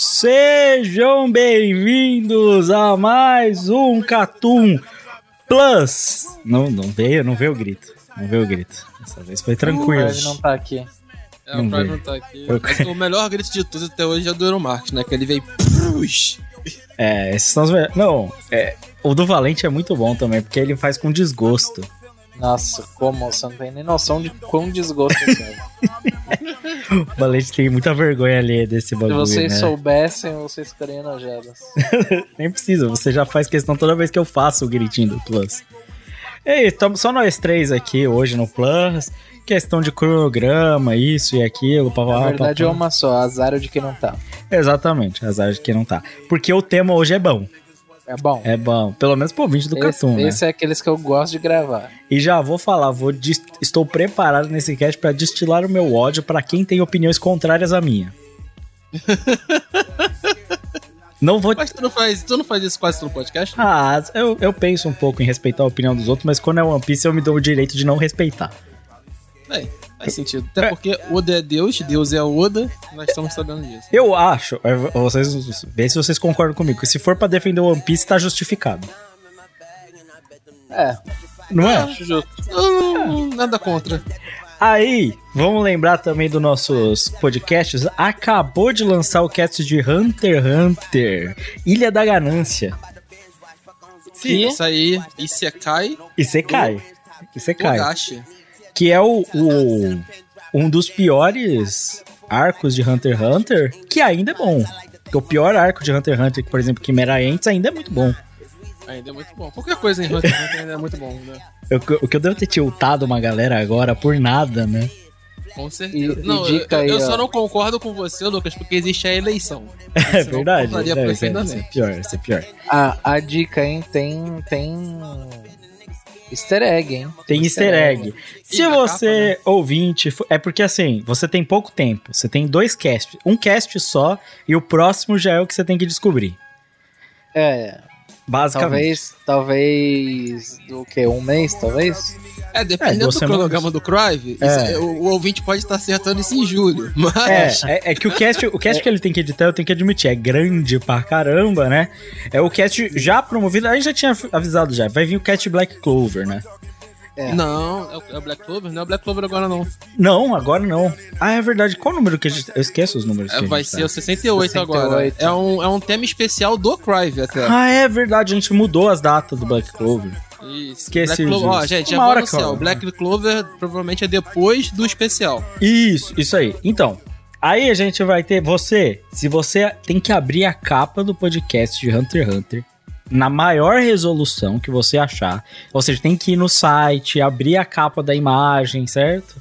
Sejam bem-vindos a mais um Catum Plus. Não, não veio, não veio o grito. Não veio o grito. Dessa vez foi tranquilo. O Prime não tá aqui. É, Não o Prime não tá aqui. Eu- o melhor grito de todos até hoje é do Euromarx, né? Que ele veio. Push. É, esses são os melhores. Não, é, o do Valente é muito bom também, porque ele faz com desgosto. Nossa, como? Você não tem nem noção de quão desgosto é. O Valente tem muita vergonha ali desse Se bagulho, vocês né? soubessem, vocês ficariam enojados. Nem precisa, você já faz questão toda vez que eu faço o gritinho do Plus. E estamos só nós três aqui hoje no Plus. Questão de cronograma, isso e aquilo. Pá, Na verdade pá, é pá. uma só, azar de quem não tá. Exatamente, azar de que não tá. Porque o tema hoje é bom. É bom. É bom. Pelo menos pro ouvinte do esse, Catum, né? esse é aqueles que eu gosto de gravar. E já vou falar, vou estou preparado nesse cast pra destilar o meu ódio pra quem tem opiniões contrárias à minha. não vou. Mas tu não faz, tu não faz isso quase no podcast? Ah, eu, eu penso um pouco em respeitar a opinião dos outros, mas quando é One Piece eu me dou o direito de não respeitar. É, faz sentido. Até porque Oda é Deus, Deus é Oda, nós estamos sabendo disso. Eu acho, é, vocês vê se vocês concordam comigo, que se for pra defender o One Piece, tá justificado. É, Não é? Acho justo. Não, nada contra. Aí, vamos lembrar também dos nossos podcasts. Acabou de lançar o cast de Hunter x Hunter, Ilha da Ganância. Sim, isso aí, Isekai E você cai. E você cai. Togashi. Que é o, o- um dos piores arcos de Hunter x Hunter, que ainda é bom. Porque o pior arco de Hunter x Hunter, por exemplo, Chimera Ants, ainda é muito bom. Ainda é muito bom. Qualquer coisa em Hunter x Hunter ainda é muito bom, né? Eu- o que eu devo ter tiltado uma galera agora por nada, né? Com certeza. E- e não, dica eu, aí, eu só não concordo com você, Lucas, porque existe a eleição. É verdade. Deve ser, deve perfeitamente. ser pior, deve ser pior. a, a dica, hein, tem, tem easter egg, hein? Tem easter egg. Se E na você, capa, ouvinte, fo- é porque assim, você tem pouco tempo. Você tem dois casts. Um cast só e o próximo já é o que você tem que descobrir. É, Basicamente. talvez, talvez, do que, um mês, talvez? É, É, dependendo duas do semanas. cronograma do Crive, É. isso- o, o ouvinte pode estar acertando isso em julho. Mas. É, é, é que o cast, o cast que ele tem que editar, eu tenho que admitir, é grande pra caramba, né? É o cast já promovido, a gente já tinha avisado já, vai vir o cast Black Clover, né? É. Não, é o- é o Black Clover? Não é o Black Clover agora, não. Não, agora não. Ah, é verdade. Qual o número que a gente... Eu esqueço os números É, vai ser tá. o 68, agora. 68. É um, é um tema especial do Crive até. Ah, é verdade, a gente mudou as datas do Black Clover. Isso. esqueci Black Clover, ó, gente, já Uma vou hora O Black Clover provavelmente é depois do especial. Isso, isso aí. Então, aí a gente vai ter. Você, se você tem que abrir a capa do podcast de Hunter x Hunter na maior resolução que você achar. Ou seja, tem que ir no site, abrir a capa da imagem, certo?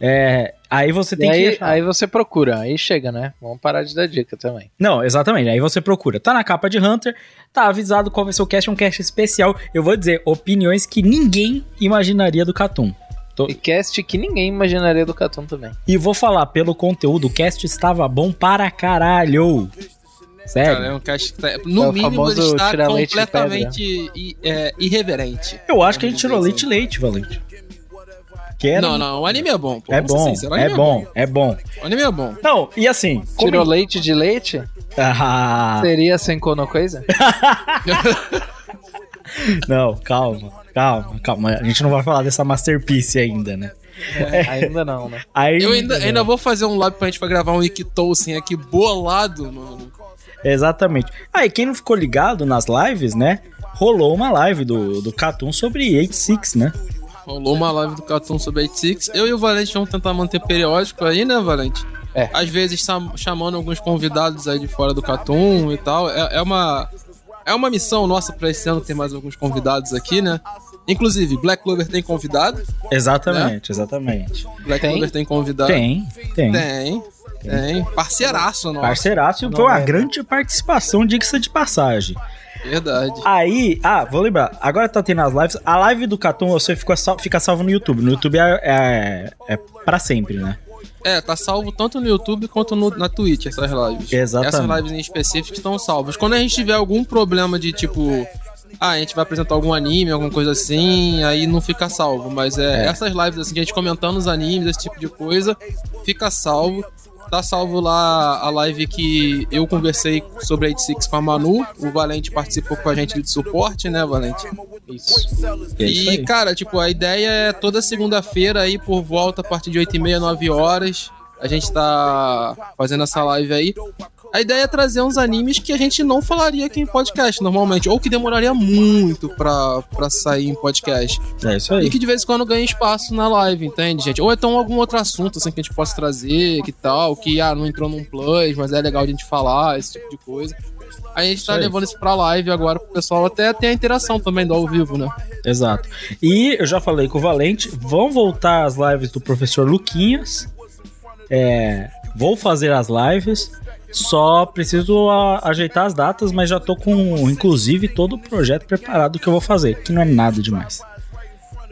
É, aí você E tem que. aí, aí você procura, aí chega, né? Vamos parar de dar dica também. Não, exatamente. Aí você procura. Tá na capa de Hunter, tá avisado qual vai ser o cast, um cast especial. Eu vou dizer, opiniões que ninguém imaginaria do Catum. Tô- E cast que ninguém imaginaria do Catum também. E vou falar, pelo conteúdo, o cast estava bom para caralho. Sério. Cara, é um cast que tá, É no o mínimo ele está tirar leite de completamente i- é, irreverente. Eu acho que a gente tirou leite leite, Valente. Que era... Não, não, o anime é bom. Pô, É bom, o é anime bom, é bom. O anime é bom. Não, e assim... como- Tirou leite de leite? Ah, Seria sem Kono coisa? não, calma, calma, calma. A gente não vai falar dessa masterpiece ainda, né? É, ainda não, né? Aí, Eu ainda, ainda vou fazer um lab pra gente pra gravar um Ikitosen aqui bolado, mano. Exatamente. Aí, quem não ficou ligado nas lives, né? Rolou uma live do, do Catum sobre 86, né? Rolou uma live do Cartoon sobre 86. Eu e o Valente vamos tentar manter periódico aí, né, Valente? É. Às vezes chamando alguns convidados aí de fora do Cartoon e tal. É, é uma. É uma missão nossa pra esse ano ter mais alguns convidados aqui, né? Inclusive, Black Clover tem convidado. Exatamente, exatamente. Black Tem? Clover tem convidado. Tem, tem. Tem. Tem. Parceiraço, nosso. Parceiraço, Não foi uma lembro. grande participação, diga-se de passagem. Verdade. Aí, ah, vou lembrar, agora tá tendo as lives. A live do Catum você fica, sal, fica salvo no YouTube. No YouTube é, é, é pra sempre, né? É, tá salvo tanto no YouTube quanto no- na Twitch, essas lives. Exatamente. Essas lives em específico estão salvas. Quando a gente tiver algum problema de tipo. Ah, a gente vai apresentar algum anime, alguma coisa assim, aí não fica salvo. Mas é, É. essas lives assim, a gente comentando os animes, esse tipo de coisa, fica salvo. Tá salvo lá a live que eu conversei sobre a 86 com a Manu. O Valente participou com a gente de suporte, né, Valente? Isso. É isso E, cara, tipo, a ideia é toda segunda-feira aí por volta, a partir de 8h30, 9 horas. A gente tá fazendo essa live aí. A ideia é trazer uns animes que a gente não falaria aqui em podcast normalmente, ou que demoraria muito pra, pra sair em podcast. É isso E aí. que de vez em quando ganha espaço na live, entende, gente? Ou então algum outro assunto assim que a gente possa trazer, que tal, que ah, não entrou num plus, mas é legal a gente falar, esse tipo de coisa. A gente tá aí. levando isso pra live agora pro pessoal até ter a interação também do ao vivo, né? Exato. E eu já falei com o Valente, vão voltar as lives do professor Luquinhas. É, vou fazer as lives. Só preciso a- ajeitar as datas, mas já tô com, inclusive, todo o projeto preparado que eu vou fazer, que não é nada demais.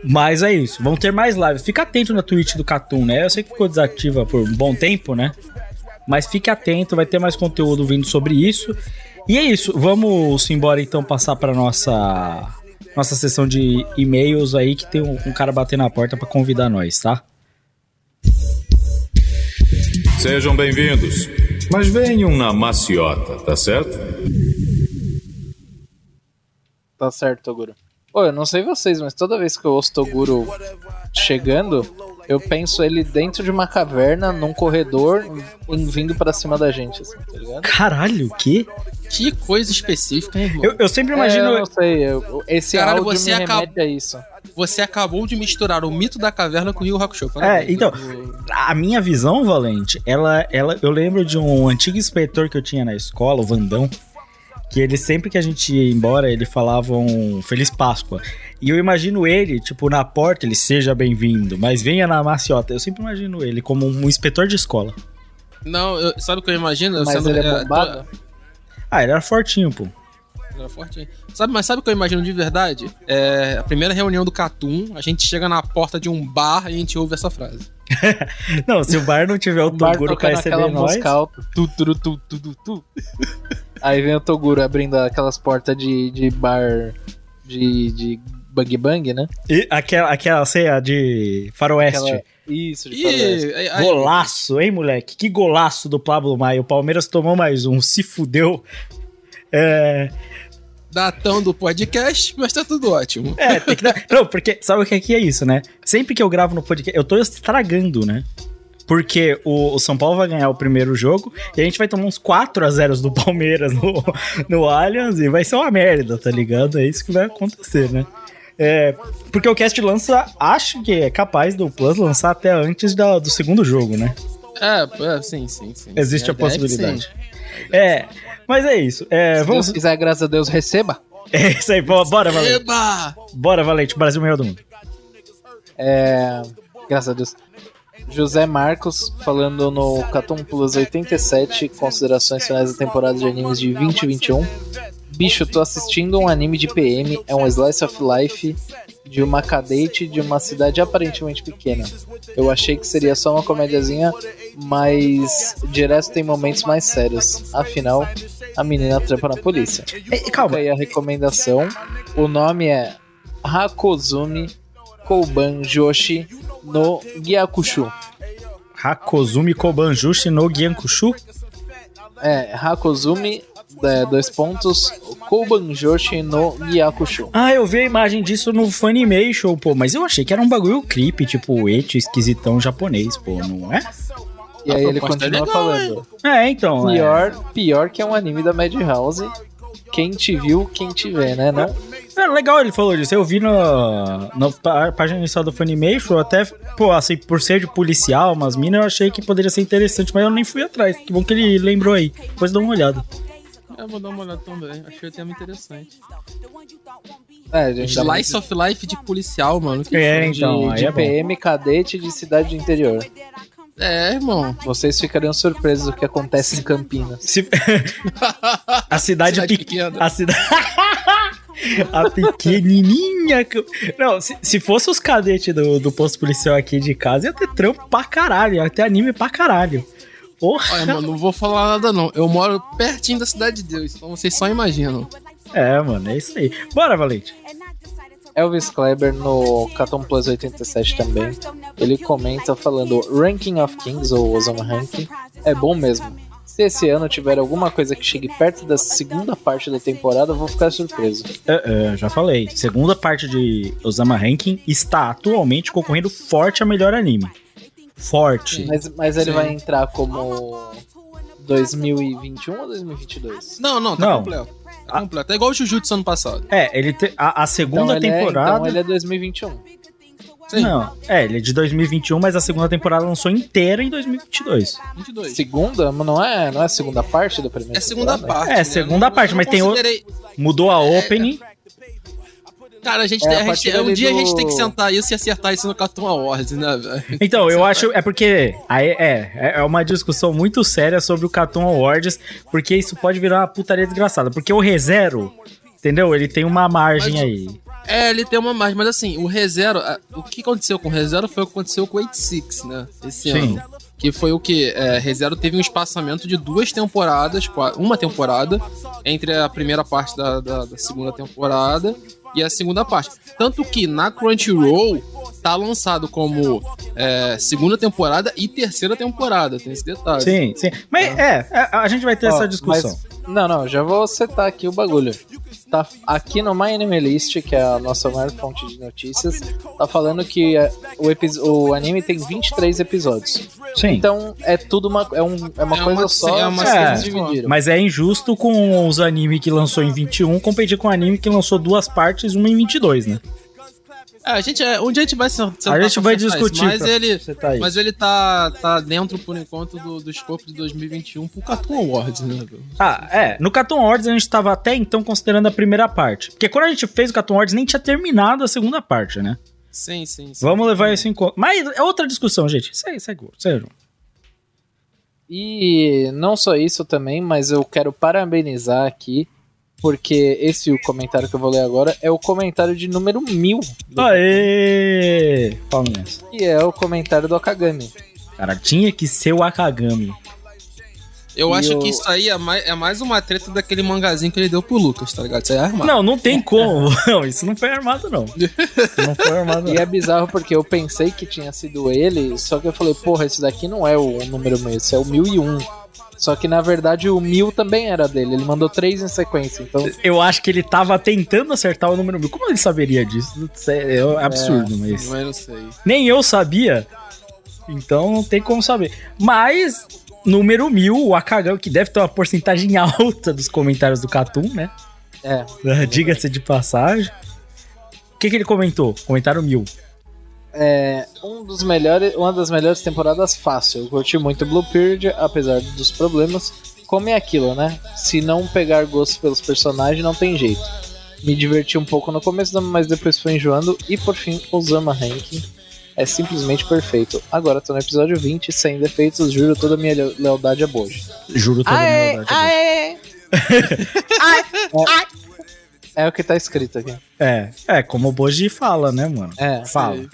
Mas é isso, vão ter mais lives. Fica atento na Twitch do Catum, né? Eu sei que ficou desativa por um bom tempo, né? Mas fique atento, vai ter mais conteúdo vindo sobre isso. E é isso, vamos embora então passar para nossa nossa sessão de e-mails aí que tem um, um cara batendo na porta pra convidar nós, tá? Sejam bem-vindos. Mas venham na maciota, tá certo? Tá certo, Toguro. Pô, eu não sei vocês, mas toda vez que eu ouço Toguro chegando, eu penso ele dentro de uma caverna, num corredor, vindo pra cima da gente, assim, tá ligado? Caralho, o quê? Que coisa específica, hein, irmão? Eu, eu sempre imagino. É, eu não sei, eu- esse Caralho, áudio você me acaba- remete a isso. Você acabou de misturar o mito da caverna com o Rio Hakusho. É, então, a minha visão, Valente, ela, ela, eu lembro de um antigo inspetor que eu tinha na escola, o Vandão, que ele sempre que a gente ia embora, ele falava um Feliz Páscoa. E eu imagino ele, tipo, na porta, ele seja bem-vindo, mas venha na maciota. Eu sempre imagino ele como um inspetor de escola. Não, eu- sabe o que eu imagino? Eu Mas sendo- ele é é, bombado? Ah, ele era fortinho, pô. Era forte. Sabe, mas sabe o que eu imagino de verdade? É a primeira reunião do Catum, a gente chega na porta de um bar e a gente ouve essa frase. Não, se o bar não tiver o O Toguro receber aquela nós... Tu, tu, tu, tu, tu, tu. Aí vem o Toguro abrindo aquelas portas de, de bar de, de bang bang, né? E aquela, aquela ceia de faroeste. Aquela- Isso, de faroeste. E Golaço, hein, moleque? Que golaço do Pablo Maia. O Palmeiras tomou mais um, se fudeu. É, datando o podcast, mas tá tudo ótimo. é tem que dar... Não, porque sabe o que aqui é isso, né? Sempre que eu gravo no podcast, eu tô estragando, né? Porque o, o São Paulo vai ganhar o primeiro jogo e a gente vai tomar uns 4 a 0 do Palmeiras no, no Allianz e vai ser uma merda, tá ligado? É isso que vai acontecer, né? É, porque o cast lança, acho que é capaz do Plus lançar até antes da- do segundo jogo, né? É, é, sim, sim, sim. Existe a é possibilidade. É, mas é isso. É, Se vamos. Deus quiser, graças a Deus, receba. É isso aí, bo- bora, Valente. Eba! Bora, Valente, Brasil melhor do mundo. É, graças a Deus. José Marcos falando no Catum Plus 87, considerações finais da temporada de animes de 2021. Bicho, tô assistindo um anime de PM, é um slice of life de uma cadete de uma cidade aparentemente pequena. Eu achei que seria só uma comédiazinha, mas direto tem momentos mais sérios. Afinal, a menina trampa na polícia. Ei, calma. Fica aí a recomendação. O nome é Hakozumi Kouban Joshi no Gyakushu. Hakozumi Kobanjushi no Gyankushu. É, Hakozumi, é, dois pontos, Kouban Joshi no Gyakushu. Ah, eu vi a imagem disso no Funimation, pô. Mas eu achei que era um bagulho creepy, tipo, eti esquisitão japonês, pô, não é? E A aí ele é continua legal, falando. É, então. é. Pior, pior que é um anime da Madhouse. Quem te viu, quem te vê, né? Não? É legal ele falou disso. Eu vi na, na pá- página inicial do Funimation, até, pô, assim, por ser de policial, umas minas, eu achei que poderia ser interessante, mas eu nem fui atrás. Que bom que ele lembrou aí. Depois dá uma olhada. Eu vou dar uma olhada também. Achei o tema interessante. É, gente mais Slice of Life de policial, mano. Que É, de, então, aí de é bom. PM cadete de cidade do interior. É, irmão. Vocês ficariam surpresos do que acontece em Campinas. Se- a cidade, Cidade pe- pequena. A cidade. a pequenininha. que- Não, se, se fosse os cadetes do, do posto policial aqui de casa, ia ter trampo pra caralho. Ia ter anime pra caralho. Porra. Olha, mano, não vou falar nada não. Eu moro pertinho da Cidade de Deus, então vocês só imaginam. É, mano, é isso aí. Bora, Valente. Elvis Kleber no Caton Plus 87 também. Ele comenta falando: Ranking of Kings, ou Osama Ranking, é bom mesmo. Se esse ano tiver alguma coisa que chegue perto da segunda parte da temporada, eu vou ficar surpreso. É, é, já falei. Segunda parte de Osama Ranking está atualmente concorrendo forte a melhor anime. Forte. Mas, mas ele Sim. vai entrar como 2021 ou 2022? Não, não, tá Não. completo. Tá completo. É igual o Jujutsu ano passado. É, ele te- a, a segunda ele é- temporada. então ele é 2021. Sim. Não, é, ele é de 2021, mas a segunda temporada lançou inteira em 2022. 22. Segunda? Mas Não é, não é a segunda parte da primeira É a segunda temporada? parte. É, né? segunda Eu não- parte, mas tem o- considerei- Mudou a opening. Cara, a gente, É, a gente- um dia a gente do- tem que sentar isso e acertar isso no Cartoon Awards, né, velho? Então, eu acho. É porque. Aí, é, é uma discussão muito séria sobre o Cartoon Awards, porque isso pode virar uma putaria desgraçada. Porque o ReZero, entendeu? Ele tem uma margem Mas- aí. É, ele tem uma mais, mas assim, o ReZero, o que aconteceu com o ReZero foi o que aconteceu com o 86, né? Esse Sim. ano. Que foi o que? É, ReZero teve um espaçamento de duas temporadas, uma temporada, entre a primeira parte da, da- da segunda temporada e a segunda parte. Tanto que na Crunchyroll tá lançado como é, segunda temporada e terceira temporada, tem esse detalhe. Sim, sim. Mas é, é, a gente vai ter Ó, essa discussão. Não, não, já vou setar aqui o bagulho. Tá aqui no My Anime List, que é a nossa maior fonte de notícias, tá falando que é, o, o anime tem 23 episódios. Sim. Então é tudo uma, é um, é uma É coisa uma- só, é uma mas que eles série dividiram. Mas é injusto com os anime que lançou em 21 competir com o anime que lançou duas partes, uma em 22, né? É, a gente, é, dia a gente vai sentar A gente vai isso, discutir Mas pra- ele, Você tá aí. Mas ele tá, tá dentro, por enquanto, do, do escopo de 2021 pro Cartoon Awards, né? Ah, é. No Cartoon Awards a gente tava até então considerando a primeira parte. Porque quando a gente fez o Cartoon Awards nem tinha terminado a segunda parte, né? Sim, sim, sim. Vamos levar isso em conta. Mas é outra discussão, gente. Segue, segue, segue. E não só isso também, mas eu quero parabenizar aqui, porque esse o comentário que eu vou ler agora é o comentário de número mil, Aê! Palminhas. que é o comentário do Akagami. Cara, tinha que ser o Akagami. Eu E acho o- que isso aí é mais, é mais uma treta daquele mangazinho que ele deu pro Lucas, tá ligado? Isso aí é armado. Não, não tem como. Não, isso não foi armado, não. Isso não foi armado, E não. é bizarro porque eu pensei que tinha sido ele, só que eu falei, porra, esse daqui não é o número meu, esse é o 1001. Só que na verdade o 1000 também era dele, ele mandou três em sequência, então Eu acho que ele tava tentando acertar o número mil. Como ele saberia disso? É é absurdo, mas. Mas eu não sei. Nem eu sabia. Então não tem como saber. Mas, número mil, o Akagami, que deve ter uma porcentagem alta dos comentários do Catum, né? é. Diga-se de passagem. O que, que ele comentou? Comentário mil. É um dos melhores, uma das melhores temporadas fácil. Eu curti muito Blue Period, apesar dos problemas. Como é aquilo, né? Se não pegar gosto pelos personagens, não tem jeito. Me diverti um pouco no começo, mas depois foi enjoando. E por fim, Osama Ranking é simplesmente perfeito. Agora tô no episódio 20, sem defeitos, juro toda a minha le- lealdade a Boji. Juro toda a minha verdade. aê! é, é o que tá escrito aqui. É, é, como o Boji fala, né, mano? É. Fala.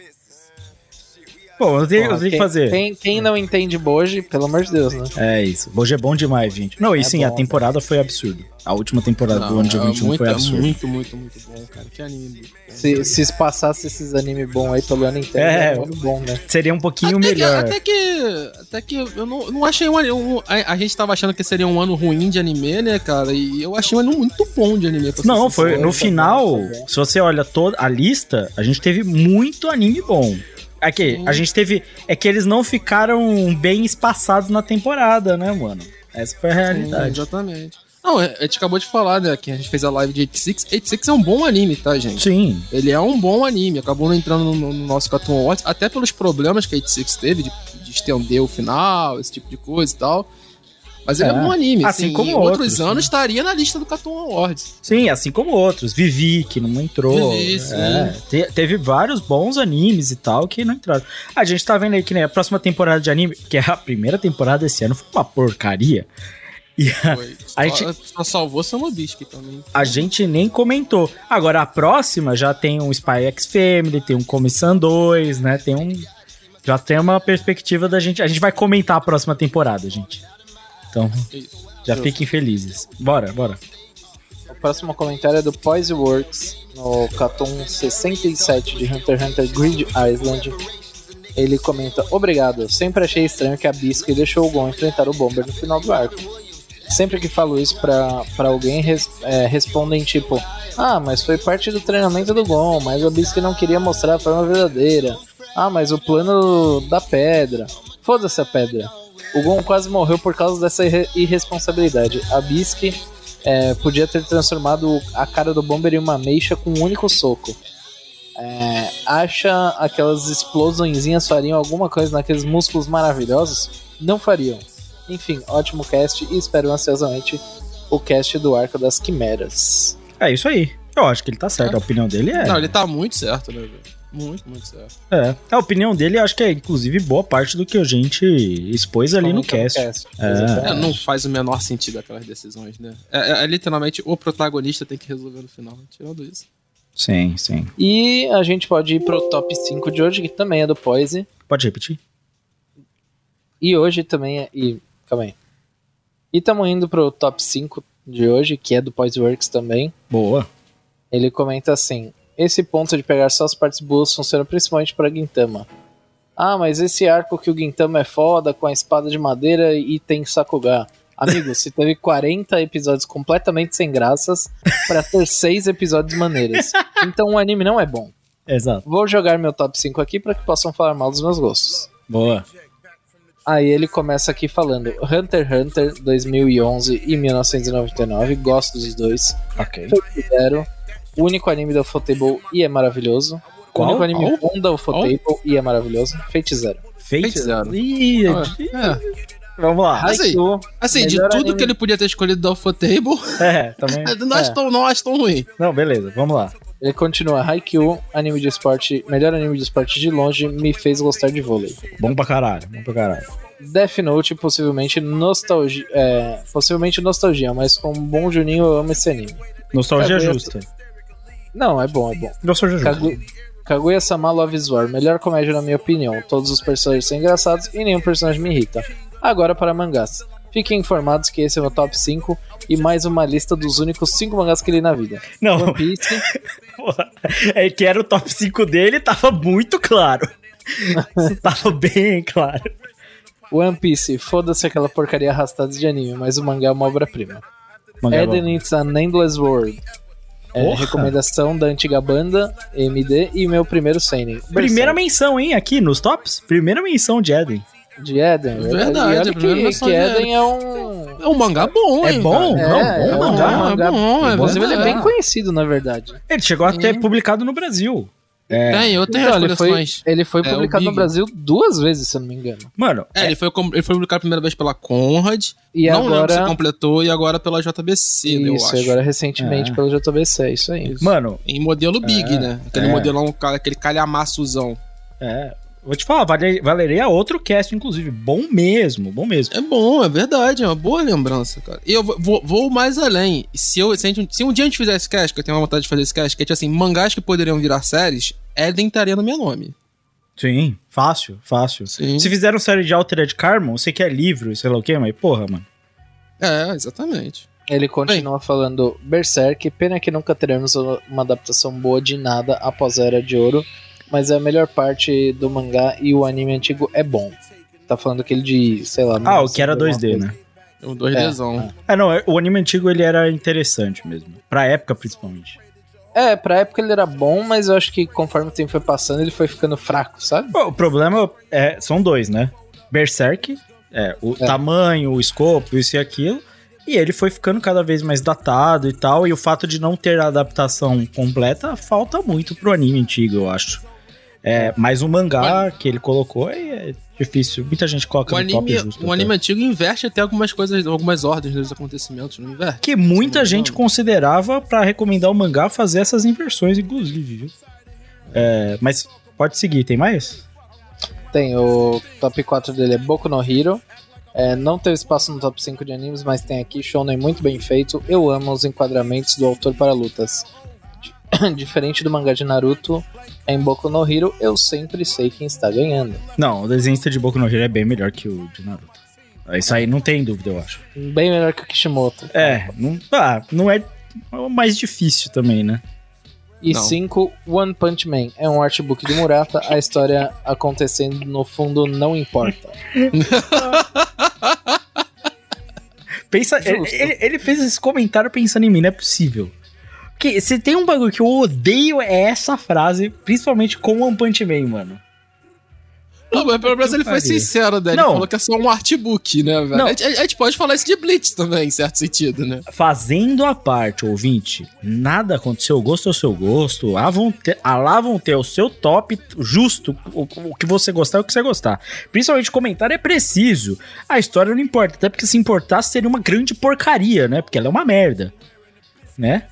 Bom, eu tenho, eu Porra, tenho que fazer. Quem, quem não entende Boji, pelo amor de Deus, né? É isso. Boji é bom demais, gente. Não, e É sim, a bom. temporada foi absurda. A última temporada do Não, ano de é 21 muito, foi é absurda. muito, muito, muito bom, cara. Que anime. Se, se passasse esses animes bons aí pelo ano inteiro, É. é um ano bom, né? Seria um pouquinho até melhor. Que, até que. Até que eu não, não achei um, um a, a gente tava achando que seria um ano ruim de anime, né, cara? E eu achei um ano muito bom de anime. pra ser Não, foi sincero. no final, bom, bom. se você olha toda a lista, a gente teve muito anime bom. Aqui, a gente teve. É que eles não ficaram bem espaçados na temporada, né, mano? Essa foi a Sim, realidade. exatamente. Não, a gente acabou de falar, né, que a gente fez a live de 86. 86 é um bom anime, tá, gente? Sim. Ele é um bom anime, acabou não entrando no, no nosso Cartoon Awards, até pelos problemas que a 86 teve de, de estender o final, esse tipo de coisa e tal. Mas ele é, É. um bom anime. Assim Assim, como outros outros, anos né? estaria na lista do Cartoon Awards. Sim, assim como outros. Vivi, que não entrou. Vivi, sim. É, te- teve vários bons animes e tal que não entraram. A gente tá vendo aí que né, a próxima temporada de anime, que é a primeira temporada desse ano, foi uma porcaria. E a, Foi. A só, gente- só salvou Samobisque também. a gente nem comentou. Agora, a próxima já tem um Spy X Family, tem um Comissão 2, né? Tem um. Já tem uma perspectiva da gente. A gente vai comentar a próxima temporada, gente. Então, Isso. já Justo. fiquem felizes. Bora, bora. O próximo comentário é do Poise Works, no Cartoon 67 de Hunter x Hunter Grid Island. Ele comenta: Obrigado, sempre achei estranho que a Biscuit deixou o Gon enfrentar o Bomber no final do arco. Sempre que falo isso pra, pra alguém, res- é, respondem tipo: Ah, mas foi parte do treinamento do Gon, mas a Biscuit não queria mostrar a forma verdadeira. Ah, mas o plano da pedra. Foda-se a pedra. O Gon quase morreu por causa dessa irre- irresponsabilidade. A Biscuit é, podia ter transformado a cara do Bomber em uma meixa com um único soco. É, acha aquelas explosõezinhas fariam alguma coisa naqueles músculos maravilhosos? Não fariam. Enfim, ótimo cast e espero ansiosamente o cast do Arco das Quimeras. É isso aí. Eu acho que ele tá certo. A opinião dele é. Não, ele tá muito certo, né, velho? Muito, muito certo. É. A opinião dele, acho que é, inclusive, boa parte do que a gente expôs ali no Comentou cast. É. É, não faz o menor sentido aquelas decisões, né? É, é- é literalmente o protagonista tem que resolver no final. Tirando isso. Sim, sim. E a gente pode ir pro top 5 de hoje, que também é do Poise. Pode repetir? E hoje também é. E, calma aí. E estamos indo pro top 5 de hoje, que é do Poiseworks também. Boa. Ele comenta assim: Esse ponto de pegar só as partes boas funciona principalmente para Gintama. Ah, mas esse arco que o Gintama é foda, com a espada de madeira e tem Sakuga. Amigo, se teve 40 episódios completamente sem graças pra ter 6 episódios maneiros. Então o anime não é bom. Exato. Vou jogar meu top 5 aqui para que possam falar mal dos meus gostos. Boa. Aí ele começa aqui falando Hunter x Hunter 2011 e 1999, gosto dos dois. Ok. Zero, o único anime da Ufotable e é maravilhoso. Qual? O único anime Qual? bom da Ufotable e é maravilhoso. Fate Zero. Fate, Zero. Ih, É. Vamos lá. Assim, Haikyuu, Assim, de tudo anime- que ele podia ter escolhido da Ufotable, É, também. não acho É. tão, não acho tão ruim. Não, beleza, vamos lá. ele continua Haikyuu, anime de esporte, melhor anime de esporte de longe, me fez gostar de vôlei. Bom pra caralho, bom pra caralho. Death Note, possivelmente nostalgia, é, possivelmente nostalgia, mas com um bom Juninho eu amo esse anime. Nostalgia É, justa. Não, é bom, é bom. Nostalgia justa. Kagu- Kaguya-sama Love is War, melhor comédia na minha opinião. Todos os personagens são engraçados e nenhum personagem me irrita. Agora para mangás. Fiquem informados que esse é o meu top 5 e mais uma lista dos únicos 5 mangás que li na vida. Não, One Piece, porra, é que era o top 5 dele, tava muito claro. Tava bem claro. One Piece, foda-se aquela porcaria arrastada de anime, mas o mangá é uma obra-prima. É. Eden It's an Endless World. É, recomendação da antiga banda MD e meu primeiro Seinen. Primeira Berserk, menção, hein, aqui nos tops. Primeira menção de Eden. de Eden. Verdade, e olha a primeira que, que de Eden é um. É um mangá bom, É hein, bom? cara? Não, é, bom é um mangá. mangá. É bom, é Inclusive, ele é verdade. bem conhecido, na verdade. Ele chegou até publicado no Brasil. É. Tem, eu tenho Então, ele foi, ele foi É, publicado no. Brasil duas vezes, se eu não me engano. Mano, É, ele foi, ele foi publicado a primeira vez pela Conrad. E não lembro se agora. completou, e agora pela JBC, eu Isso, acho. agora recentemente É. pelo JBC, é isso aí. mano, Em modelo Big, É, né? Aquele é. modelão, aquele calhamaçozão. é. Vou te falar, vale- valeria outro cast, inclusive. Bom mesmo, bom mesmo. É bom, é verdade, é uma boa lembrança, cara. E eu vou, vou- mais além. Se, eu, se, gente- se um dia a gente fizer esse cast, que eu tenho uma vontade de fazer esse cast, que é tipo assim, mangás que poderiam virar séries, Eden estaria no meu nome. Sim, fácil, fácil. Sim. Se fizeram série de Altered Carbon, você quer livro, e sei lá o quê, mas porra, mano. É, exatamente. Ele continua falando Berserk, pena que nunca teremos uma adaptação boa de nada após a Era de Ouro, mas é a melhor parte do mangá e o anime antigo é bom. Tá falando aquele de, sei lá... Ah, o que era alguma 2D, coisa. né? É um 2Dzão. Ah, não, o anime antigo ele era interessante mesmo. Pra época, principalmente. É, pra época ele era bom, mas eu acho que conforme o tempo foi passando, ele foi ficando fraco, sabe? Pô, o problema é, são dois, né? Berserk, é, o É. tamanho, o escopo, isso e aquilo. E ele foi ficando cada vez mais datado e tal. E o fato de não ter a adaptação completa falta muito pro anime antigo, eu acho. É, mas o mangá que ele colocou é, é difícil. Muita gente coloca O no top anime, justo. o até. anime antigo inverte até algumas coisas, algumas ordens dos acontecimentos, não inverte? Que muita Não, gente não. considerava pra recomendar o mangá fazer essas inversões, inclusive, viu? É, mas pode seguir, tem mais? Tem o top 4 dele é Boku no Hero. É, não teve espaço no top 5 de animes, mas tem aqui Shonen muito bem feito. Eu amo os enquadramentos do autor para lutas. Di- Diferente do mangá de Naruto, em Boku no Hero eu sempre sei quem está ganhando. Não, o desenhista de Boku no Hero é bem melhor que o de Naruto. Isso aí não tem dúvida, eu acho. Bem melhor que o Kishimoto. É, não, ah, não é o mais difícil também, né? E Não. 5, One Punch Man. É um artbook de Murata, a história acontecendo no fundo não importa. Pensa, ele, ele fez esse comentário pensando em mim, não é possível. Porque se tem um bagulho que eu odeio é essa frase, principalmente com One Punch Man, mano. Não, mas pelo menos ele foi sincero, né? Ele Não. falou que é só um artbook, né, velho? Não. A, gente, a gente pode falar isso de Blitz também, em certo sentido, né? Fazendo a parte, ouvinte, nada aconteceu, o gosto é o seu gosto, lá vão ter, ah, lá vão ter o seu top justo, o, o que você gostar é o que você gostar. Principalmente comentário é preciso, a história não importa, até porque se importasse seria uma grande porcaria, né? Porque ela é uma merda, né?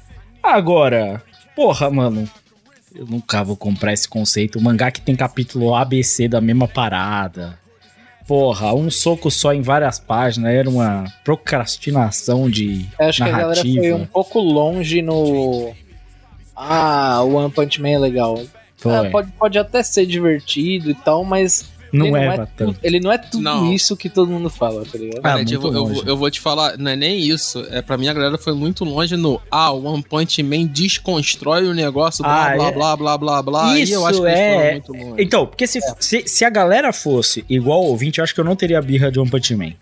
Agora, porra, mano, eu nunca vou comprar esse conceito, o mangá que tem capítulo ABC da mesma parada. Porra, um soco só em várias páginas era uma procrastinação de Eu acho que a galera narrativa. foi um pouco longe no. Ah, o One Punch Man é legal. Ah, pode, pode até ser divertido e tal, mas não, ele, é, não é tanto. tudo, ele não é tudo Não. isso que todo mundo fala, tá ligado? Ah, Gente, eu, eu, eu vou te falar, não é nem isso. É, pra mim, a galera foi muito longe no Ah, o One Punch Man desconstrói o negócio, blá, Ah, blá, é. blá, blá, blá, blá. Isso e eu acho que eles é- foram muito longe. Então, porque se, se, se a galera fosse igual o ouvinte, eu acho que eu não teria birra de One Punch Man.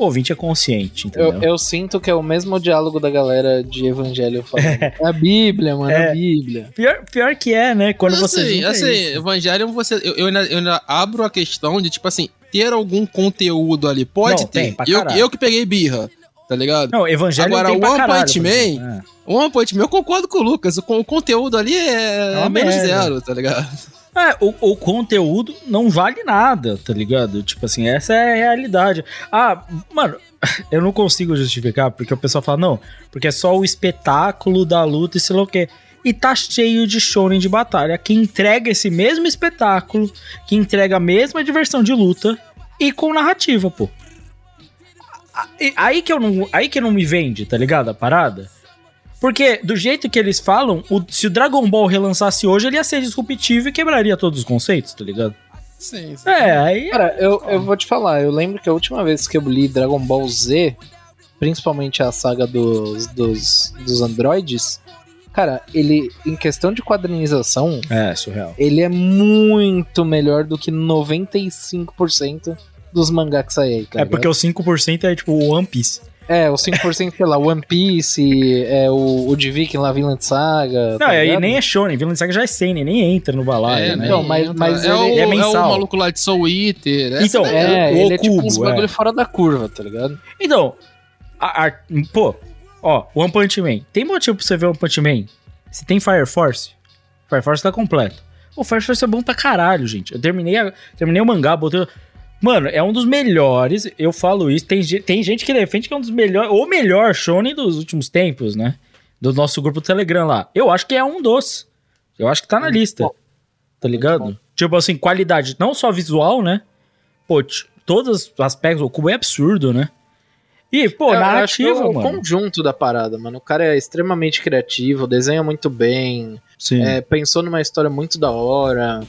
O ouvinte é consciente, entendeu? Eu, eu sinto que é o mesmo diálogo da galera de Evangelho falando. É a Bíblia, mano, é É. a Bíblia. Pior, pior que é, né? Quando você. assim, junta assim, isso. Evangelion, você, eu, eu ainda, eu ainda abro a questão de, tipo assim, ter algum conteúdo ali. Pode Não, ter. tem, pra eu, eu que peguei birra, tá ligado? Não, Evangelho Agora, tem pra One caralho, Punch por Man. É. O One Punch Man, eu concordo com o Lucas. O, o conteúdo ali é, É uma menos merda. zero, tá ligado? É, o, o conteúdo não vale nada, tá ligado? Tipo assim, essa é a realidade. Ah, mano, eu não consigo justificar, porque o pessoal fala, não, porque é só o espetáculo da luta e sei lá o quê. E tá cheio de shonen de batalha que entrega esse mesmo espetáculo, que entrega a mesma diversão de luta e com narrativa, pô. Aí- que eu não, aí que não me vende, tá ligado? A parada. Porque, do jeito que eles falam, o- se o Dragon Ball relançasse hoje, ele ia ser disruptivo e quebraria todos os conceitos, tá ligado? Sim, sim. É, aí. Cara, eu, eu vou te falar, eu lembro que a última vez que eu li Dragon Ball Z, principalmente a saga dos, dos, dos androides, cara, ele, em questão de quadrinização, É, surreal. ele é muito melhor do que 95% dos mangá que saem aí, cara. É porque o 5% é tipo o One Piece. É, o 5% sei lá, One Piece, é o, o de Viking lá, Vinland Saga. Não, tá aí ligado? nem é Shonen, Vinland Saga já é Seinen, nem entra no balaio, É, né? Então, mas- mas é, o, ele- é é o maluco lá de Soul Eater. Então, daí. É, o ele é tipo uns Okubo, bagulho é. fora da curva, tá ligado? Então, a- a- pô, ó, One Punch Man. Tem motivo pra você ver One Punch Man? Se tem Fire Force, Fire Force tá completo. O Fire Force é bom pra caralho, gente. Eu terminei, a- terminei o mangá, botei. Mano, é um dos melhores, eu falo isso. Tem, tem gente que defende que é um dos melhores, ou melhor shonen dos últimos tempos, né? Do nosso grupo do Telegram lá. Eu acho que é um dos. Eu acho que tá na lista. Tá ligado? Tipo assim, qualidade, não só visual, né? Pô, todos os aspectos, o cubo é absurdo, né? E, pô, é narrativa, o mano. conjunto da parada, mano. O cara é extremamente criativo, desenha muito bem, Sim, é, pensou numa história muito da hora,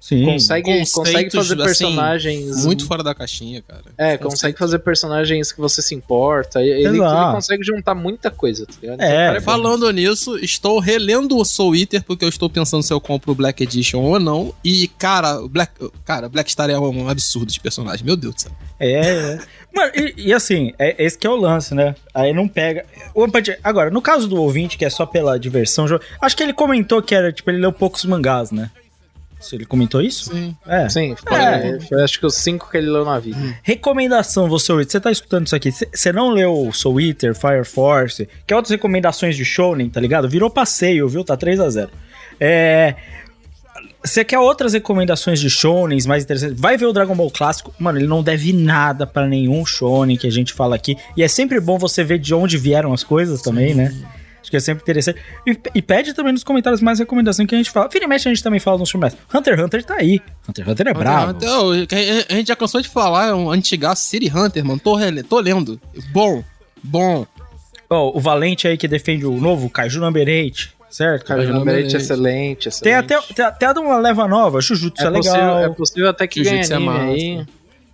sim. consegue, consegue fazer assim, personagens. Muito fora da caixinha, cara. É, consegue fazer personagens que você se importa. Ele, ele consegue juntar muita coisa, tá ligado? É, o cara Falando nisso, estou relendo o Soul Eater porque eu estou pensando se eu compro o Black Edition ou não. E, cara, Black, cara, Black Star é um absurdo de personagem, meu Deus do céu. É, é. Mano, e, e assim, é, esse que é o lance, né? Aí não pega. Agora, no caso do ouvinte, que é só pela diversão, acho que ele comentou que era, tipo, ele leu poucos mangás, né? Se ele comentou isso? Sim. É. Sim, foi, É. foi acho que os cinco que ele leu na vida. Recomendação, você ouvinte, você tá escutando isso aqui, você não leu Soul Eater, Fire Force, que é outras recomendações de Shonen, tá ligado? Virou passeio, viu? Tá 3 a 0 É... você quer outras recomendações de shonens mais interessantes? Vai ver o Dragon Ball clássico. Mano, ele não deve nada pra nenhum shonen que a gente fala aqui. E é sempre bom você ver de onde vieram as coisas também, né? Acho que é sempre interessante. E, e pede também nos comentários mais recomendações que a gente fala. Vira e mexe a gente também fala nos filmes. Hunter x Hunter tá aí. Hunter x Hunter é brabo. Então, a gente já cansou de falar, é um antigaço City Hunter, mano. Tô, tô lendo. Bom, bom. Ó, o Valente aí que defende o novo Kaiju Number 8, certo? Cara, Cara, numerate numerate. excelente, excelente. Tem até, tem até uma leva nova, Jujutsu é, é, possível, legal, é possível até que ganhe Jujutsu é anime massa. aí.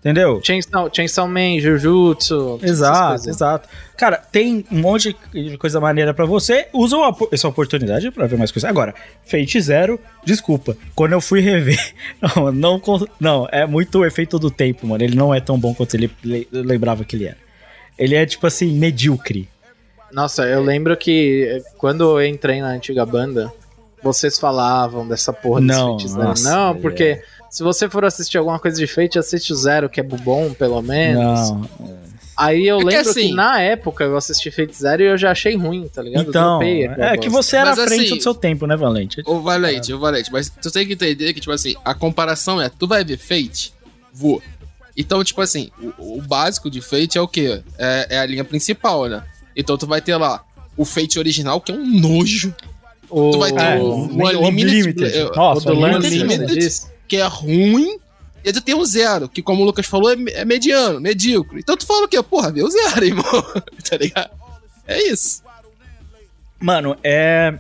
Entendeu? Chainsaw, Chainsaw Man, Jujutsu. Exato, exato. Cara, tem um monte de coisa maneira pra você. Usa essa oportunidade pra ver mais coisas. Agora, Fate Zero, desculpa. Quando eu fui rever, não, não, não, é muito o efeito do tempo, mano. Ele não é tão bom quanto ele le- lembrava que ele era. Ele é, tipo assim, medíocre. Nossa, eu lembro que quando eu entrei na antiga banda, vocês falavam dessa porra desse Não, Fate Zero. nossa, Não, porque se você for assistir alguma coisa de Fate, assiste o Zero, que é bom, pelo menos. Não. Aí eu É que lembro que, assim- na época eu assisti Fate Zero e eu já achei ruim, tá ligado? Então, é que você era Mas à frente assim- do seu tempo, né, Valente? Ô, Valente, ô, Valente, mas tu tem que entender que, tipo assim, a comparação é, tu vai ver Fate? Vou. Então, tipo assim, o, o básico de Fate é o quê? É, é a linha principal, né? Então tu vai ter lá o Fate original, que é um nojo, O, tu vai ter É, o, o o Unlimited, Unlimited. é, o Nossa, do o Lance, Unlimited. você Unlimited. Que é ruim, e aí tu tem o zero, que como o Lucas falou, é, é mediano, medíocre. Então tu fala o quê? Porra, vê o zero, irmão. tá ligado? É isso. Mano, é.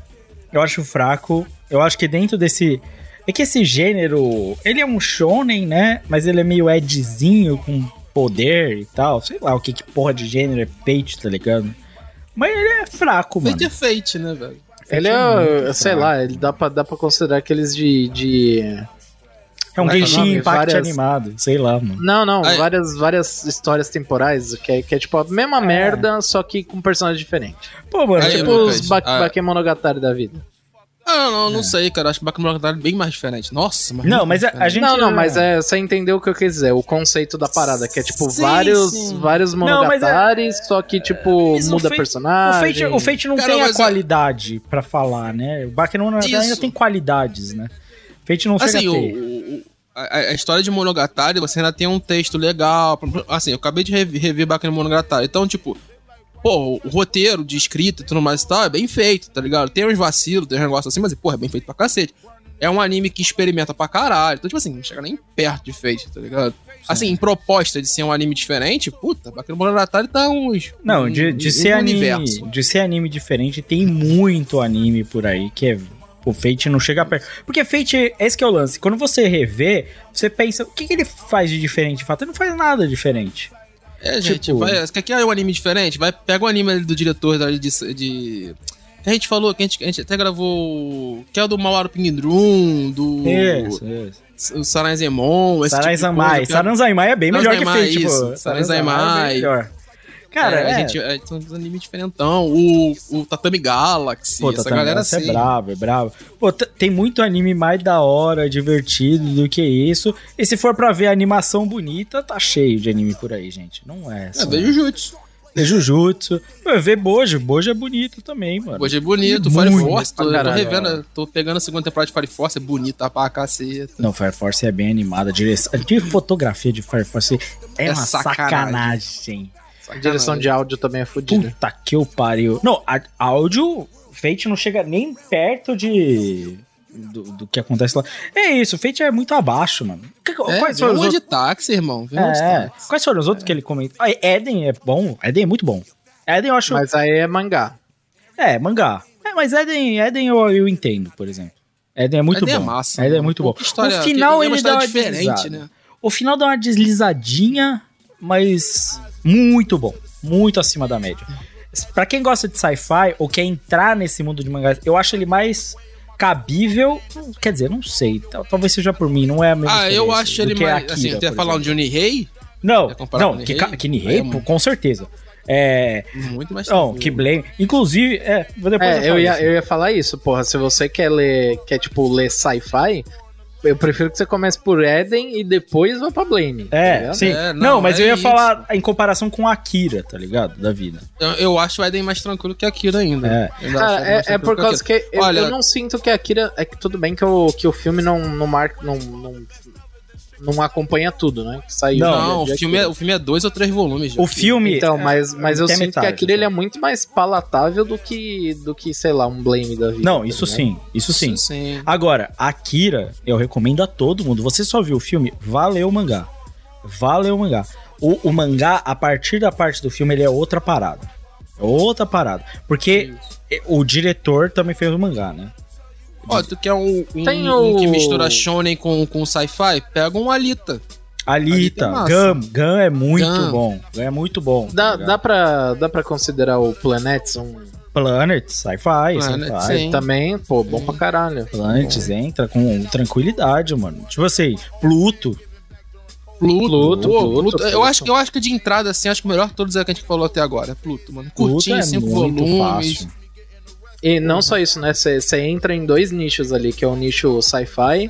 Eu acho fraco. Eu acho que dentro desse. É que esse gênero. Ele é um shonen, né? Mas ele é meio edzinho, com poder e tal. Sei lá o que, que porra de gênero é Fate, tá ligado? Mas ele é fraco, mano. Fate é Fate, né, velho? Ele é é, sei fraco. lá, ele dá pra, dá pra considerar aqueles de. de... É um é é o Genshin? Impact Várias- animado. Sei lá, mano. Não, não, Aí- várias, várias histórias temporais, que é, que é tipo a mesma merda, só que com personagens diferentes. Pô, mano, Aí, tipo. tipo os ba ah. Bakemonogatari da vida. Ah, não, não, É. não sei, cara. Acho que Bakemonogatari é bem mais diferente. Nossa, mas Não, mas a, a diferente. gente. Não, não, mas é, você entendeu o que eu quis dizer, o conceito da parada, que é tipo Sim, vários, sim. vários Não, mas é- só que tipo Isso, o muda Fate- O personagem. Fate, o Fate não Cara, tem a mas é- qualidade pra falar, né? O Bakemonogatari ainda tem qualidades, né? Fate não chega Assim, a o, ter. o- o- a, a história de Monogatari, você ainda tem um texto legal. Assim, eu acabei de rever, rever Bakemonogatari. Então, tipo, pô, o roteiro de escrita e tudo mais e tal é bem feito, tá ligado? Tem uns vacilos, tem uns negócios assim, mas, porra, é bem feito pra cacete. É um anime que experimenta pra caralho. Então, tipo assim, não chega nem perto de Fate, tá ligado? Assim, em proposta de ser um anime diferente, puta, Bakemonogatari tá uns... Não, de, um- de um ser anime, universo. de ser anime diferente, tem muito anime por aí que é o Fate não chega perto. Porque Fate, esse que é o lance. Quando você revê, você pensa, o que, que ele faz de diferente? De fato, ele não faz nada diferente. É, gente, Tipo- vai, você quer que é um anime diferente? Vai, pega o anime do diretor da- de, de. A gente falou, que a gente, a gente até gravou. Que é o do Mawaru Pingdrum, do. Isso, isso. O Saranzemon, esse Saranzamai. tipo. Saranzamai é bem melhor que Fate, pô. Saranzamai. é melhor. Cara, é, é, a gente é, são uns animes diferentão. O, o Tatami Galaxy, Pô, essa Tatami galera Galaxy assim. é bravo, é bravo. Pô, tem muito anime mais da hora, divertido do que isso. E se for pra ver animação bonita, tá cheio de anime por aí, gente. Não é É, só... veio Jujutsu. Vê Jujutsu. Pô, vê Bojo. Bojo é bonito também, mano. Hoje é bonito. Muito Fire Force, tô, tô revendo, tô pegando a segunda temporada de Fire Force, é bonita pra caceta. Não, Fire Force é bem animada. A direção... De fotografia de Fire Force é, É uma sacanagem. sacanagem. A direção de áudio também é fodida. Puta que eu pariu. Não, a- áudio, Fate não chega nem perto de. Do, do que acontece lá. É isso, Fate é muito abaixo, mano. É, quais, foram os um outros, de táxi, irmão. É, táxi. quais foram os outros que ele comentou? Ah, Eden é bom. Eden é muito bom. Eden eu acho. Mas aí é mangá. É, mangá. É, mas Eden, Eden eu, eu entendo, por exemplo. Eden é muito Eden é bom. massa, Eden é mano. muito Pô, bom. história- o final é ele dá uma diferente, deslizada. né? O final dá uma deslizadinha, mas muito bom. Muito acima da média. Pra quem gosta de sci-fi ou quer entrar nesse mundo de mangás, eu acho ele mais cabível. Quer dizer, não sei. tal- Talvez seja por mim, não é a mesma Ah, eu acho ele que mais. Akira, assim, até falar um. Johnny Rei, Não, não, que, Rei? Rei, É, com certeza. É. muito mais. Não, que Blame. Inclusive, é, vou depois É, eu falo ia, isso. eu ia falar isso, porra. Se você quer ler, quer tipo ler sci-fi, eu prefiro que você comece por Eden e depois vá pra Blame. tá É, ligado? sim. É, não, não, mas é eu ia isso. falar em comparação com Akira, tá ligado? Da vida. Eu, eu acho o Eden mais tranquilo que Akira ainda. É. Cara, Eden é, é por que causa Akira. que eu, Olha- eu não sinto que a Akira. É que tudo bem que o, que o filme não, não marca. Não, não, não acompanha tudo, né? Que saiu. Não, o filme, é, o filme é dois ou três volumes. O gente. filme. Então, mas, mas eu sinto metade, que Akira ele é muito mais palatável do que, do que sei lá, um Blame da vida. Não, tá isso ligado? sim, isso sim. sim. Agora, Akira, eu recomendo a todo mundo. Você só viu o filme, valeu o mangá. Valeu o mangá. O, o mangá, a partir da parte do filme, ele é outra parada. É outra parada. Porque o diretor também fez o mangá, né? Ó, tu quer um, um, Tem um que o- mistura shonen com, com sci-fi? Pega um Alita. Alita, é. Gam, Gam é muito Gam. bom. Gam é muito bom. Dá, tá dá, pra, dá pra considerar o Planets um. Planet, sci-fi, sci-fi. sim. Também, pô, bom pra caralho. Planets entra com tranquilidade, mano. Tipo assim, Pluto. Pluto, Pluto, Pluto, Pluto. Eu, acho, eu acho que de entrada, assim, acho que o melhor de todos é o que a gente falou até agora. É Pluto, mano. Curtinho, Pluto é cinco muito volumes. fácil. E não só isso, né? Você entra em dois nichos ali, que é o nicho sci-fi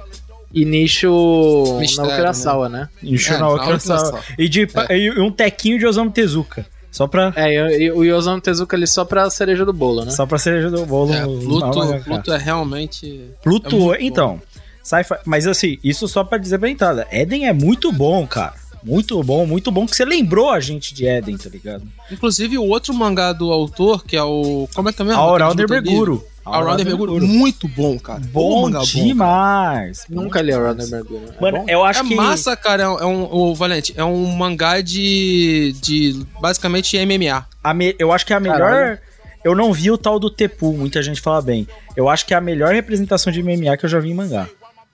e nicho Mistério, na Urasawa, né? Encheu É, na na outra outra sala. sala. E, de, e um tequinho de Osamu Tezuka. Só pra, É, e, e o Yosamu Tezuka ali só pra cereja do bolo, né? só pra cereja do bolo. É, no- Pluto, na- Pluto é realmente. Pluto, é então. Sci-fi, mas assim, isso só pra dizer pra entrada. Eden é muito bom, cara. Muito bom, muito bom que você lembrou a gente de Eden, tá ligado? Inclusive, o outro mangá do autor, que é o. Como é que é mesmo? Auralder. Beguro. Auralder Beguro. Muito bom, cara. Bom mangá demais. Nunca li a Runner Mergulho. É Mano, bom? eu acho é que. massa, cara. É um, é um- ô, Valente, é um mangá de. de basicamente MMA. a me- eu acho que é a melhor. Caralho. Eu não vi o tal do Tepu, muita gente fala bem. Eu acho que é a melhor representação de MMA que eu já vi em mangá.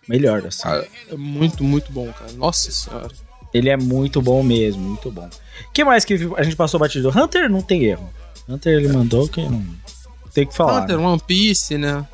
Melhor, assim. Cara, é muito, muito bom, cara. Nossa senhora. Ele é muito bom mesmo, muito bom. que mais que a gente passou batido? Hunter não tem erro. Hunter ele mandou que não tem que falar. Hunter, né? One Piece, né?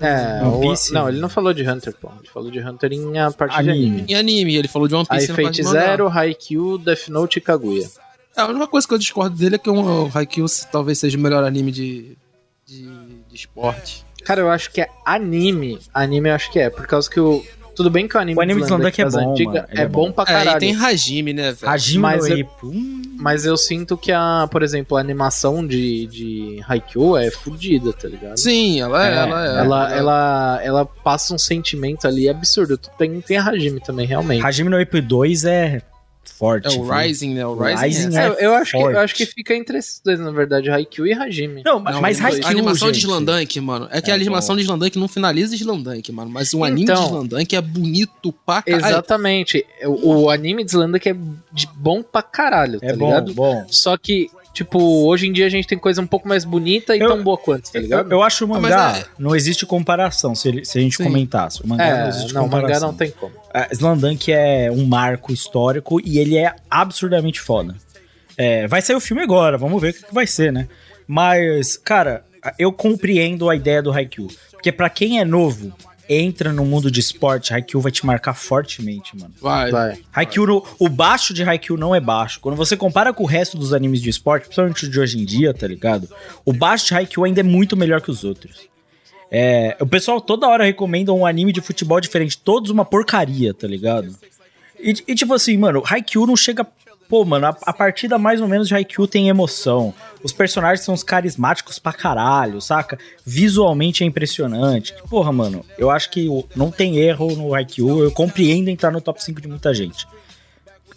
É, One o- Piece. não, ele não falou de Hunter, pô. Ele falou de Hunter em a parte de Anime. anime. E anime, ele falou de One Aí Piece parte Fate. Zero, Haikyuu, Death Note e Kaguya. É, a única coisa que eu discordo dele é que o Haikyuu talvez seja o melhor anime de, de, de esporte. Cara, eu acho que é anime. Anime eu acho que é, por causa que o. Tudo bem que o anime, O anime de Slandank é bom, é, é bom bom. pra É, caralho. e tem Hajime, né, velho? Hajime Mas no eu-. Hum, Mas eu sinto que a, por exemplo, a animação de, de Haikyuu é fodida, tá ligado? Sim, ela é, É, ela é. Ela, ela, ela passa um sentimento ali absurdo. Tem, tem a Hajime também, realmente. Hajime no Ippo 2 é forte. É o viu? Rising, né? O Rising, Rising é. é É, eu, acho que, eu forte. acho que fica entre esses dois, na verdade, Haikyuu e Hajime. Não, Não, mas a Haikyuu, animação de gente, Slandank, mano. É que É a animação bom. de Slandank não finaliza Slandank, mano. Mas o anime Então. de Slandank é bonito pra caralho. Exatamente. O, o anime de Slandank é de bom pra caralho, tá É bom, ligado? bom. Só que, tipo, hoje em dia a gente tem coisa um pouco mais bonita e Eu- tão boa quanto, tá ligado? Eu, eu acho o Ah, mangá, mas é- não existe comparação, se, ele- se a gente Sim. comentasse. O mangá não é, existe não, o mangá comparação. não tem como. A Slandank é um marco histórico e ele é absurdamente foda. É, vai sair o filme agora, vamos ver o que, que vai ser, né? Mas, cara, eu compreendo a ideia do Haikyuu. Porque pra quem é novo, entra no mundo de esporte, Haikyuu vai te marcar fortemente, mano. Vai. Vai. Haikyuu, no- o baixo de Haikyuu não é baixo. Quando você compara com o resto dos animes de esporte, principalmente o de hoje em dia, tá ligado? O baixo de Haikyuu ainda é muito melhor que os outros. É, o pessoal toda hora recomenda um anime de futebol diferente, todos uma porcaria, tá ligado? E, e tipo assim, mano, Haikyuu não chega. Pô, mano, a, a partida mais ou menos de Haikyuu tem emoção. Os personagens são os carismáticos pra caralho, saca? Visualmente é impressionante. Porra, mano, eu acho que não tem erro no Haikyuu. Eu compreendo entrar no top 5 de muita gente.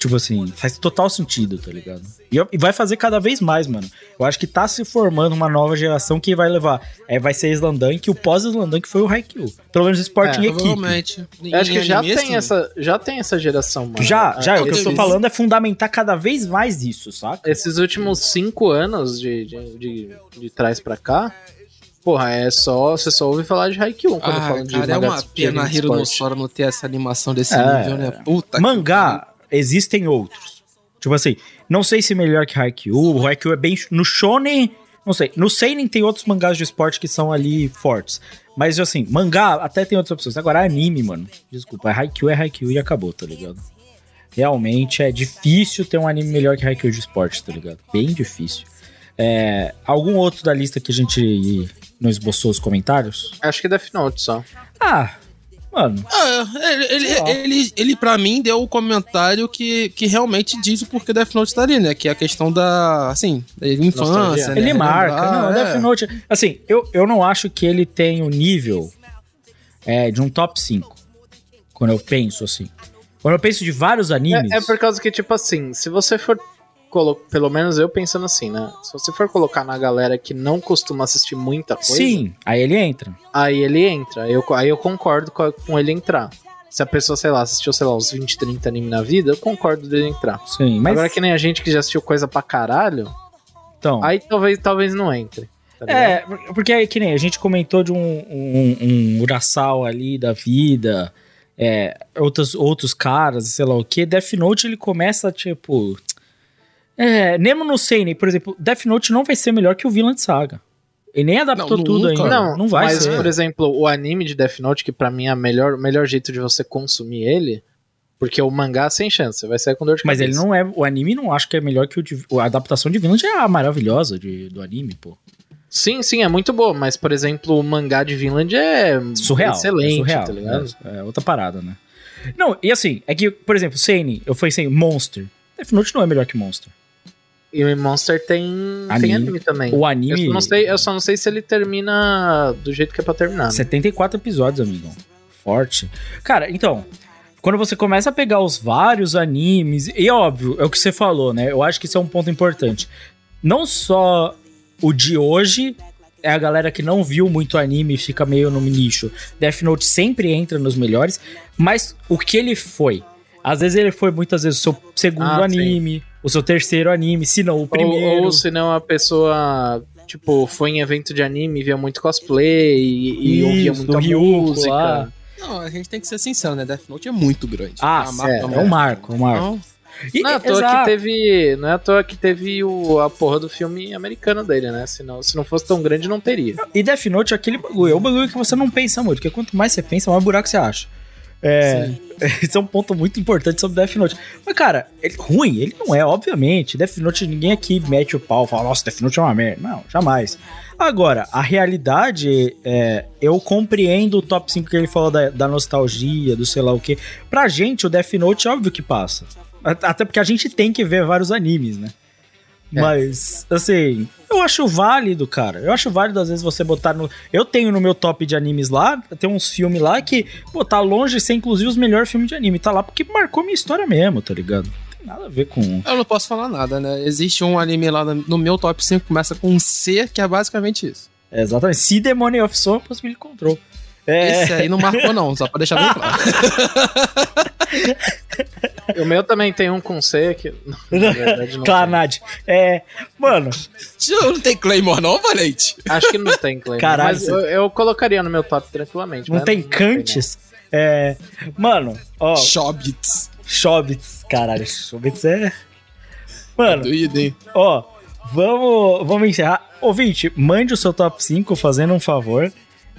Tipo assim, faz total sentido, tá ligado? E, eu- e vai fazer cada vez mais, mano. Eu acho que tá se formando uma nova geração que vai levar. É, vai ser Slandank, o pós-Slandank foi o Haikyuu. Pelo menos esporte É, em equipe. Provavelmente. Eu acho que já tem, essa, já tem essa geração, mano. Já, já, o que eu tô falando é fundamentar cada vez mais isso, saca? Esses últimos cinco anos de, de, de, de trás pra cá, porra, é só. Você só ouve falar de Haikyuu quando Ah, falam de cara, é uma pena a esporte. Hironossora não ter essa animação desse É. nível, né? Puta que Mangá, existem outros. Tipo assim, não sei se melhor que Haikyuu, o Haikyuu é bem... No Shonen, não sei. No Seinen tem outros mangás de esporte que são ali fortes. Mas assim, mangá até tem outras opções. Agora anime, mano, desculpa, é Haikyuu é Haikyuu e acabou, tá ligado? Realmente é difícil ter um anime melhor que Haikyuu de esporte, tá ligado? Bem difícil. É, algum outro da lista que a gente não esboçou os comentários? Acho que é Death Note só. Ah, Mano, Ah, ele, ele, ele, ele, pra mim, deu o comentário que, que realmente diz o porquê Death Note tá ali, né? Que é a questão da, assim, da infância, né? ele marca. Relembrar, Não, é. Death Note. Assim, eu, eu não acho que ele tem o nível é, de um top 5. Quando eu penso assim. Quando eu penso de vários animes. É, é por causa que, tipo assim, se você for. Pelo menos eu pensando assim, né? Se você for colocar na galera que não costuma assistir muita coisa, Sim, aí ele entra. aí ele entra. Eu, aí eu concordo com, ele entrar. Se a pessoa, sei lá, assistiu, sei lá, uns 20, 30 animes na vida, eu concordo dele entrar. Sim, mas. Agora que nem a gente que já assistiu coisa pra caralho, então, aí talvez, talvez não entre. tá? É, porque aí que nem a gente comentou de um, um, um Urasawa ali da vida, é, outros, outros caras, sei lá o que. Death Note ele começa tipo. É, Nemo no Seinen, por exemplo, Death Note não vai ser melhor que o Vinland Saga. Ele nem adaptou Não, tudo ainda. Não, Não, vai mas, ser. por exemplo, o anime de Death Note, que pra mim é o melhor, melhor jeito de você consumir ele, porque o mangá sem chance, você vai sair com dor de Mas cabeça. ele não é. O anime não acho que é melhor que o. A adaptação de Vinland é a maravilhosa de, do anime, pô. Sim, sim, é muito boa, mas, por exemplo, o mangá de Vinland é Surreal. excelente, é surreal, tá ligado? É, é outra parada, né? Não, e assim, é que, por exemplo, Seinen, eu fui sem Monster. Death Note não é melhor que Monster. E o Monster tem tem Anime. anime também. O anime. Eu não sei, eu só não sei se ele termina do jeito que é pra terminar. né? 74 episódios, amigão. Forte. Cara, então, quando você começa a pegar os vários animes, e óbvio, é o que você falou, né? Eu acho que isso é um ponto importante. Não só o de hoje é a galera que não viu muito anime e fica meio no nicho. Death Note sempre entra nos melhores, mas o que ele foi? Às vezes ele foi muitas vezes o seu segundo Ah, sim. O seu terceiro anime, se não o primeiro. Ou, ou se não a pessoa, tipo, foi em evento de anime, via muito cosplay e, e ouvia muita Ryuko música. lá. Não, a gente tem que ser sincero, né? Death Note é muito grande. Ah, marca é, é mesmo. um marco, é um marco. Então, E- Não é à toa exato. que teve. Não é à toa que teve o, a porra do filme americano dele, né? Se não, se não fosse tão grande, não teria. E Death Note é aquele bagulho, é um bagulho que você não pensa muito, porque quanto mais você pensa, mais buraco você acha. É, esse é um ponto muito importante sobre Death Note. Mas, cara, ele, ruim, ele não é, obviamente. Death Note, ninguém aqui mete o pau, fala, nossa, Death Note é uma merda. Não, jamais. Agora, a realidade, é, eu compreendo o top 5 que ele falou da, da nostalgia, do sei lá o que. Pra gente, o Death Note, é óbvio que passa. Até porque a gente tem que ver vários animes, né? É. Mas, assim, eu acho válido, cara. Eu acho válido, às vezes, você botar no. Eu tenho no meu top de animes lá, tem uns filmes lá que, pô, tá longe de ser, inclusive, os melhores filmes de anime. Tá lá porque marcou minha história mesmo, tá ligado? Não tem nada a ver com. eu não posso falar nada, né? Existe um anime lá no meu top 5 que começa com um C, que é basicamente isso. É, exatamente. Se Demônio of Soul, Possible Control. É. Esse aí não marcou, não, só pra deixar bem claro. O meu também tem um com C que. Na verdade, não Clanad. É. Mano, Não tem Claymore, não, Valente? Acho que não tem Clay. Caralho, Mas eu, eu colocaria no meu top tranquilamente. não tem Kantes? É. Mano, ó, Shobits. Shobits. Caralho, Shobits é. Mano, Doido, hein? Ó, vamos, vamos encerrar. Ouvinte, mande o seu top 5 fazendo um favor.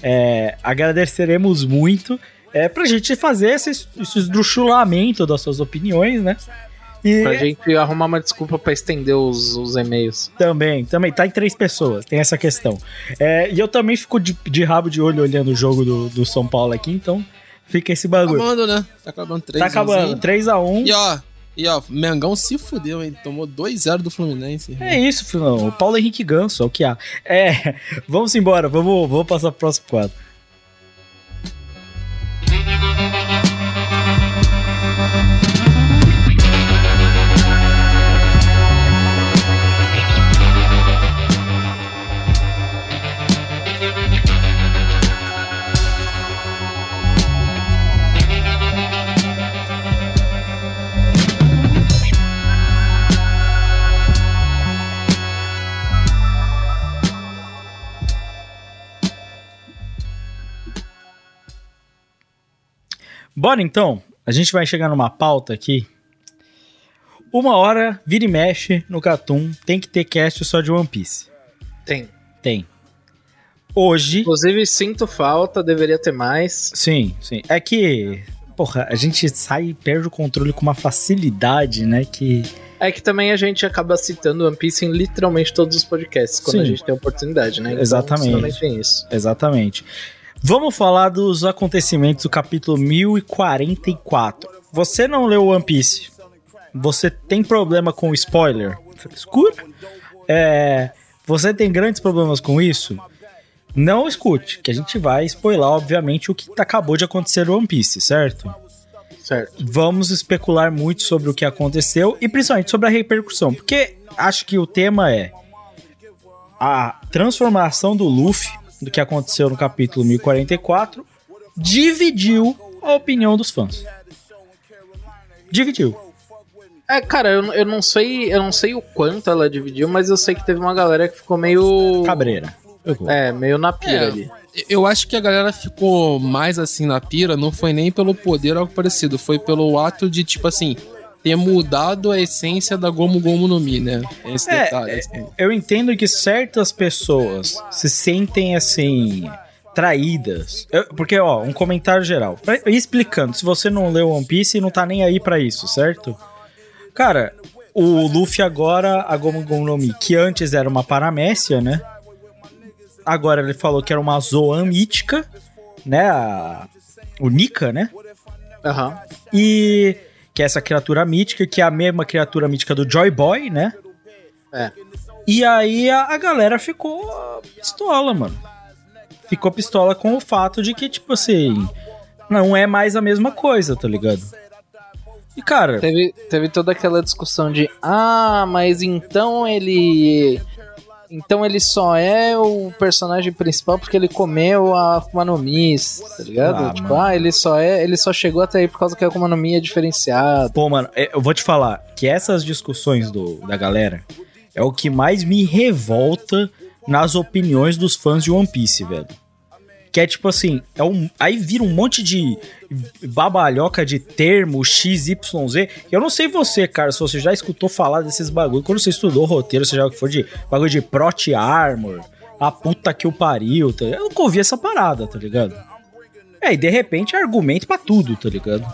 É, agradeceremos muito. É, pra gente fazer esse, esse esdrúxulamento das suas opiniões, né? E Pra gente arrumar uma desculpa pra estender os, os e-mails. também, também, tá em três pessoas, tem essa questão. É, e eu também fico de, de rabo de olho olhando o jogo do, do São Paulo aqui, então fica esse Tá bagulho. acabando, né? Tá acabando 3 Tá acabando, 3x1. E ó, e ó, Mengão se fudeu, hein? Tomou 2-0 do Fluminense. É isso, filhão. O Paulo Henrique Ganso, é o que há. É, vamos embora, vamos, vamos passar pro próximo quadro. Bora então, a gente vai chegar numa pauta aqui. Uma hora, vira e mexe no Catum, tem que ter cast só de One Piece. Tem. Tem. Hoje, Inclusive, sinto falta, deveria ter mais. sim, sim. É que, porra, a gente sai e perde o controle com uma facilidade, né? Que. É que também a gente acaba citando One Piece em literalmente todos os podcasts, quando Sim. a gente tem a oportunidade, né? Então, Exatamente. tem isso. Exatamente. Vamos falar dos acontecimentos do capítulo 1044. Você não leu One Piece? Você tem problema com spoiler? Escura? É, você tem grandes problemas com isso? Não escute, que a gente vai spoiler, obviamente, o que acabou de acontecer no One Piece, certo? Certo. Vamos especular muito sobre o que aconteceu e principalmente sobre a repercussão, porque acho que o tema é a transformação do Luffy, do que aconteceu no capítulo 1044, dividiu a opinião dos fãs. Dividiu. É, cara, eu, eu não sei, eu não sei o quanto ela dividiu, mas eu sei que teve uma galera que ficou meio Cabreira. é, meio na pira É. ali. Eu acho que a galera ficou mais assim na pira, não foi nem pelo poder ou algo parecido, foi pelo ato de, tipo assim, ter mudado a essência da Gomu Gomu no Mi, né? Esse É, detalhe. é, assim. Eu entendo que certas pessoas se sentem assim traídas. Eu- porque ó, um comentário geral. Pra- Explicando, se você não leu One Piece, não tá nem aí pra isso, certo? Cara, o Luffy agora, a Gomu Gomu no Mi, que antes era uma paramécia, né? Agora ele falou que era uma Zoan mítica, né? A, o Nika, né? Aham. E que é essa criatura mítica, que é a mesma criatura mítica do Joy Boy, né? É. E aí a, a galera ficou pistola, mano. Ficou pistola com o fato de que, tipo assim, não é mais a mesma coisa, tá ligado? E, cara, Teve, teve toda aquela discussão de ah, mas então ele. Então ele só é o personagem principal porque ele comeu a Akuma no Mi, tá ligado? Ah, tipo, mano. ah, ele só é. Ele só chegou até aí por causa que a Akuma no Mi é diferenciada. pô, mano, é, eu vou te falar que essas discussões do, da galera é o que mais me revolta nas opiniões dos fãs de One Piece, velho. Que é tipo assim, é um, aí vira um monte de babalhoca de termo XYZ. Eu não sei você, cara, se você já escutou falar desses bagulho. Quando você estudou roteiro, seja o que for de bagulho de Prot Armor, a puta que o pariu, tá? Eu nunca ouvi essa parada, tá ligado? É, e de repente é argumento pra tudo, tá ligado?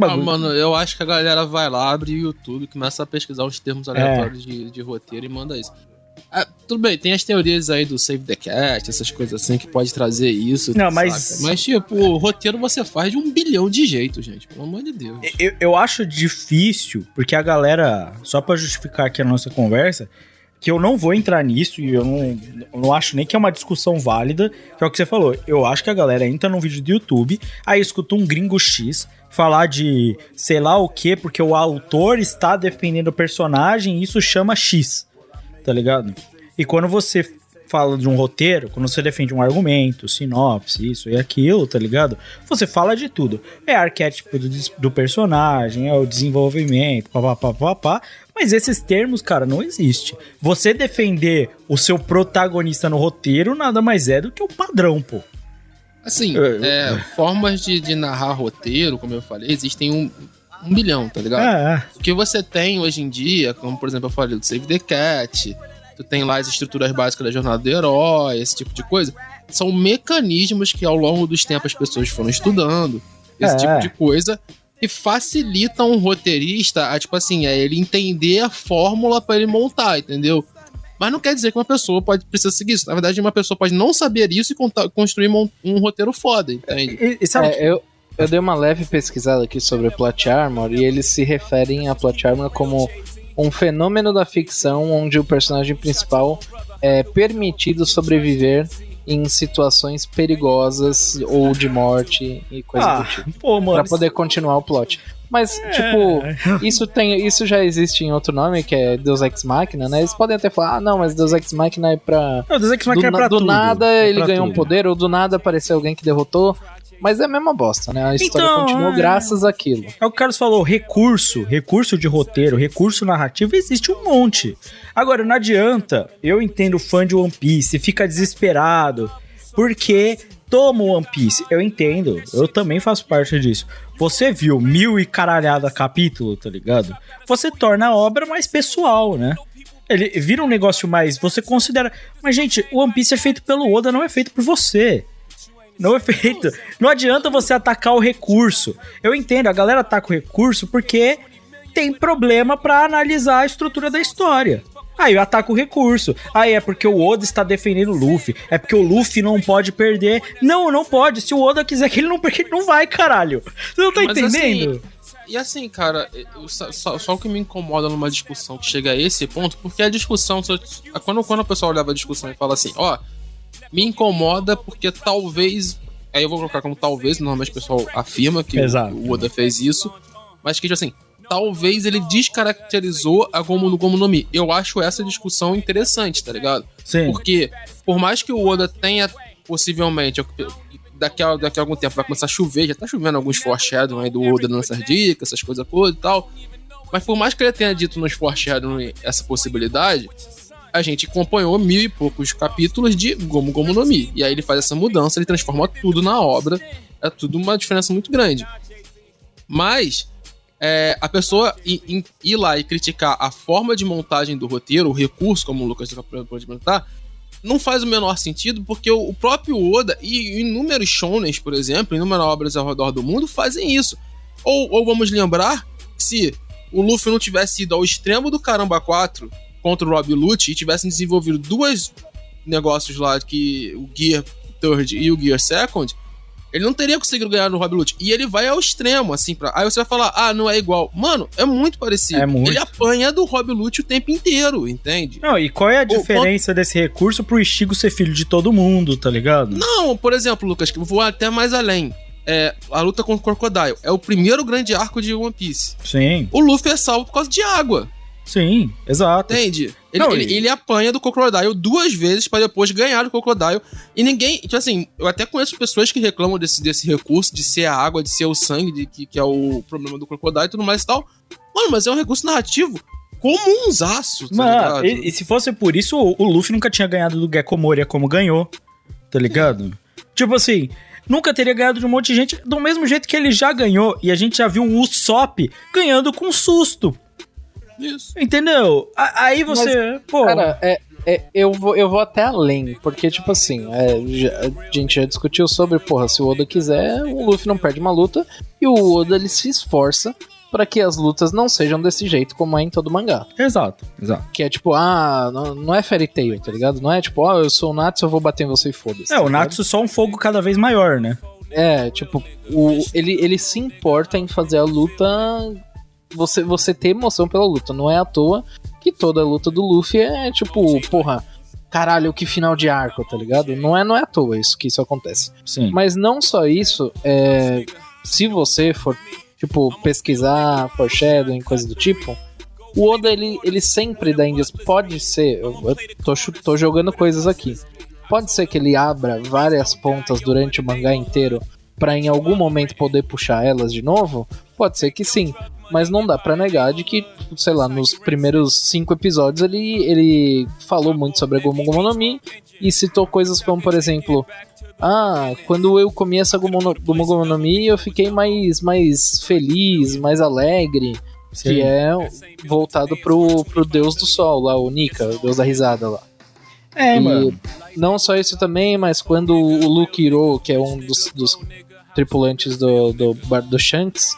Ah, mano, eu acho que a galera vai lá, abre o YouTube, começa a pesquisar uns termos É. aleatórios de, de roteiro e manda isso. Ah, tudo bem, tem as teorias aí do Save the Cat, essas coisas assim que pode trazer isso. Não, mas- saca? Mas, tipo, o roteiro você faz de um bilhão de jeitos, gente. Pelo amor de Deus. Eu, eu acho difícil, porque a galera, só pra justificar aqui a nossa conversa, que eu não vou entrar nisso e eu não, eu não acho nem que é uma discussão válida, que é o que você falou. Eu acho que a galera entra num vídeo do YouTube, aí escuta um gringo X falar de sei lá o que, porque o autor está defendendo o personagem e isso chama X, tá ligado? E quando você fala de um roteiro, quando você defende um argumento, sinopse, isso e aquilo, tá ligado? Você fala de tudo. É arquétipo do, do personagem, é o desenvolvimento, papapá, papapá. Mas esses termos, cara, não existe. Você defender o seu protagonista no roteiro nada mais é do que o padrão, pô. Assim, É, é, formas de, de narrar roteiro, como eu falei, existem um, um bilhão, tá ligado? É, O que você tem hoje em dia, como por exemplo eu falei do Save the Cat, tu tem lá as estruturas básicas da jornada do herói, esse tipo de coisa, são mecanismos que ao longo dos tempos as pessoas foram estudando, esse É. tipo de coisa, e facilitam um roteirista a, tipo assim, a ele entender a fórmula pra ele montar, entendeu? Mas não quer dizer que uma pessoa pode precisa seguir isso. Na verdade, uma pessoa pode não saber isso e construir um roteiro foda, entende? E, e sabe, É, eu, eu dei uma leve pesquisada aqui sobre Plot Armor e eles se referem a Plot Armor como um fenômeno da ficção onde o personagem principal é permitido sobreviver em situações perigosas ou de morte e coisa do ah, tipo. pô, mano. Pra poder continuar o plot. Mas, tipo, isso tem. Isso já existe em outro nome, que é Deus Ex Machina, né? Eles podem até falar, ah, não, mas Deus Ex Machina é pra. Não, Deus Ex Do, Machina é na- pra do tudo. nada É ele ganhou um poder, ou do nada apareceu alguém que derrotou. Mas é a mesma bosta, né? A história Então, continuou é. graças àquilo. É o que o Carlos falou, recurso, recurso de roteiro, recurso narrativo, existe um monte. Agora, não adianta, eu entendo fã de One Piece, fica desesperado, porque toma One Piece, eu entendo, eu também faço parte disso. Você viu mil e caralhada capítulo, tá ligado? Você torna a obra mais pessoal, né? Ele vira um negócio mais, você considera... Mas, gente, o One Piece é feito pelo Oda, não é feito por você. Não é feito. Não adianta você atacar o recurso. Eu entendo, a galera ataca o recurso porque tem problema pra analisar a estrutura da história. Aí ataca o recurso. Aí é porque o Oda está defendendo o Luffy. É porque o Luffy não pode perder. Não, não pode. Se o Oda quiser que ele não perca, ele não vai, caralho. Você não tá Mas, entendendo? assim, E assim, cara, eu- só, só- o que me incomoda numa discussão que chega a esse ponto, porque a discussão, eu- quando, quando a pessoa leva a discussão e fala assim, ó, me incomoda porque talvez, aí eu vou colocar como talvez, normalmente o pessoal afirma que Exato. o Oda fez isso, mas que, tipo assim, talvez ele descaracterizou a Gomu no Gomu no Mi. Eu acho essa discussão interessante, tá ligado? Sim. Porque, por mais que o Oda tenha, possivelmente, daqui a, daqui a algum tempo vai começar a chover, já tá chovendo alguns foreshadow aí do Oda dando essas dicas, essas coisas todas e tal. Mas por mais que ele tenha dito nos foreshadow essa possibilidade, a gente acompanhou mil e poucos capítulos de Gomu Gomu no Mi. E aí ele faz essa mudança, ele transforma tudo na obra. É tudo uma diferença muito grande. Mas é, a pessoa ir, lá e criticar a forma de montagem do roteiro, o recurso, como o Lucas pode comentar, não faz o menor sentido, porque o próprio Oda e inúmeros shonens, por exemplo, inúmeras obras ao redor do mundo fazem isso. Ou, ou vamos lembrar se o Luffy não tivesse ido ao extremo do Caramba 4 contra o Rob Lute e tivessem desenvolvido dois negócios lá, que o Gear Third e o Gear Second, ele não teria conseguido ganhar no Rob Lute. E ele vai ao extremo, assim, pra... aí você vai falar, ah, não é igual. Mano, é muito parecido. É muito. Ele apanha do Rob Lute o tempo inteiro, entende? Não, e qual é a O- diferença desse recurso pro Ichigo ser filho de todo mundo, tá ligado? Não, por exemplo, Lucas, que eu vou até mais além. É, a luta contra o Crocodile é o primeiro grande arco de One Piece. Sim, O Luffy é salvo por causa de água, sim, exato. entende? Ele, Não, ele, e- ele apanha do Crocodile duas vezes pra depois ganhar do Crocodile. E ninguém. Tipo assim, eu até conheço pessoas que reclamam desse, desse recurso de ser a água, de ser o sangue, de, que, que é o problema do Crocodile e tudo mais e tal. Mano, mas é um recurso narrativo comunzaço, tá Mano, ligado? e, e se fosse por isso, o, o Luffy nunca tinha ganhado do Gekko Moria como ganhou, tá ligado? Tipo assim, nunca teria ganhado de um monte de gente, do mesmo jeito que ele já ganhou, e a gente já viu o Usopp ganhando com susto, Isso. entendeu? A- aí você, pô... Cara, é, é, eu, vou, eu vou até além, porque, tipo assim, é, já- a gente já discutiu sobre, porra, se o Oda quiser, o Luffy não perde uma luta, e o Oda ele se esforça para que as lutas não sejam desse jeito como é em todo mangá. Exato, exato. Que é tipo, ah, não, não é fairy tail, tá ligado? Não é tipo, ah, eu sou o Natsu, eu vou bater em você e foda-se. É, tá o? Natsu só um fogo cada vez maior, né? É, tipo, o, ele, ele se importa em fazer a luta. Você, você ter emoção pela luta. Não é à toa que toda luta do Luffy é tipo, porra, caralho, que final de arco, tá ligado? Não é, não é à toa isso que isso acontece. Sim. Mas não só isso, é, se você for, tipo, pesquisar foreshadowing, coisa do tipo, o Oda, ele, ele sempre dá. Pode ser, eu, eu tô, tô jogando coisas aqui. Pode ser que ele abra várias pontas durante o mangá inteiro pra em algum momento poder puxar elas de novo? Pode ser que sim. Mas não dá pra negar de que, sei lá, nos primeiros cinco episódios ele, ele falou muito sobre a Gomu Gomu no Mi e citou coisas como, por exemplo, ah, quando eu comi essa Gomu no, Gomu no Mi eu fiquei mais, mais feliz, mais alegre, Sim. que é voltado pro, pro deus do sol lá, o Nika, o deus da risada lá. É, E mano. não só isso também, mas quando o Luke Hiro, que é um dos, dos tripulantes do, do do Shanks,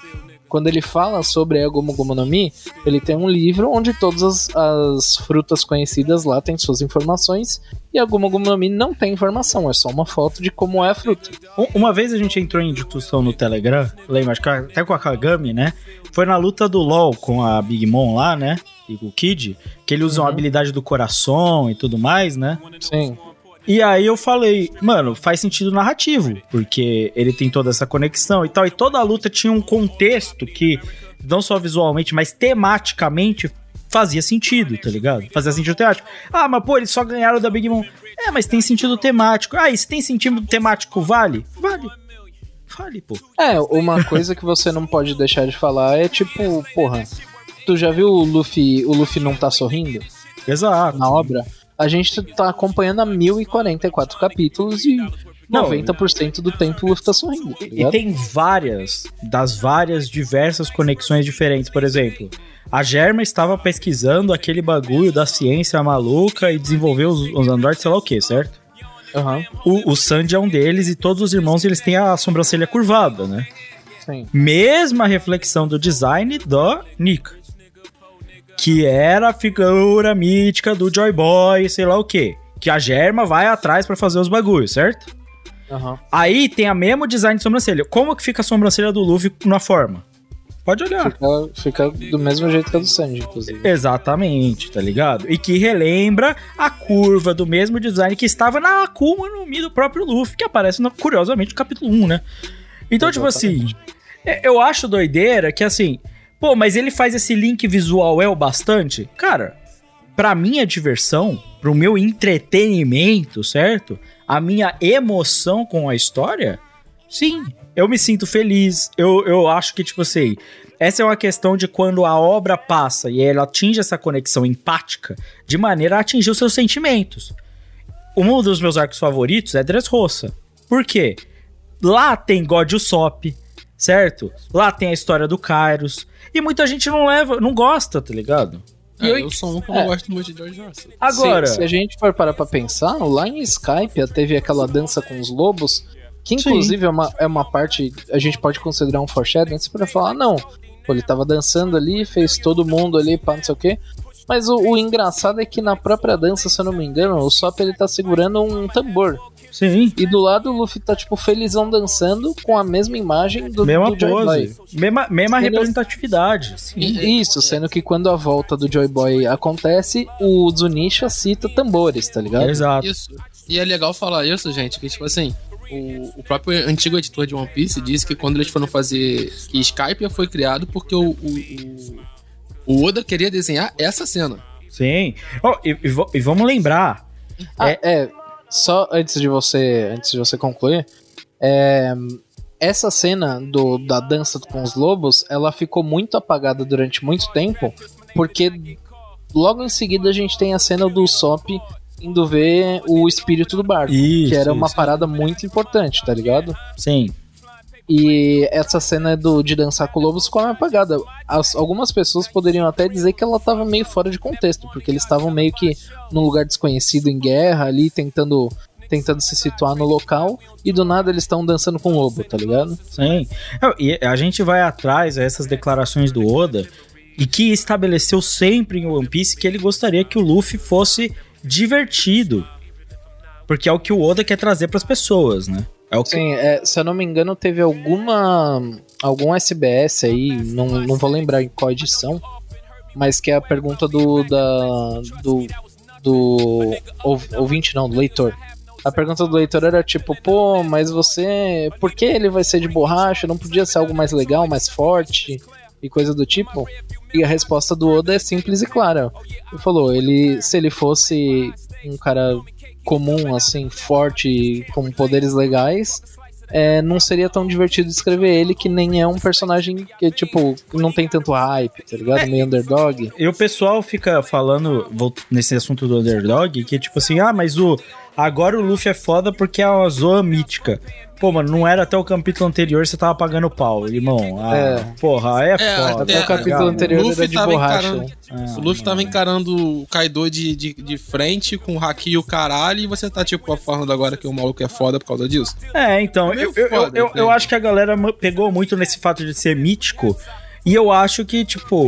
quando ele fala sobre a Gomu Gomu no Mi, ele tem um livro onde todas as, as frutas conhecidas lá têm suas informações e a Gomu Gomu no Mi não tem informação, é só uma foto de como é a fruta. Um- Uma vez a gente entrou em discussão no Telegram, lembra? Acho que até com a Kagami, né? Foi na luta do LoL com a Big Mom lá, né? E o Kid, que ele usa uma habilidade do coração e tudo mais, né? Sim. E aí eu falei, mano, faz sentido narrativo, porque ele tem toda essa conexão e tal, e toda a luta tinha um contexto que, não só visualmente, mas tematicamente fazia sentido, tá ligado? Fazia sentido temático. Ah, mas pô, eles só ganharam da Big Mom. É, mas tem sentido temático. Ah, e se tem sentido temático, vale? Vale. Vale, pô. É, uma coisa que você não pode deixar de falar é tipo, porra, tu já viu o Luffy, o Luffy não tá sorrindo? Exato. na obra, a gente tá acompanhando a 1044 capítulos e Não, 90% do tempo o Luffy tá sorrindo, tá E tem várias, das várias diversas conexões diferentes. Por exemplo, a Germa estava pesquisando aquele bagulho da ciência maluca e desenvolveu os, os androides, sei lá o que, certo? Aham, O, o Sandy é um deles e todos os irmãos eles têm a sobrancelha curvada, né? sim. Mesma reflexão do design do Nika. Que era a figura mítica do Joy Boy, sei lá o quê. Que a Germa vai atrás pra fazer os bagulhos, certo? Aham. Aí tem a mesmo design de sobrancelha. Como que fica a sobrancelha do Luffy na forma? Pode olhar. Fica, fica do mesmo jeito que a do Sanji, inclusive. Exatamente, tá ligado? E que relembra a curva do mesmo design que estava na Akuma no Mi do próprio Luffy, que aparece, no- curiosamente, no capítulo 1, né? Então, tipo assim, é- eu acho doideira que assim, pô, mas ele faz esse link visual é o bastante? Cara, pra minha diversão, pro meu entretenimento, certo? A minha emoção com a história, sim, eu me sinto feliz. Eu, eu acho que, tipo assim, essa é uma questão de quando a obra passa e ela atinge essa conexão empática de maneira a atingir os seus sentimentos. Um dos meus arcos favoritos é Dressrosa. Por quê? Lá tem God Usopp, certo? Lá tem a história do Kairos. E muita gente não leva, não gosta, tá ligado? É, eu sou um que É. não gosto muito de George Russell. Agora, Se, se a gente for parar pra pensar, lá em Skype teve aquela dança com os lobos, que inclusive é uma, é uma parte, a gente pode considerar um foreshadowing, você pode falar, ah, não, pô, ele tava dançando ali, fez todo mundo ali, pá, não sei o quê. Mas o, o engraçado é que na própria dança, se eu não me engano, o Sop ele tá segurando um tambor. Sim, E do lado o Luffy tá, tipo, felizão dançando com a mesma imagem do, mesma do Joy Boy. pose, mesma, mesma Ele- representatividade. Sim. E- Isso, sendo que quando a volta do Joy Boy acontece, o Zunisha cita tambores, tá ligado? Exato. Isso. E é legal falar isso, gente, que tipo assim, o, o próprio antigo editor de One Piece disse que quando eles foram fazer. que Skype foi criado porque o, o, o, Oda queria desenhar essa cena. Sim. Oh, e, e e vamos lembrar. Ah, é. Só antes de você, antes de você concluir, é, essa cena do, da dança com os lobos, ela ficou muito apagada durante muito tempo, porque logo em seguida a gente tem a cena do Sop indo ver o espírito do barco, Isso, que era uma isso. parada muito importante, tá ligado? Sim. E essa cena do, de dançar com lobos ficou apagada. As- algumas pessoas poderiam até dizer que ela tava meio fora de contexto, porque eles estavam meio que num lugar desconhecido em guerra ali, tentando, tentando se situar no local, e do nada eles estão dançando com o lobo, tá ligado? Sim. Não, E a gente vai atrás dessas declarações do Oda e que estabeleceu sempre em One Piece que ele gostaria que o Luffy fosse divertido. Porque é o que o Oda quer trazer pras pessoas, né? É o que Sim, é, se eu não me engano, teve alguma. algum SBS aí, não, não vou lembrar em qual edição, mas que é a pergunta do. Da, do. do. ou- ouvinte, não, do leitor. A pergunta do leitor era tipo, pô, mas você. Por que ele vai ser de borracha? Não podia ser algo mais legal, mais forte? E coisa do tipo? E a resposta do Oda é simples e clara. Ele falou, ele. Se ele fosse um cara comum, assim, forte, com poderes legais, é, não seria tão divertido escrever ele que nem é um personagem que, tipo, não tem tanto hype, tá ligado? Meio underdog. E o pessoal fica falando nesse assunto do underdog que tipo assim, ah, mas o agora o Luffy é foda porque é uma zoa mítica. Pô, mano, não era até o capítulo anterior você tava pagando pau, irmão. Ah, É. porra, é, É, foda. Até o É, capítulo legal, anterior Luffy era de tava borracha. encarando- Ah, O Luffy tava encarando o Kaido de, de, de frente com o Haki e o caralho, e você tá, tipo, falando agora que o maluco é foda por causa disso. É, então, É eu, eu, foda, eu, eu acho que a galera pegou muito nesse fato de ser mítico. E eu acho que, tipo,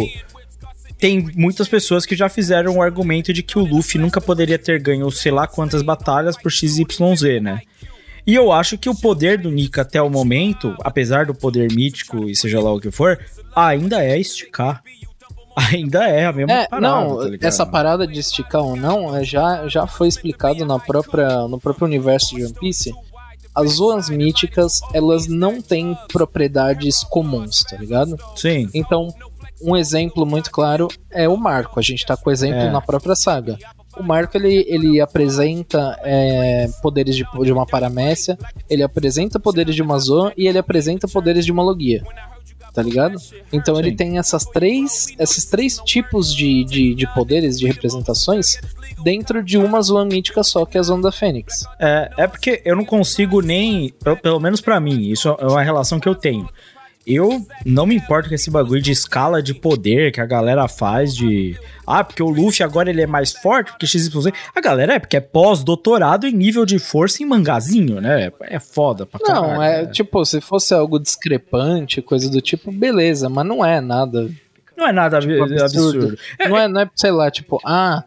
tem muitas pessoas que já fizeram o argumento de que o Luffy nunca poderia ter ganho sei lá quantas batalhas por XYZ, né? E eu acho que o poder do Nika até o momento, apesar do poder mítico e seja lá o que for, ainda é esticar. Ainda é a mesma É, parada, não, tá essa parada de esticar ou não é, já, já foi explicado na própria, no próprio universo de One Piece. As zoas míticas, elas não têm propriedades comuns, tá ligado? Sim, Então, um exemplo muito claro é o Marco. A gente tá com o exemplo É. na própria saga. O Marco ele, ele apresenta é, poderes de, de uma paramécia, ele apresenta poderes de uma Zoa e ele apresenta poderes de uma Logia. Tá ligado? Então ele Sim. tem essas três, esses três tipos de, de, de poderes, de representações, dentro de uma Zoa mítica só, que é a Zona da Fênix. É, é porque eu não consigo nem, pelo, pelo menos pra mim, isso é uma relação que eu tenho. Eu não me importo com esse bagulho de escala de poder que a galera faz de. Ah, porque o Luffy agora ele é mais forte, porque XYZ. A galera é porque é pós-doutorado em nível de força em mangazinho, né? É foda pra caralho. Não, é né? tipo, se fosse algo discrepante, coisa do tipo, beleza, mas não é nada. Não é nada Tipo, absurdo. absurdo. Não é, não é, sei lá, tipo, ah,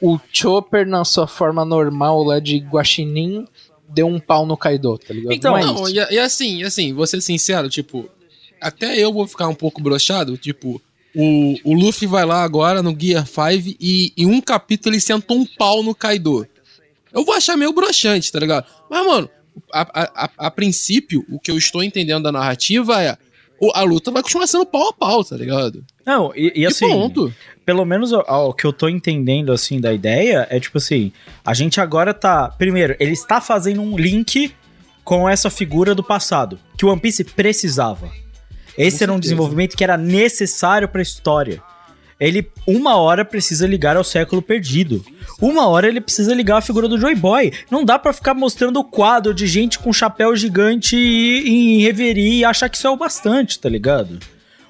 o Chopper na sua forma normal lá de guaxinim deu um pau no Kaido, tá ligado? Então, não é Não, isso. e, e assim, e assim, vou ser sincero, tipo, até eu vou ficar um pouco brochado, tipo, o, o Luffy vai lá agora no Gear 5 e em um capítulo ele senta um pau no Kaido. Eu vou achar meio broxante, tá ligado? Mas, mano, a, a, a, princípio, o que eu estou entendendo da narrativa é a luta vai continuar sendo pau a pau, tá ligado? Não, e, e E assim, ponto. pelo menos o, o que eu tô entendendo, assim, da ideia é tipo assim, a gente agora tá. Primeiro, ele está fazendo um link com essa figura do passado, que o One Piece precisava. Esse Com era um certeza. desenvolvimento que era necessário pra história. Ele, uma hora, precisa ligar ao século perdido. Uma hora ele precisa ligar a figura do Joy Boy. Não dá pra ficar mostrando o quadro de gente com chapéu gigante e- em reverie e achar que isso é o bastante, tá ligado?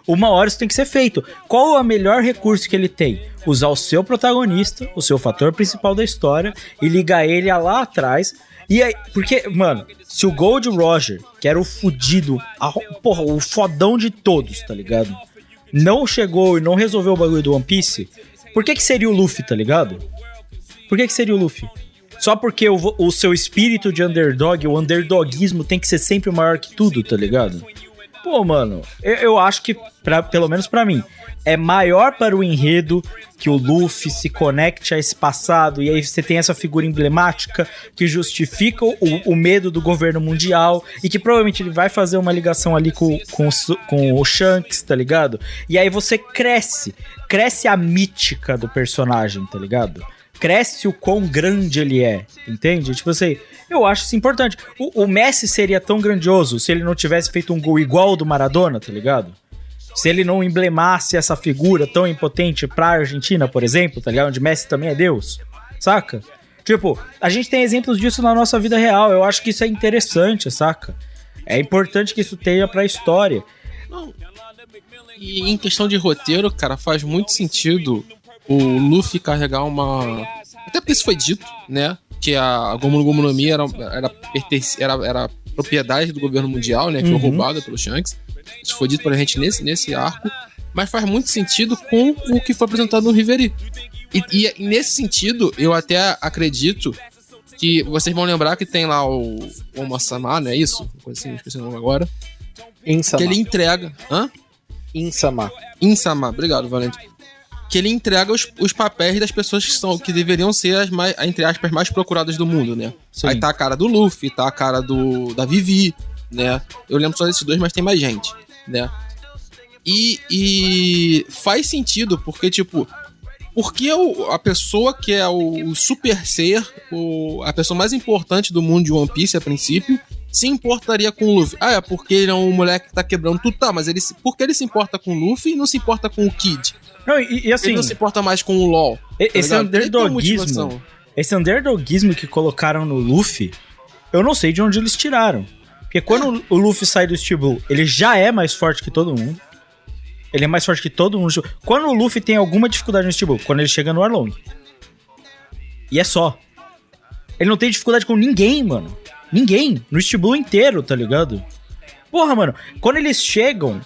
Uma hora isso tem que ser feito. Qual é o melhor recurso que ele tem? Usar o seu protagonista, o seu fator principal da história, e ligar ele a lá atrás. E aí, porque, mano, se o Gold Roger, que era o fudido, a- porra, o fodão de todos, tá ligado? Não chegou e não resolveu o bagulho do One Piece, por que que seria o Luffy, tá ligado? Por que que seria o Luffy? Só porque o, o seu espírito de underdog, o underdogismo tem que ser sempre maior que tudo, tá ligado? Pô, mano, eu, eu acho que, pra, pelo menos pra mim, é maior para o enredo que o Luffy se conecte a esse passado e aí você tem essa figura emblemática que justifica o, o medo do governo mundial e que provavelmente ele vai fazer uma ligação ali com, com, com o Shanks, tá ligado? E aí você cresce, cresce a mítica do personagem, tá ligado? Cresce o quão grande ele é, entende? Tipo assim, eu acho isso importante. O, o Messi seria tão grandioso se ele não tivesse feito um gol igual ao do Maradona, tá ligado? Se ele não emblemasse essa figura tão impotente pra Argentina, por exemplo, tá ligado? Onde Messi também é Deus, saca? Tipo, a gente tem exemplos disso na nossa vida real. Eu acho que isso é interessante, saca? É importante que isso tenha pra história. E em questão de roteiro, cara, faz muito sentido o Luffy carregar uma. Até porque isso foi dito, né? Que a Gomu no Gomu no Mi era, era, pertence- era, era propriedade do governo mundial, né? Que foi Uhum. roubada pelo Shanks. Isso foi dito pra gente nesse, nesse arco. Mas faz muito sentido com o que foi apresentado no Riveri. E, e nesse sentido, eu até acredito que vocês vão lembrar que tem lá o Oma-sama, não é isso? Coisa assim, esqueci o nome agora. Insama. Que ele entrega. Hã? Insama. Insama, obrigado, Valente. Que ele entrega os, os papéis das pessoas que são que deveriam ser as mais, entre aspas, mais procuradas do mundo, né? Sim. Aí tá a cara do Luffy, tá a cara do da Vivi, né? Eu lembro só desses dois, mas tem mais gente, né? E, e faz sentido, porque, tipo, porque o, a pessoa que é o, super ser, o, a pessoa mais importante do mundo de One Piece a princípio, se importaria com o Luffy? Ah, é porque ele é um moleque que tá quebrando tudo, tá, mas ele, se- por que ele se importa com o Luffy e não se importa com o Kid? Não, e, e assim, ele não se importa mais com o LoL. e- tá esse ligado? Underdogismo, esse underdogismo que colocaram no Luffy, eu não sei de onde eles tiraram. Porque quando o Luffy sai do Steel Blue, ele já é mais forte que todo mundo. Ele é mais forte que todo mundo. Quando o Luffy tem alguma dificuldade no Steel Blue? Quando ele chega no Arlong. E é só. Ele não tem dificuldade com ninguém, mano. Ninguém. No Blue inteiro, tá ligado? Porra, mano. Quando eles chegam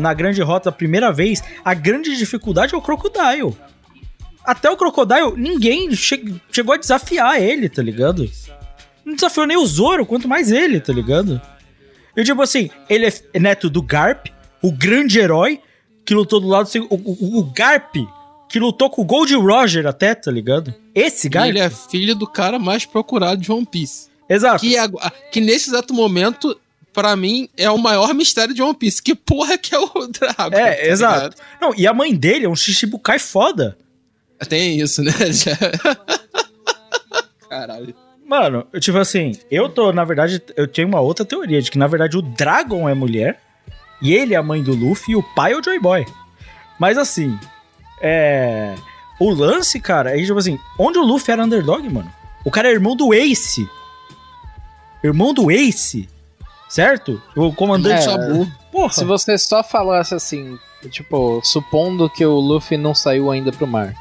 na grande rota a primeira vez, a grande dificuldade é o Crocodile. Até o Crocodile, ninguém che- chegou a desafiar ele, tá ligado? Não desafiou nem o Zoro, quanto mais ele, tá ligado? Eu tipo assim, ele é neto do Garp, o grande herói, que lutou do lado... O, o, o Garp, que lutou com o Gold Roger até, tá ligado? Esse E Garp... ele é filho do cara mais procurado de One Piece. Exato. Que, que nesse exato momento, pra mim, é o maior mistério de One Piece. Que porra que é o Drago? É, tá exato. ligado? Não, e a mãe dele é um Shichibukai foda. Tem isso, né? Já- Caralho. Mano, eu, tipo assim, eu tô, na verdade, eu tenho uma outra teoria de que, na verdade, o Dragon é mulher e ele é a mãe do Luffy e o pai é o Joy Boy. Mas assim, é. O lance, cara, é tipo assim, onde o Luffy era underdog, mano? O cara é irmão do Ace. Irmão do Ace. Certo? O comandante É, Sabu. Porra. Se você só falasse assim, tipo, supondo que o Luffy não saiu ainda pro mar,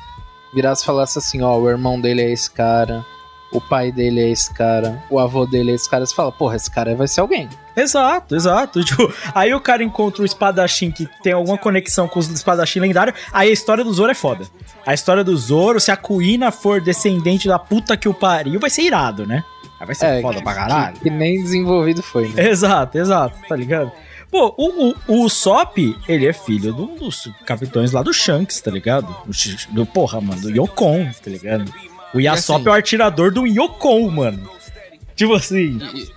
virasse e falasse assim, ó, o irmão dele é esse cara, o pai dele é esse cara, o avô dele é esse cara, você fala, porra, esse cara vai ser alguém. Exato, exato. Tipo, aí o cara encontra um espadachim que tem alguma conexão com os espadachim lendário, aí a história do Zoro é foda. A história do Zoro, se a Kuina for descendente da puta que o pariu, vai ser irado, né? Aí vai ser É, foda que, pra caralho. Que, que nem desenvolvido foi, né? Exato, exato, tá ligado? Pô, o, o, o Sop, ele é filho de um dos capitães lá do Shanks, tá ligado? Do, do porra, mano, do Yokon, tá ligado? O Yasop assim- é o atirador do Yokon, mano. Tipo assim, E-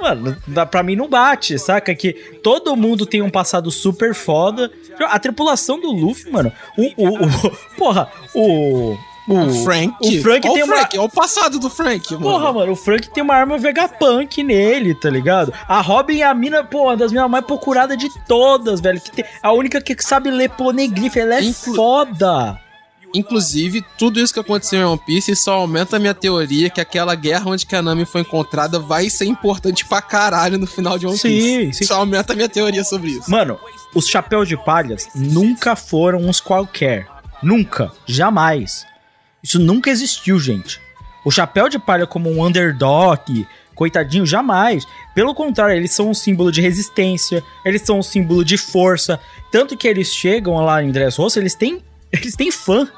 mano, dá- pra mim não bate, saca? Que todo mundo tem um passado super foda. A tripulação do Luffy, mano, o. o, o porra, o. O, O Frank. O Frank Olha tem o uma. Frank, olha o passado do Frank, mano. Porra, mano, o Frank tem uma arma Vegapunk nele, tá ligado? A Robin é a mina, pô, uma das minas mais procuradas de todas, velho. Que tem, a única que sabe ler poneglyph, ela é Inclu- foda. Inclusive, tudo isso que aconteceu em One Piece só aumenta a minha teoria que aquela guerra onde que a Nami foi encontrada vai ser importante pra caralho no final de One Sim, Piece. sim. Só aumenta a minha teoria sobre isso. Mano, os chapéus de palhas nunca foram uns qualquer. Nunca. Jamais. Isso nunca existiu, gente. O chapéu de palha como um underdog, coitadinho, jamais. Pelo contrário, eles são um símbolo de resistência, eles são um símbolo de força. Tanto que eles chegam lá em Dressrosa, eles têm, eles têm fã.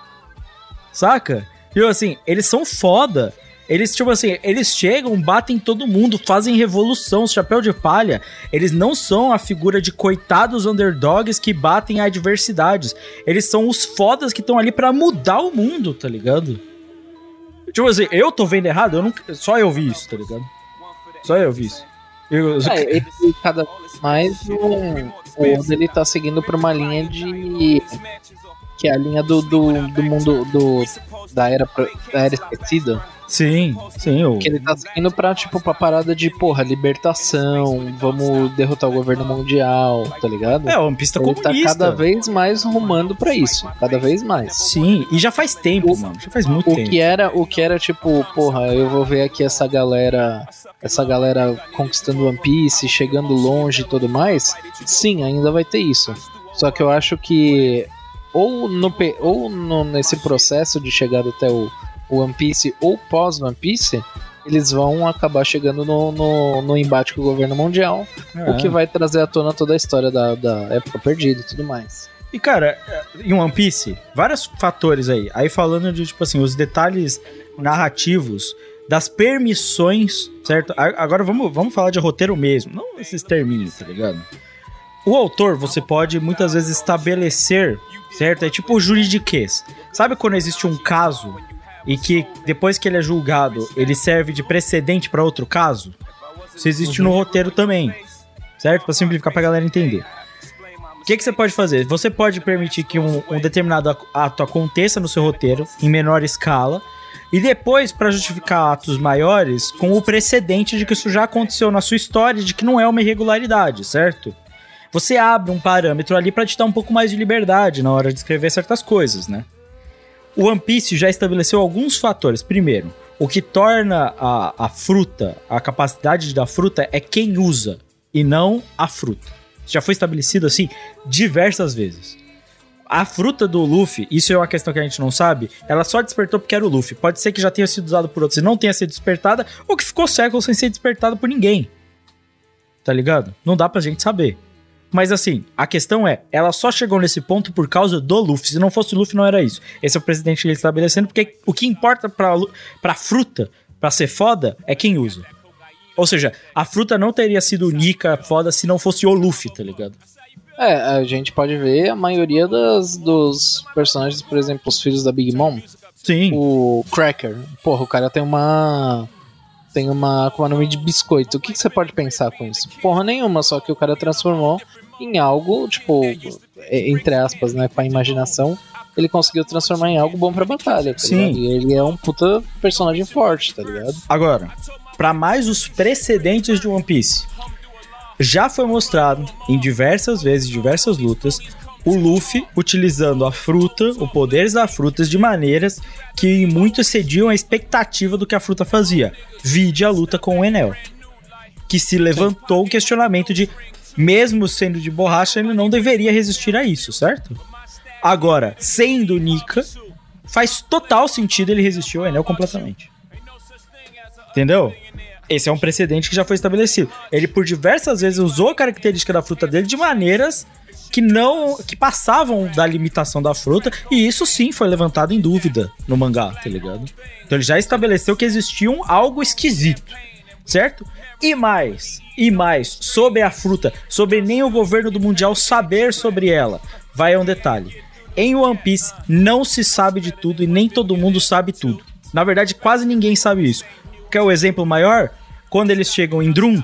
Saca? Tipo assim, eles são foda. Eles, tipo assim, eles chegam, batem todo mundo, fazem revolução. Chapéu de palha, eles não são a figura de coitados underdogs que batem adversidades. Eles são os fodas que estão ali pra mudar o mundo, tá ligado? Tipo assim, eu tô vendo errado, eu nunca, só eu vi isso, tá ligado? Só eu vi isso. Eu- É, ele cada vez mais o, o ele tá seguindo pra uma linha de. Que é a linha do, do, do mundo do, da, era, da era esquecida. sim, sim, eu, Que ele tá seguindo pra, tipo, pra parada de, porra, libertação, vamos derrotar o governo mundial, tá ligado? é, One Piece tá ele tá comunista. cada vez mais rumando pra isso. Cada vez mais. Sim, e já faz tempo, mano, já faz muito O tempo. que era, o que era tipo, porra, eu vou ver aqui essa galera, essa galera conquistando One Piece, chegando longe e tudo mais. Sim, ainda vai ter isso. Só que eu acho que ou no ou no- nesse processo de chegar até o, One Piece ou pós One Piece, eles vão acabar chegando no, no, no embate com o governo mundial, É. o que vai trazer à tona toda a história da, da época perdida e tudo mais. E, cara, em One Piece, vários fatores aí. Aí falando de, tipo assim, os detalhes narrativos das permissões, certo? Agora vamos, vamos falar de roteiro mesmo, não esses terminhos, tá ligado? O autor, você pode muitas vezes estabelecer, certo? É tipo o juridiquês. Sabe quando existe um caso e que depois que ele é julgado, ele serve de precedente para outro caso? Isso existe no roteiro também, certo? Pra simplificar pra galera entender. O que, que você pode fazer? Você pode permitir que um, um determinado ato aconteça no seu roteiro, em menor escala, e depois, para justificar atos maiores, com o precedente de que isso já aconteceu na sua história, de que não é uma irregularidade, certo? Você abre um parâmetro ali para te dar um pouco mais de liberdade na hora de escrever certas coisas, né? O One Piece já estabeleceu alguns fatores. Primeiro, o que torna a, a fruta, a capacidade da fruta é quem usa e não a fruta. Já foi estabelecido assim diversas vezes. A fruta do Luffy, isso é uma questão que a gente não sabe, ela só despertou porque era o Luffy. Pode ser que já tenha sido usado por outros e não tenha sido despertada, ou que ficou séculos sem ser despertada por ninguém. Tá ligado? Não dá pra gente saber. Mas assim, a questão é, ela só chegou nesse ponto por causa do Luffy. Se não fosse o Luffy, não era isso. Esse é o presidente que ele está estabelecendo, porque o que importa pra, pra fruta, pra ser foda, é quem usa. Ou seja, a fruta não teria sido única, foda, se não fosse o Luffy, tá ligado? É, a gente pode ver a maioria das, dos personagens, por exemplo, os filhos da Big Mom, Sim. o Cracker. Porra, o cara tem uma. Tem uma. com o nome de biscoito. O que, que você pode pensar com isso? Porra nenhuma, só que o cara transformou em algo, tipo, é, entre aspas, né, com a imaginação, ele conseguiu transformar em algo bom pra batalha, tá Sim. ligado? E ele é um puta personagem forte, tá ligado? Agora, para mais os precedentes de One Piece, já foi mostrado em diversas vezes, em diversas lutas, o Luffy utilizando a fruta, o poderes da frutas de maneiras que muito excediam a expectativa do que a fruta fazia. Vide a luta com o Enel. Que se levantou o questionamento de, mesmo sendo de borracha, ele não deveria resistir a isso, certo? Agora, sendo Nika, faz total sentido ele resistir ao Enel completamente. Entendeu? Esse é um precedente que já foi estabelecido. Ele por diversas vezes usou a característica da fruta dele de maneiras que não que passavam da limitação da fruta e isso sim foi levantado em dúvida no mangá, tá ligado? Então ele já estabeleceu que existia um algo esquisito, certo? E mais, e mais, sobre a fruta, sobre nem o governo do mundial saber sobre ela. Vai a um detalhe. Em One Piece não se sabe de tudo e nem todo mundo sabe tudo. Na verdade, quase ninguém sabe isso. Quer o exemplo maior? Quando eles chegam em Drum,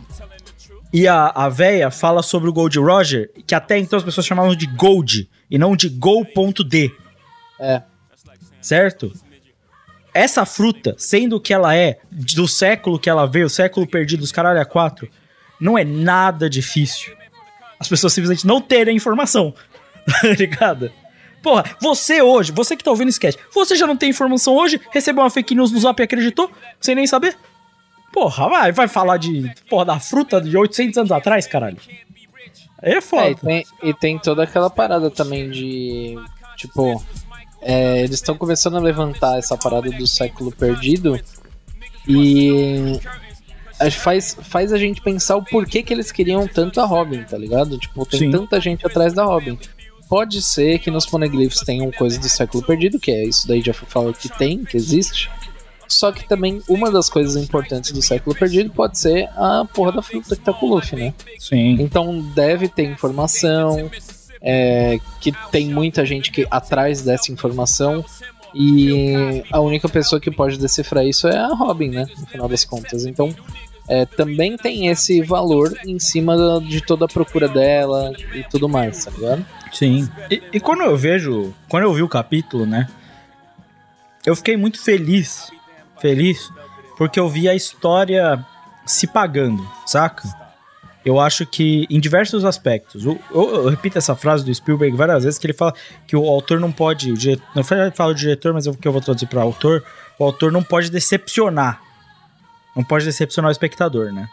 e a, a véia fala sobre o Gold Roger, que até então as pessoas chamavam de Gold e não de Go.d. É. Certo? Essa fruta, sendo que ela é do século que ela veio, século perdido, os caralho a quatro, não é nada difícil. As pessoas simplesmente não terem informação. Tá ligado? Porra, você hoje, você que tá ouvindo cast, você já não tem informação hoje? Recebeu uma fake news no zap e acreditou? Sem nem saber? Porra, vai, vai falar de, porra, da fruta de 800 anos atrás, caralho. É foda. É, e, tem, e tem toda aquela parada também de. Tipo. É, eles estão começando a levantar essa parada do século perdido. E. Faz, faz a gente pensar o porquê que eles queriam tanto a Robin, tá ligado? Tipo, tem Sim. tanta gente atrás da Robin. Pode ser que nos poneglyphs tenham coisa do século perdido, que é isso daí já falado que tem, que existe. Só que também uma das coisas importantes do século perdido pode ser a porra da fruta que tá com o Luffy, né? Sim. Então deve ter informação, é, que tem muita gente que atrás dessa informação. E a única pessoa que pode decifrar isso é a Robin, né? No final das contas. Então é, também tem esse valor em cima de toda a procura dela e tudo mais, tá ligado? Sim. E, e quando eu vejo, quando eu vi o capítulo, né? Eu fiquei muito feliz, feliz, porque eu vi a história se pagando, saca? Eu acho que em diversos aspectos. o- Eu, eu repito essa frase do Spielberg várias vezes que ele fala que o autor não pode, o diretor, não fala o diretor, mas é o que eu vou traduzir para autor, o autor não pode decepcionar. Não pode decepcionar o espectador, né?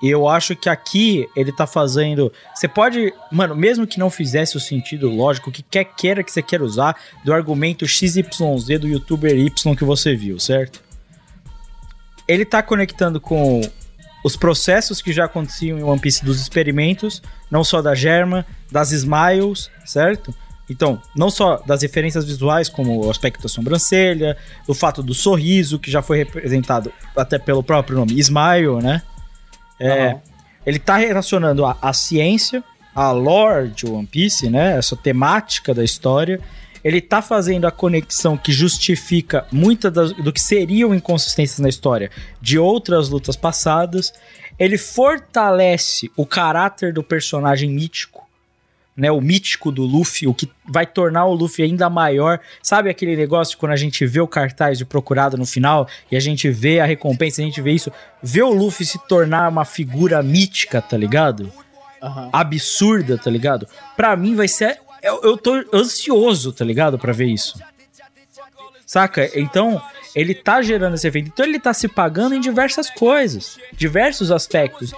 E eu acho que aqui ele tá fazendo. Você pode. Mano, mesmo que não fizesse o sentido lógico, que quer queira que você queira usar do argumento XYZ do youtuber Y que você viu, certo? Ele tá conectando com os processos que já aconteciam em One Piece dos experimentos, não só da Germa, das Smiles, certo? Então, não só das referências visuais, como o aspecto da sobrancelha, do fato do sorriso, que já foi representado até pelo próprio nome Smile, né? É, Aham. ele tá relacionando a, a ciência, a lore de One Piece, né? Essa temática da história. Ele tá fazendo a conexão que justifica muita das- do que seriam inconsistências na história de outras lutas passadas. Ele fortalece o caráter do personagem mítico, né? O mítico do Luffy, o que vai tornar o Luffy ainda maior. Sabe aquele negócio quando a gente vê o cartaz de procurado no final e a gente vê a recompensa, a gente vê isso, vê o Luffy se tornar uma figura mítica, tá ligado? Aham. Absurda, tá ligado? Pra mim vai ser eu, eu tô ansioso, tá ligado, Pra ver isso. Saca? Então, ele tá gerando esse efeito. Então, ele tá se pagando em diversas coisas, diversos aspectos.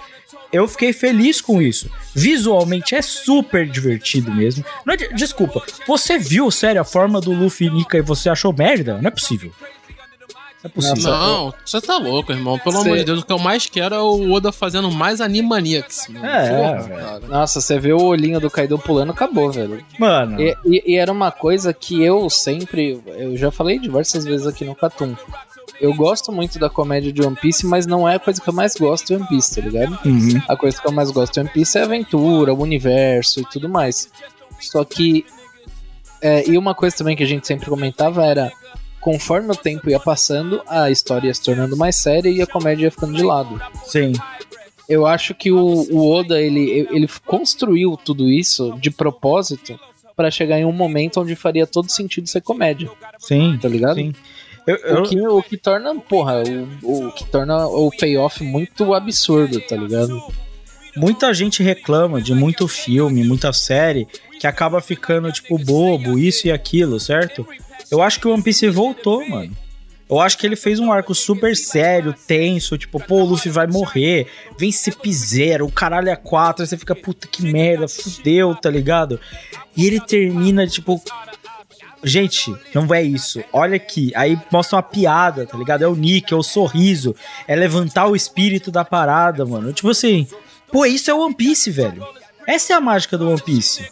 Eu fiquei feliz com isso. Visualmente é super divertido mesmo. Não de- desculpa, você viu, sério, a forma do Luffy e Nika e você achou merda? Não é possível. Não é possível. Não, você tá louco, irmão. Pelo Cê- amor de Deus, o que eu mais quero é o Oda fazendo mais Animaniacs. mano. É, Porra, velho. cara. Nossa, você vê o olhinho do Kaido pulando, acabou, velho. Mano, E, e- e era uma coisa que eu sempre. Eu já falei diversas vezes aqui no Catum. Eu gosto muito da comédia de One Piece, mas não é a coisa que eu mais gosto de One Piece, tá ligado? uhum. A coisa que eu mais gosto de One Piece é a aventura, o universo e tudo mais. Só que. é, e uma coisa também que a gente sempre comentava era. Conforme o tempo ia passando, a história ia se tornando mais séria e a comédia ia ficando de lado. sim. Eu acho que o, o Oda ele, ele construiu tudo isso de propósito pra chegar em um momento onde faria todo sentido ser comédia, Sim, tá ligado? sim. Eu, eu- O, que, o que torna, porra, o, o que torna o payoff muito absurdo, tá ligado? muita gente reclama de muito filme, muita série, que acaba ficando, tipo, bobo, isso e aquilo, certo? Eu acho que o One Piece voltou, mano. Eu acho que ele fez um arco super sério, tenso, tipo, pô, o Luffy vai morrer, vence Piseiro, o caralho é quatro, aí você fica, puta que merda, fudeu, tá ligado? E ele termina, tipo, Gente, não é isso. Olha aqui. Aí mostra uma piada, tá ligado? É o Nick, é o sorriso. É levantar o espírito da parada, mano. Tipo assim. Pô, isso é One Piece, velho. Essa é a mágica do One Piece.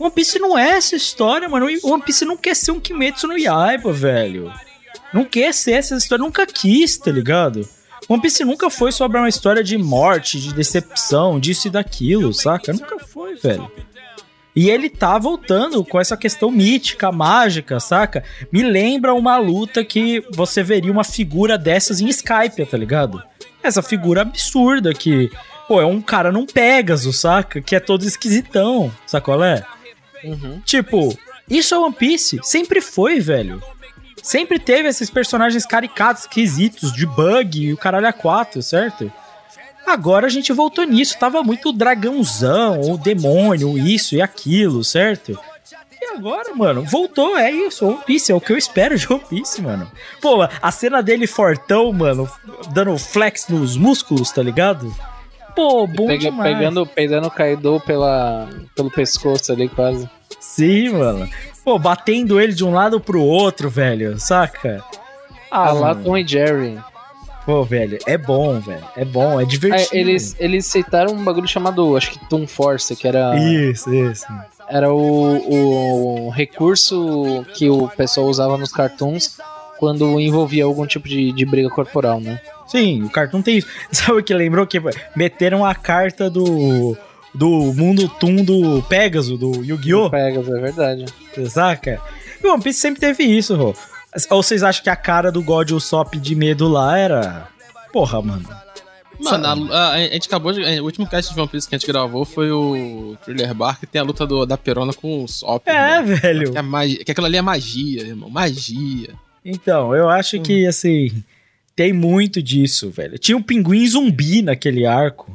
One Piece não é essa história, mano. One Piece não quer ser um Kimetsu no Yaiba, velho. Não quer ser essa história. Nunca quis, tá ligado? One Piece nunca foi sobre uma história de morte, de decepção, disso e daquilo, saca? Nunca foi, velho. E ele tá voltando com essa questão mítica, mágica, saca? Me lembra uma luta que você veria uma figura dessas em Skype, tá ligado? Essa figura absurda que, pô, é um cara num Pegasus, saca? Que é todo esquisitão, sacolé? Uhum. Tipo, isso é One Piece? Sempre foi, velho. Sempre teve esses personagens caricatos, esquisitos, de bug e o caralho a quatro, certo? Agora a gente voltou nisso. Tava muito dragãozão, o demônio, isso e aquilo, certo? E agora, mano, voltou, é isso, One Piece, é o que eu espero de One Piece, mano. Pô, a cena dele fortão, mano, dando flex nos músculos, tá ligado? Pô, bom Pega, demais. Pegando, pegando o Kaido pela, pelo pescoço ali, quase. Sim, mano. Pô, batendo ele de um lado pro outro, velho, saca? Ah, lá Tom e Jerry. Pô, velho, é bom, velho. É bom, é divertido. É, eles, eles aceitaram um bagulho chamado, acho que Toon Force, que era. Isso, isso. Era o, o recurso que o pessoal usava nos cartoons quando envolvia algum tipo de, de briga corporal, né? Sim, o cartoon tem isso. Sabe o que lembrou? Que meteram a carta do. Do mundo Toon do Pegasus, do Yu-Gi-Oh! Pegasus, é verdade. Saca? E o One Piece sempre teve isso, Rô. Ou vocês acham que a cara do God Usopp de medo lá era. Porra, mano. Mano, a, a, a, gente acabou de. O último cast de One Piece que a gente gravou foi o Thriller Bar, que tem a luta do, da Perona com o Usopp. É, velho. Que, é magia, que aquilo ali é magia, irmão. Magia. Então, eu acho hum. que, assim. Tem muito disso, velho. Tinha um pinguim zumbi naquele arco.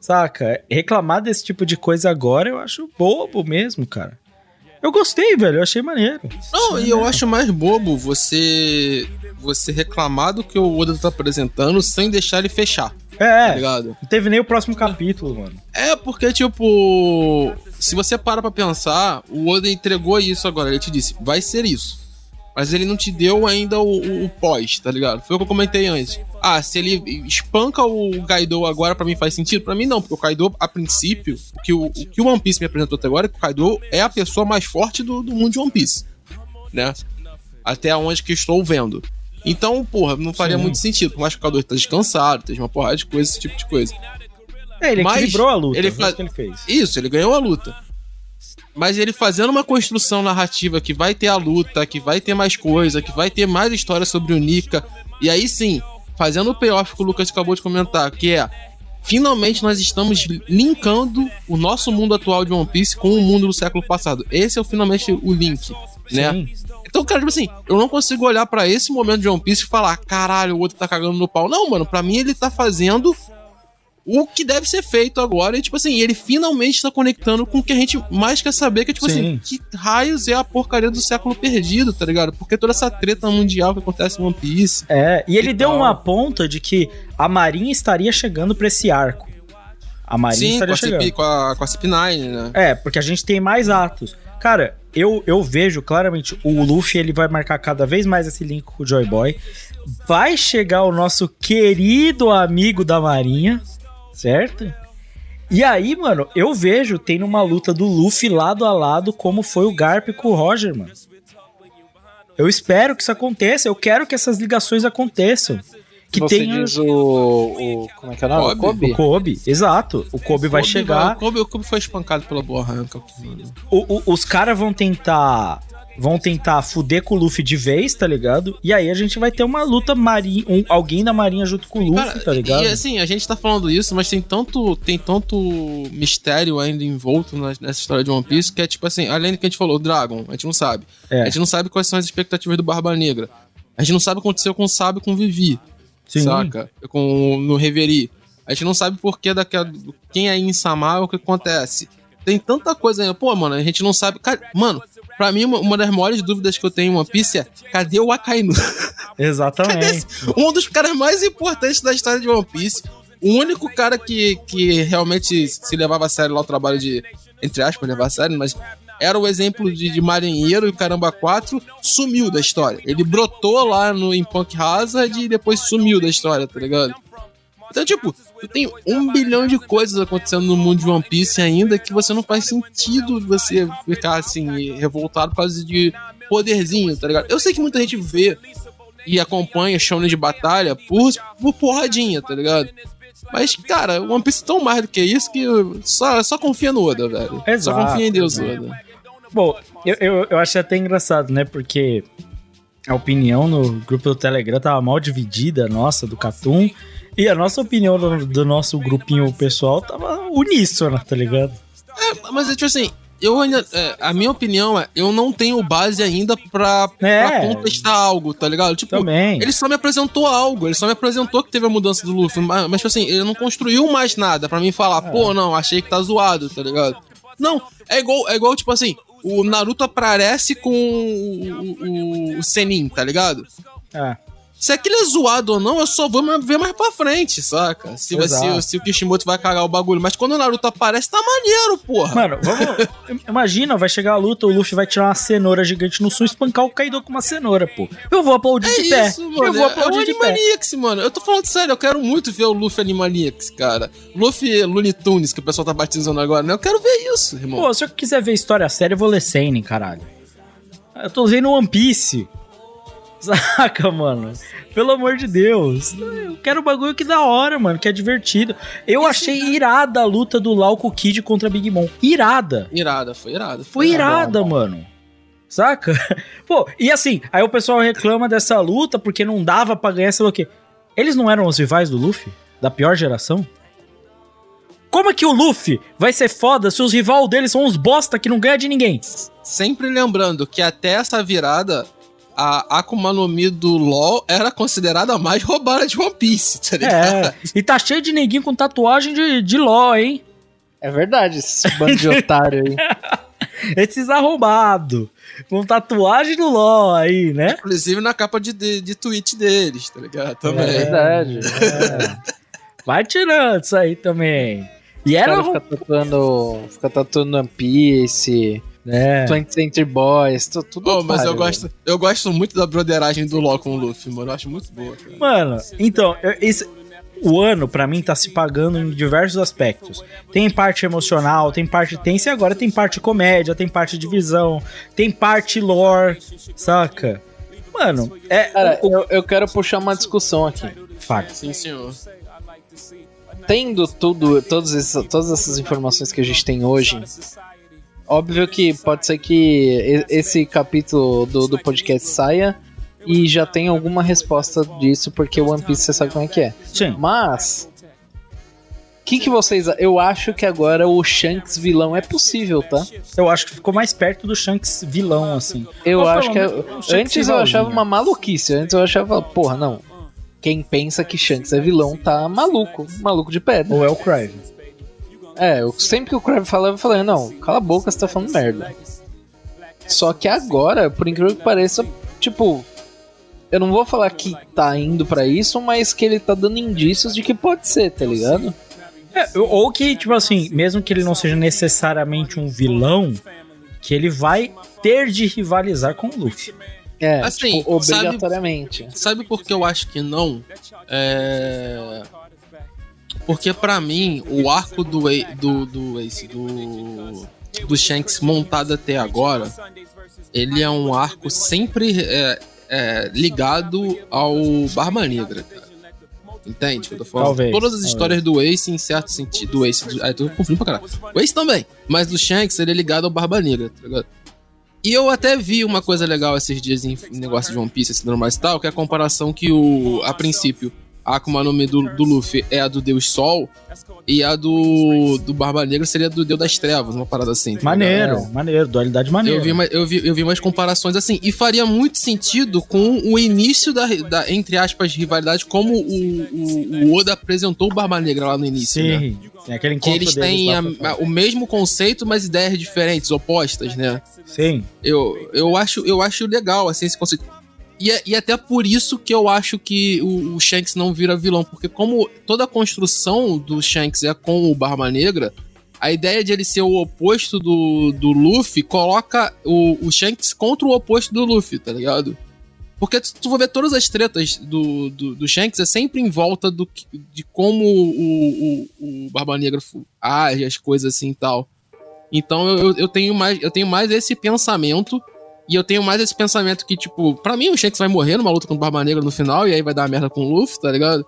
Saca? Reclamar desse tipo de coisa agora eu acho bobo mesmo, cara. Eu gostei, velho. Eu achei maneiro. Não, e eu acho mais bobo você você reclamar do que o Oda tá apresentando sem deixar ele fechar. É, tá ligado? não teve nem o próximo capítulo, mano. É, porque, tipo, se você para pra pensar, o Oda entregou isso agora. Ele te disse, vai ser isso. Mas ele não te deu ainda o, o, o pós, tá ligado? Foi o que eu comentei antes. Ah, se ele espanca o Kaido agora, para mim faz sentido? para mim não, porque o Kaido, a princípio, o que o, o que o One Piece me apresentou até agora é que o Kaido é a pessoa mais forte do, do mundo de One Piece. Né? Até onde que estou vendo. Então, porra, não faria Sim. muito sentido. Por mais que o Kaido tá descansado, esteja uma porrada de coisa, esse tipo de coisa. É, ele Mas equilibrou a luta. Ele fa... que ele fez. Isso, ele ganhou a luta. Mas ele fazendo uma construção narrativa que vai ter a luta, que vai ter mais coisa, que vai ter mais história sobre o Nika. E aí sim, fazendo o payoff que o Lucas acabou de comentar, que é finalmente nós estamos linkando o nosso mundo atual de One Piece com o mundo do século passado. Esse é o, finalmente o link, né? Sim. Então, cara, tipo assim, eu não consigo olhar para esse momento de One Piece e falar, caralho, o outro tá cagando no pau. Não, mano, para mim ele tá fazendo o que deve ser feito agora. E, tipo assim, ele finalmente tá conectando com o que a gente mais quer saber, que é, tipo assim, Sim. assim, que raios é a porcaria do século perdido, tá ligado? Porque toda essa treta mundial que acontece em One Piece. É, e ele e deu tal. uma ponta de que a Marinha estaria chegando pra esse arco. A Marinha Sim, estaria com chegando. CP, com a, com a CP9, né? É, porque a gente tem mais atos. Cara, eu, eu vejo claramente o Luffy ele vai marcar cada vez mais esse link com o Joy Boy. Vai chegar o nosso querido amigo da Marinha, certo? E aí, mano, eu vejo tem uma luta do Luffy lado a lado como foi o Garp com o Roger, mano. Eu espero que isso aconteça, eu quero que essas ligações aconteçam. Que Você tenha... diz o, o. Como é que é o nome? Kobe? O Kobe, exato. O Kobe, O vai Kobe chegar. O Kobe, o Kobe foi espancado pela boa arranca. O- o- os caras vão tentar. Vão tentar fuder com o Luffy de vez, tá ligado? E aí a gente vai ter uma luta marinha. Um, alguém da marinha junto com o Luffy, Cara, tá ligado? E assim, a gente tá falando isso, mas tem tanto, tem tanto mistério ainda envolto nessa história de One Piece que é tipo assim, além do que a gente falou, o Dragon, a gente não sabe. É. A gente não sabe quais são as expectativas do Barba Negra. A gente não sabe o que aconteceu com o Sábio com o Vivi. Sim. Saca? Com, no Reverie. A gente não sabe por que daquela. Quem é em Samar, o que acontece. Tem tanta coisa aí. Pô, mano, a gente não sabe. Cara, mano, pra mim, uma, uma das maiores dúvidas que eu tenho em One Piece é: cadê o Akainu? Exatamente. um dos caras mais importantes da história de One Piece. O único cara que, que realmente se levava a sério lá o trabalho de. Entre aspas, levar a sério, mas era o exemplo de, de marinheiro e o Caramba 4 sumiu da história. Ele brotou lá no, em Punk Hazard e depois sumiu da história, tá ligado? Então, tipo, tu tem um bilhão de coisas acontecendo no mundo de One Piece ainda que você não faz sentido você ficar assim, revoltado por causa de poderzinho, tá ligado? Eu sei que muita gente vê e acompanha Shonen de batalha por, por porradinha, tá ligado? Mas, cara, o One Piece é tão mais do que isso que só, só confia no Oda, velho. Exato, só confia em Deus, né? Oda. Bom, eu, eu, eu achei até engraçado, né? Porque a opinião no grupo do Telegram tava mal dividida, nossa, do Catum. E a nossa opinião do, do nosso grupinho pessoal tava uníssona, tá ligado? É, mas é tipo assim, eu ainda. é, a minha opinião é, eu não tenho base ainda pra, É. pra contestar algo, tá ligado? Tipo, Também. ele só me apresentou algo, ele só me apresentou que teve a mudança do Luffy, mas, mas tipo assim, ele não construiu mais nada pra mim falar, É. pô, não, achei que tá zoado, tá ligado? Não, é igual, é igual tipo assim, o Naruto aparece com o, o, o Senin, tá ligado? É. Se aquilo é zoado ou não, eu só vou ver mais pra frente, saca? Se, se, se o Kishimoto vai cagar o bagulho. Mas quando o Naruto aparece, tá maneiro, porra. Mano, vamos. Imagina, vai chegar a luta, o Luffy vai tirar uma cenoura gigante no sul e espancar o Kaido com uma cenoura, pô. Eu vou aplaudir É de pé. isso, mano. eu vou é o aplaudir de pé. Mano. Eu tô falando sério, eu quero muito ver o Luffy Animaniacs, cara. Luffy Looney Tunes, que o pessoal tá batizando agora, né? Eu quero ver isso, irmão. Pô, se eu quiser ver história séria, eu vou ler Seinen, caralho. Eu tô vendo One Piece. Saca, mano? Pelo amor de Deus. Eu quero um bagulho que da hora, mano, que é divertido. Eu achei irada a luta do Lau com o Kid contra Big Mom. Irada. Irada, foi irada. Foi irada, mano. Saca? Pô, e assim, aí o pessoal reclama dessa luta porque não dava pra ganhar, sei lá o quê. Eles não eram os rivais do Luffy? Da pior geração? Como é que o Luffy vai ser foda se os rivais deles são uns bosta que não ganha de ninguém? Sempre lembrando que até essa virada, a Akuma no Mi do LoL era considerada a mais roubada de One Piece, tá ligado? É, e tá cheio de neguinho com tatuagem de, de ló, hein? É verdade, esse bando de otário aí. Esses arrombados. Com tatuagem do ló aí, né? Inclusive na capa de, de, de tweet deles, tá ligado? Também. É verdade. Vai tirando isso aí também. E era fica tatuando, fica tatuando One Piece, É. 20th Century Boys, tu- tudo Pô, mas eu gosto, eu gosto muito da broderagem do LoL com o Luffy, mano. Eu acho muito boa, cara. Mano, então, eu- esse, o ano, pra mim, tá se pagando em diversos aspectos. Tem parte emocional, tem parte tensa e agora tem parte comédia, tem parte de visão, tem parte lore, saca? Mano, é. Cara, o- eu, eu quero puxar uma discussão aqui. Fato. Sim, senhor. Tendo tudo, todos esses, todas essas informações que a gente tem hoje, óbvio que pode ser que esse capítulo do, do podcast saia e já tem alguma resposta disso, porque o One Piece você sabe como é que é. Sim. Mas. O que, que vocês. Eu acho que agora o Shanks vilão é possível, tá? Eu acho que ficou mais perto do Shanks vilão, assim. Eu Ou acho pelo que. é- Antes eu achava uma maluquice. Antes eu achava, porra, não. Quem pensa que Shanks é vilão tá maluco. Maluco de pedra. Ou é o Crive. É, eu, sempre que o Crave falava, eu falei, não, cala a boca, você tá falando merda. Só que agora, por incrível que pareça, tipo, eu não vou falar que tá indo pra isso, mas que ele tá dando indícios de que pode ser, tá ligado? É, ou que, tipo assim, mesmo que ele não seja necessariamente um vilão, que ele vai ter de rivalizar com o Luffy. É, Assim, tipo, sabe- obrigatoriamente. Sabe por que eu acho que não? É. Porque pra mim, o arco do Ace, do, do, Ace, do, do Shanks montado até agora, ele é um arco sempre é, é, ligado ao Barba Negra, cara. Entende? Eu tô falando. Talvez, Todas as talvez. histórias do Ace, em certo sentido, do Ace, do, eu tô confundindo pra caralho. O Ace também, mas do Shanks, ele é ligado ao Barba Negra, tá ligado? E eu até vi uma coisa legal esses dias em em negócio de One Piece, esse normal e tal, que é a comparação que o, a princípio, a Akuma no Mi do, do Luffy é a do Deus Sol e a do, do Barba Negra seria do Deus das Trevas, uma parada assim. tá ligado? Maneiro, maneiro, dualidade maneira. Eu vi, mais- eu, vi, eu vi umas comparações assim, e faria muito sentido com o início da, da entre aspas, rivalidade, como o, o, o Oda apresentou o Barba Negra lá no início, né? Sim, aquele Que encontro eles deles têm a- a- o mesmo conceito, mas ideias diferentes, opostas, né? Sim. Eu, eu, acho, eu acho legal, assim, esse conceito. E, é- e até por isso que eu acho que o, o Shanks não vira vilão, porque como toda a construção do Shanks é com o Barba Negra, a ideia de ele ser o oposto do, do Luffy coloca o, o Shanks contra o oposto do Luffy, tá ligado? Porque se tu for ver todas as tretas do, do, do Shanks, é sempre em volta do, de como o, o, o Barba Negra age, as coisas assim e tal. Então eu, eu, tenho mais, eu tenho mais esse pensamento. E eu tenho mais esse pensamento que, tipo, pra mim o Shanks vai morrer numa luta com o Barba Negra no final, e aí vai dar merda com o Luffy, tá ligado?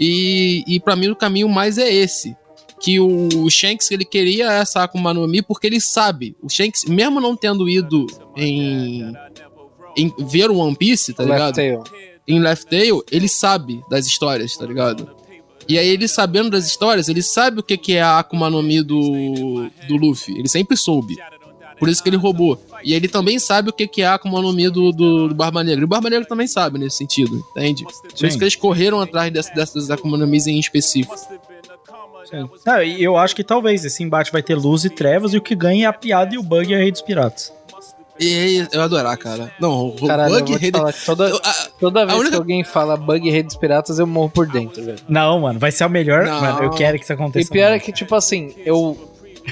E, e para mim o caminho mais é esse. Que o Shanks ele queria essa Akuma no Mi porque ele sabe. O Shanks, mesmo não tendo ido em, em ver o One Piece, tá ligado? Left Tail. em Left Tail, ele sabe das histórias, tá ligado? E aí ele sabendo das histórias, ele sabe o que que é a Akuma no Mi do, do Luffy. Ele sempre soube. Por isso que ele roubou. E ele também sabe o que que é a Akuma no Mi do, do, do Barba Negra. E o Barba Negra também sabe nesse sentido, entende? Por Sim. isso que eles correram atrás dessas, dessas Akuma no Mis em específico. E eu acho que talvez esse embate vai ter luz e trevas e o que ganha é a piada e o bug é a Rei dos Piratas. E aí, eu adorar, cara. Não, o Caralho, Bug Rei... toda, toda vez única- que alguém fala bug Rei dos Piratas, eu morro por dentro, velho. Não, mano, vai ser o melhor. Não. Mano, eu quero que isso E aconteça. pior é mano. que, tipo assim, eu,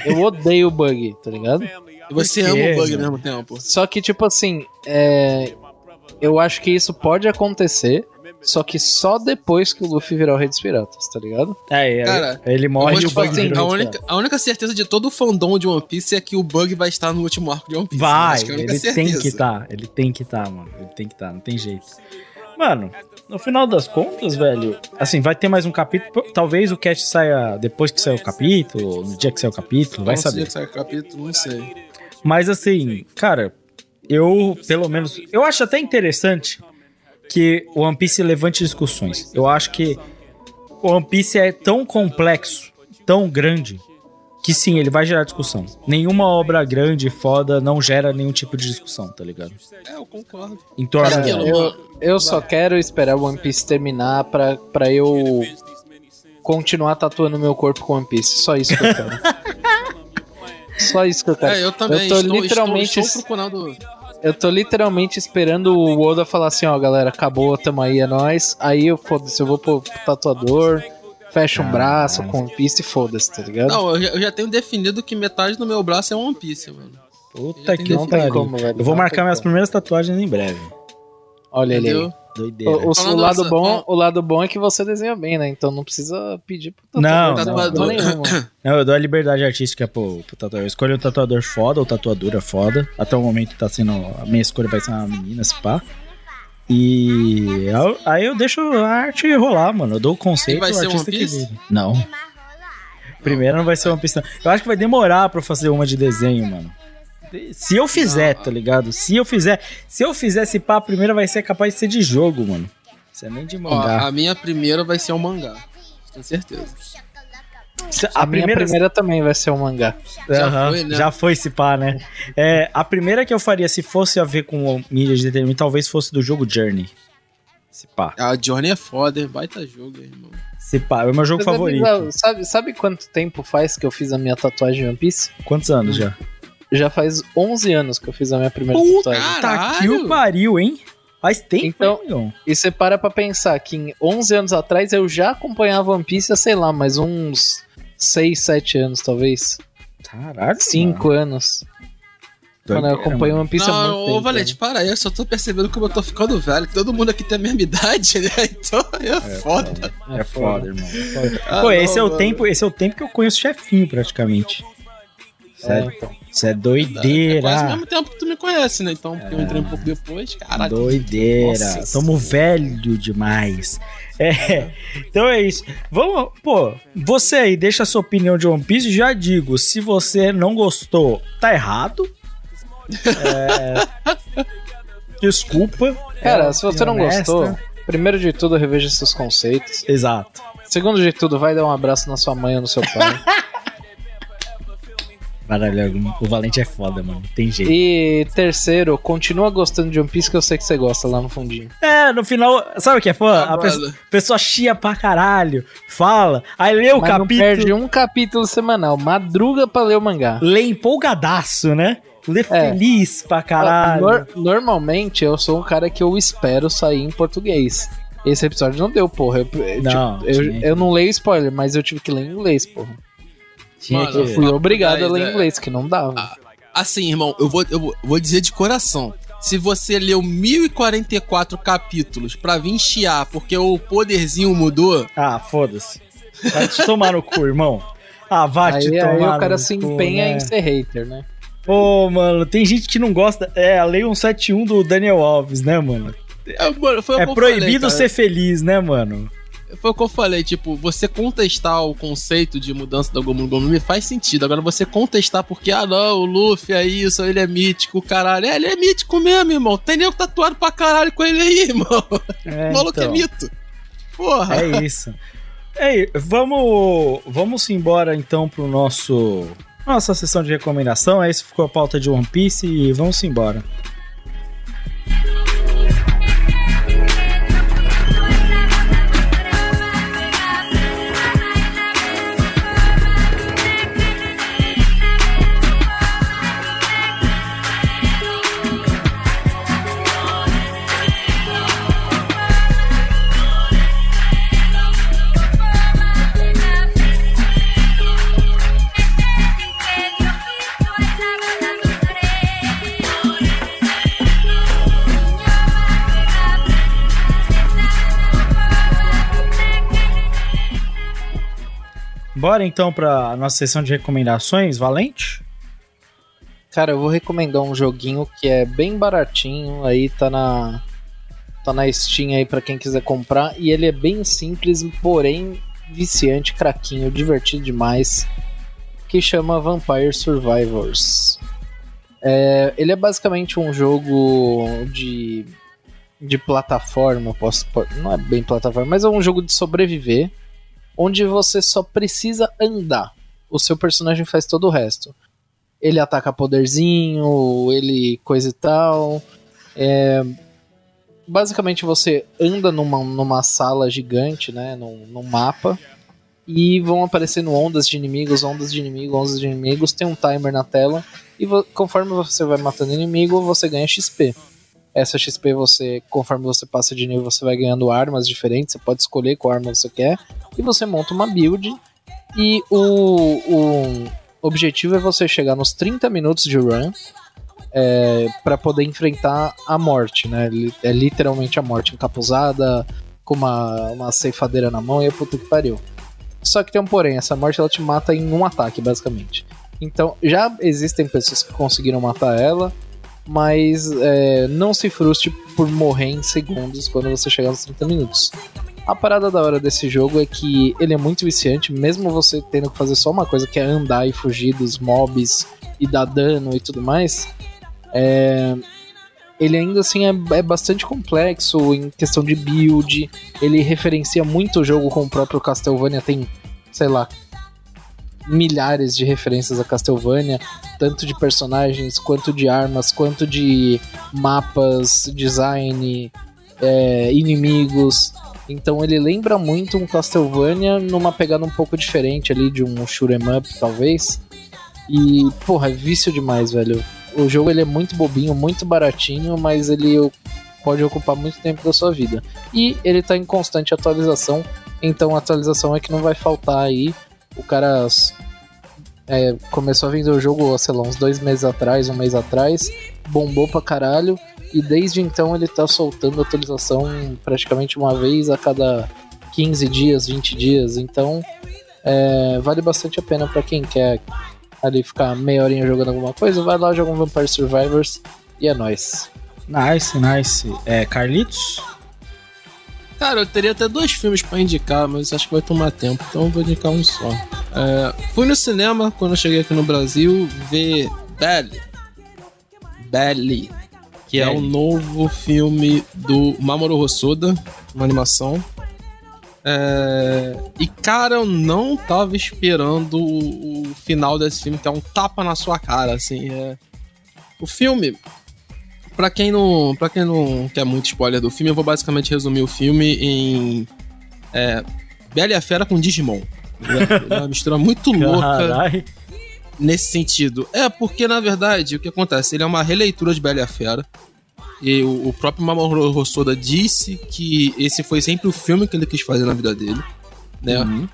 eu odeio o bug, tá ligado? Você Por ama o Bug ao mesmo tempo. Só que, tipo assim, é, eu acho que isso pode acontecer, só que só depois que o Luffy virar o Rei dos Piratas, tá ligado? É, é, Cara, ele morre e o bug assim, vira a, única, a única certeza de todo o fandom de One Piece é que o Bug vai estar no último arco de One Piece. Vai, Acho que é a única ele tem certeza. que estar, ele tem que estar, mano. Ele tem que estar, não tem jeito. Mano, no final das contas, velho, assim, vai ter mais um capítulo. Talvez o cast saia depois que sair o capítulo, no dia que sair o capítulo, vai Não sei saber. que sai o capítulo, não sei. Mas assim, cara, eu, pelo menos, eu acho até interessante que o One Piece levante discussões. Eu acho que o One Piece é tão complexo, tão grande, que sim, ele vai gerar discussão. Nenhuma obra grande, foda, não gera nenhum tipo de discussão, tá ligado? É, eu concordo. Em torno Cara, mano. eu, eu só quero esperar o One Piece terminar pra, pra eu continuar tatuando meu corpo com One Piece. Só isso que eu quero. Só isso que eu quero. É, eu também. tô estou, literalmente- estou, estou procurando. Eu tô literalmente esperando o Oda falar assim, ó, galera, acabou, tamo aí, é nóis. Aí eu foda-se, eu vou pro tatuador, fecho um braço com One Piece e foda-se, tá ligado? Não, eu já, eu já tenho definido que metade do meu braço é One Piece, mano. Puta que Não tem pariu. como, velho. Eu vou não marcar minhas primeiras tatuagens em breve. Olha ele aí. Doideira. O, o- o lado bom, o lado bom é que você desenha bem, né? Então não precisa pedir pro Não, tatuador não, não. nenhuma. Não, eu dou a liberdade artística pro, pro tatuador. Eu escolho um tatuador foda ou tatuadora foda. Até o momento tá sendo. A minha escolha vai ser uma menina, se pá. E eu- aí eu deixo a arte rolar, mano. Eu dou o conceito E vai ser artista One que Piece? vire. Não. Primeiro não vai ser uma pista. Eu acho que vai demorar pra eu fazer uma de desenho, mano. Se eu fizer, tá ligado? Se eu fizer. Se eu fizer esse pá, a primeira vai ser capaz de ser de jogo, mano. Isso é nem de Ó, mangá. a minha primeira vai ser um mangá. Tenho certeza. Se- A, minha primeira também vai ser um mangá. Já Aham, foi, né? Já foi esse pá, né? É, a primeira que eu faria, se fosse a ver com mídia de determinado, talvez fosse do jogo Journey. Esse pá. A Journey é foda, hein? Baita jogo, hein, irmão. Esse pá, é o meu jogo Mas favorito. bizarro, Sabe, sabe quanto tempo faz que eu fiz a minha tatuagem de One Piece? Quantos anos já? Já faz 11 anos que eu fiz a minha primeira Puta, tatuagem. Tá que o pariu, hein? Faz tempo, Então- hein? E você para pra pensar que em 11 anos atrás eu já acompanhava One Piece há, sei lá, mais uns 6, 7 anos, talvez. Caralho. 5 anos. Mano, eu acompanho One Piece há muito Não, tempo. ô Valente, para aí, eu só tô percebendo como eu tô ficando velho. que Todo mundo aqui tem a mesma idade, né? Então é, foda. É foda, irmão. É foda. Ah, Pô, não, esse é o tempo, esse é o tempo que eu conheço o chefinho, praticamente. Isso é, É, então. isso é É quase o doideira. mesmo tempo que tu me conhece, né? Então, porque eu entrei um pouco depois, caralho. Doideira. Nossa Tamo velho demais. É. Então é isso. Vamos, pô, você aí deixa a sua opinião de One Piece. Já digo, se você não gostou, tá errado. É, Desculpa. Cara, É se você não honesta. gostou, primeiro de tudo, reveja seus conceitos. Exato. Segundo de tudo, vai dar um abraço na sua mãe ou no seu pai. Caralho, o Valente é foda, mano. Tem jeito. e terceiro, continua gostando de One Piece que eu sei que você gosta lá no fundinho. É, no final, sabe o que é foda? Ah, a pessoa, pessoa chia pra caralho, fala, aí lê o Mas não capítulo, perde um capítulo semanal. Madruga pra ler o mangá. lê empolgadaço, né? Lê feliz pra caralho. Nor- normalmente eu sou um cara que eu espero sair em português. Esse episódio não deu, porra. Eu, Não, tipo, eu, eu não leio spoiler, mas eu tive que ler em inglês, porra. Tinha Mano, que... Eu fui obrigado a ler é- inglês, que não dava. Ah, Assim, irmão, eu vou, eu vou- vou dizer de coração. Se você leu 1044 capítulos pra vir chiar porque o poderzinho mudou, Ah, foda-se. Vai te tomar no cu, irmão. Ah, vai te Aí, tomar aí o cara no se cu, empenha né? em ser hater, né? Pô, mano, tem gente que não gosta. É a Lei 171 do Daniel Alves, né, mano? é, mano, É proibido falei, ser feliz, né, mano? Foi o que eu falei, tipo, você contestar o conceito de mudança da Gomu Gomu faz sentido. Agora você contestar porque, ah não, o Luffy é isso, ele é mítico, caralho. É, ele é mítico mesmo, irmão. Tem nego tatuado pra caralho com ele aí, irmão. É, o maluco é então. mito. Porra. É isso. É, vamos, vamos embora então pro nosso nossa sessão de recomendação. Esse ficou a pauta de One Piece e vamos embora. Bora então pra nossa sessão de recomendações, Valente? Cara, eu vou recomendar um joguinho que é bem baratinho, aí tá na tá na Steam aí pra quem quiser comprar e ele é bem simples, porém viciante, craquinho, divertido demais, que chama Vampire Survivors. É, ele é basicamente um jogo de de plataforma, posso, po- não é bem plataforma, mas é um jogo de sobreviver, onde você só precisa andar. O seu personagem faz todo o resto ele ataca poderzinho, ele coisa e tal. É, basicamente você anda numa, numa sala gigante, né, num, num mapa, e vão aparecendo ondas de inimigos, ondas de inimigos, ondas de inimigos, tem um timer na tela, e conforme você vai matando inimigo, você ganha XP. Essa XP você, conforme você passa de nível, você vai ganhando armas diferentes, você pode escolher qual arma você quer, e você monta uma build, e o, o objetivo é você chegar nos 30 minutos de run é, para poder enfrentar a morte, né? É literalmente a morte encapuzada, com uma, uma ceifadeira na mão e a puta que pariu. Só que tem um porém, essa morte ela te mata em um ataque, basicamente. Então, já existem pessoas que conseguiram matar ela, mas é, não se frustre por morrer em segundos quando você chegar nos 30 minutos. A parada da hora desse jogo é que ele é muito viciante, mesmo você tendo que fazer só uma coisa que é andar e fugir dos mobs e dar dano e tudo mais. É, ele ainda assim é, é bastante complexo em questão de build. Ele referencia muito o jogo com o próprio Castlevania, tem, sei lá, milhares de referências a Castlevania, tanto de personagens, quanto de armas, quanto de mapas, design, é, inimigos. Então ele lembra muito um Castlevania numa pegada um pouco diferente ali de um shoot 'em up, talvez. E, porra, é vício demais, velho. O jogo ele é muito bobinho, muito baratinho, mas ele pode ocupar muito tempo da sua vida. E ele tá em constante atualização, então a atualização é que não vai faltar aí. O cara é, começou a vender o jogo, sei lá, uns dois meses atrás, um mês atrás, bombou pra caralho, e desde então ele tá soltando atualização praticamente uma vez a cada 15 dias, 20 dias, então é, vale bastante a pena pra quem quer ali ficar meia horinha jogando alguma coisa, vai lá jogar um Vampire Survivors e é nóis. Nice, nice. É, Carlitos? Cara, eu teria até dois filmes pra indicar, mas acho que vai tomar tempo, então eu vou indicar um só. É, fui no cinema quando eu cheguei aqui no Brasil ver Belly. Belly. Que é Belly. o novo filme do Mamoru Hosoda, uma animação. É, e cara, eu não tava esperando o, o final desse filme, que é um tapa na sua cara, assim. É... O filme, Pra quem não, para quem não quer muito spoiler do filme, eu vou basicamente resumir o filme em é, Bela e a Fera com Digimon. É uma mistura muito louca Caralho. nesse sentido. É porque na verdade o que acontece, ele é uma releitura de Bela e a Fera. E o, o próprio Mamoru Hosoda disse que esse foi sempre o filme que ele quis fazer na vida dele, né? Uhum.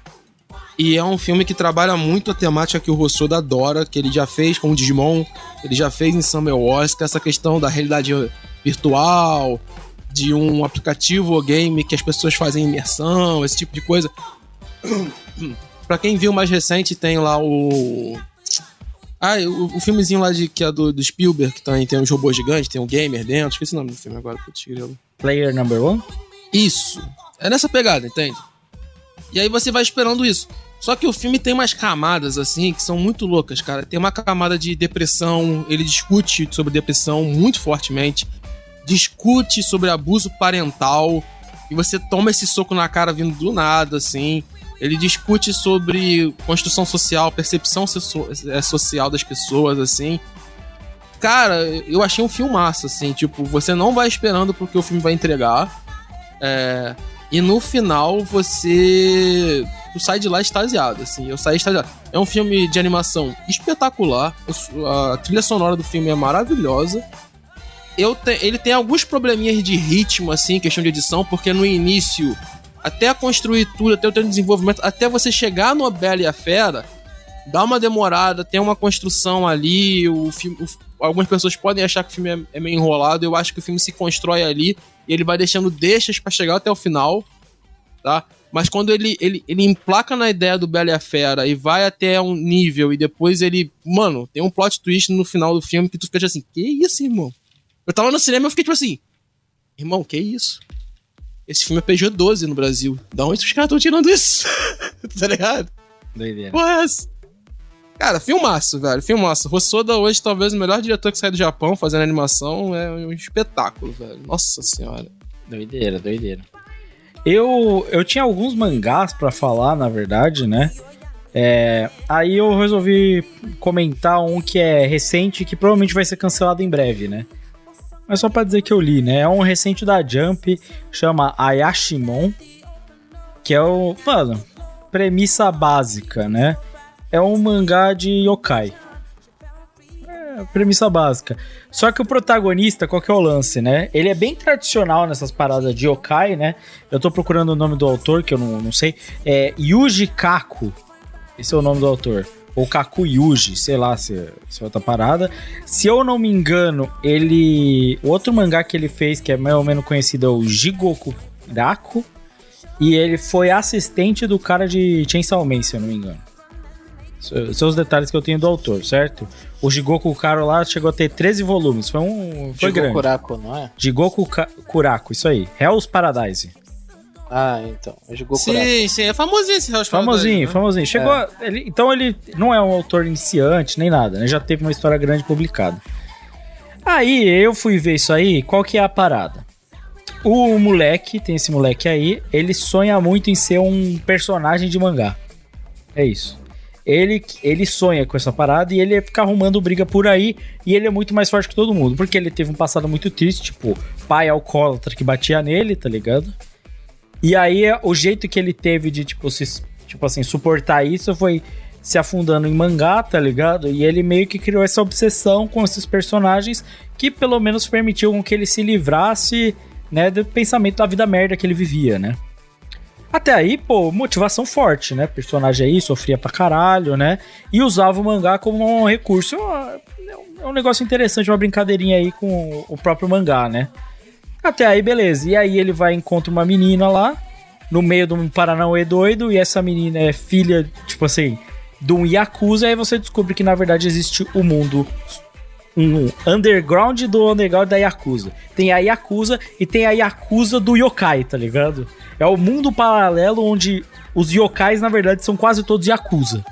E é um filme que trabalha muito a temática que o Rossoda adora, que ele já fez com o Digimon, ele já fez em Wars, que é essa questão da realidade virtual, de um aplicativo ou game que as pessoas fazem imersão, esse tipo de coisa. pra quem viu mais recente, tem lá o. Ah, o, o filmezinho lá de, que é do, do Spielberg, que tem, tem uns robôs gigantes, tem um gamer dentro. Esqueci o nome do filme agora, putz, Player Number One? Isso. É nessa pegada, entende? E aí você vai esperando isso. Só que o filme tem umas camadas, assim, que são muito loucas, cara. Tem uma camada de depressão, ele discute sobre depressão muito fortemente, discute sobre abuso parental, e você toma esse soco na cara vindo do nada, assim. Ele discute sobre construção social, percepção é, social das pessoas, assim. Cara, eu achei um filmaço, assim, tipo, você não vai esperando porque o filme vai entregar. É, e no final você tu sai de lá extasiado, assim. Eu saí extasiado. É um filme de animação espetacular. A trilha sonora do filme é maravilhosa. Eu te, ele tem alguns probleminhas de ritmo, assim, questão de edição, porque no início, até construir tudo, até o teu desenvolvimento, até você chegar no Bela e a Fera, dá uma demorada, tem uma construção ali. O filme, algumas pessoas podem achar que o filme é, é meio enrolado. Eu acho que o filme se constrói ali e ele vai deixando deixas para chegar até o final, tá? Mas quando ele, ele, ele emplaca na ideia do Bela e a Fera e vai até um nível e depois ele. Mano, tem um plot twist no final do filme que tu fica assim: Que isso, irmão? Eu tava no cinema e eu fiquei tipo assim: Irmão, que isso? Esse filme é PG-12 no Brasil. Da onde os caras estão tirando isso? tá ligado? Doideira. Porra, é essa? Cara, filmaço, velho. Filmaço. Rossoda hoje, talvez o melhor diretor que sai do Japão fazendo animação. É um espetáculo, velho. Nossa senhora. Doideira, doideira. Eu, eu tinha alguns mangás para falar, na verdade, né? É, aí eu resolvi comentar um que é recente que provavelmente vai ser cancelado em breve, né? Mas só pra dizer que eu li, né? É um recente da Jump, chama Ayashimon, que é o. Mano, premissa básica, né? É um mangá de yokai. É, premissa básica. Só que o protagonista, qual que é o lance, né? Ele é bem tradicional nessas paradas de yokai, né? Eu tô procurando o nome do autor, que eu não, não sei. É Yuji Kaku. Esse é o nome do autor. Ou Kaku Yuji, sei lá se, se é outra parada. Se eu não me engano, ele. O outro mangá que ele fez, que é mais ou menos conhecido, é o Jigoku Raku. E ele foi assistente do cara de Chainsaw Man, se eu não me engano. São os detalhes que eu tenho do autor, certo? O Jigoku Karo lá chegou a ter 13 volumes. Foi um. Foi Jigoku grande. Kurako, não é? Jigoku Kurako, isso aí. Hell's Paradise. Ah, então. É Jigoku sim, Kurako. sim, é famosinho esse Hell's Paradise. Famosinho, né? famosinho. Chegou. É. A, ele, então ele não é um autor iniciante nem nada, né? Já teve uma história grande publicada. Aí eu fui ver isso aí, qual que é a parada? O moleque, tem esse moleque aí, ele sonha muito em ser um personagem de mangá. É isso ele, ele sonha com essa parada e ele fica arrumando briga por aí e ele é muito mais forte que todo mundo, porque ele teve um passado muito triste, tipo, pai alcoólatra que batia nele, tá ligado? E aí o jeito que ele teve de, tipo, se, tipo assim, suportar isso foi se afundando em mangá, tá ligado? E ele meio que criou essa obsessão com esses personagens que pelo menos permitiu que ele se livrasse, né, do pensamento da vida merda que ele vivia, né? Até aí, pô, motivação forte, né? Personagem aí sofria pra caralho, né? E usava o mangá como um recurso. É um negócio interessante, uma brincadeirinha aí com o próprio mangá, né? Até aí, beleza. E aí ele vai encontra uma menina lá, no meio de um Paranauê doido, e essa menina é filha, tipo assim, de um Yakuza, e aí você descobre que na verdade existe o mundo um underground do underground da Yakuza. Tem a Yakuza e tem a Yakuza do Yokai, tá ligado? É o mundo paralelo onde os yokais, na verdade, são quase todos Yakuza.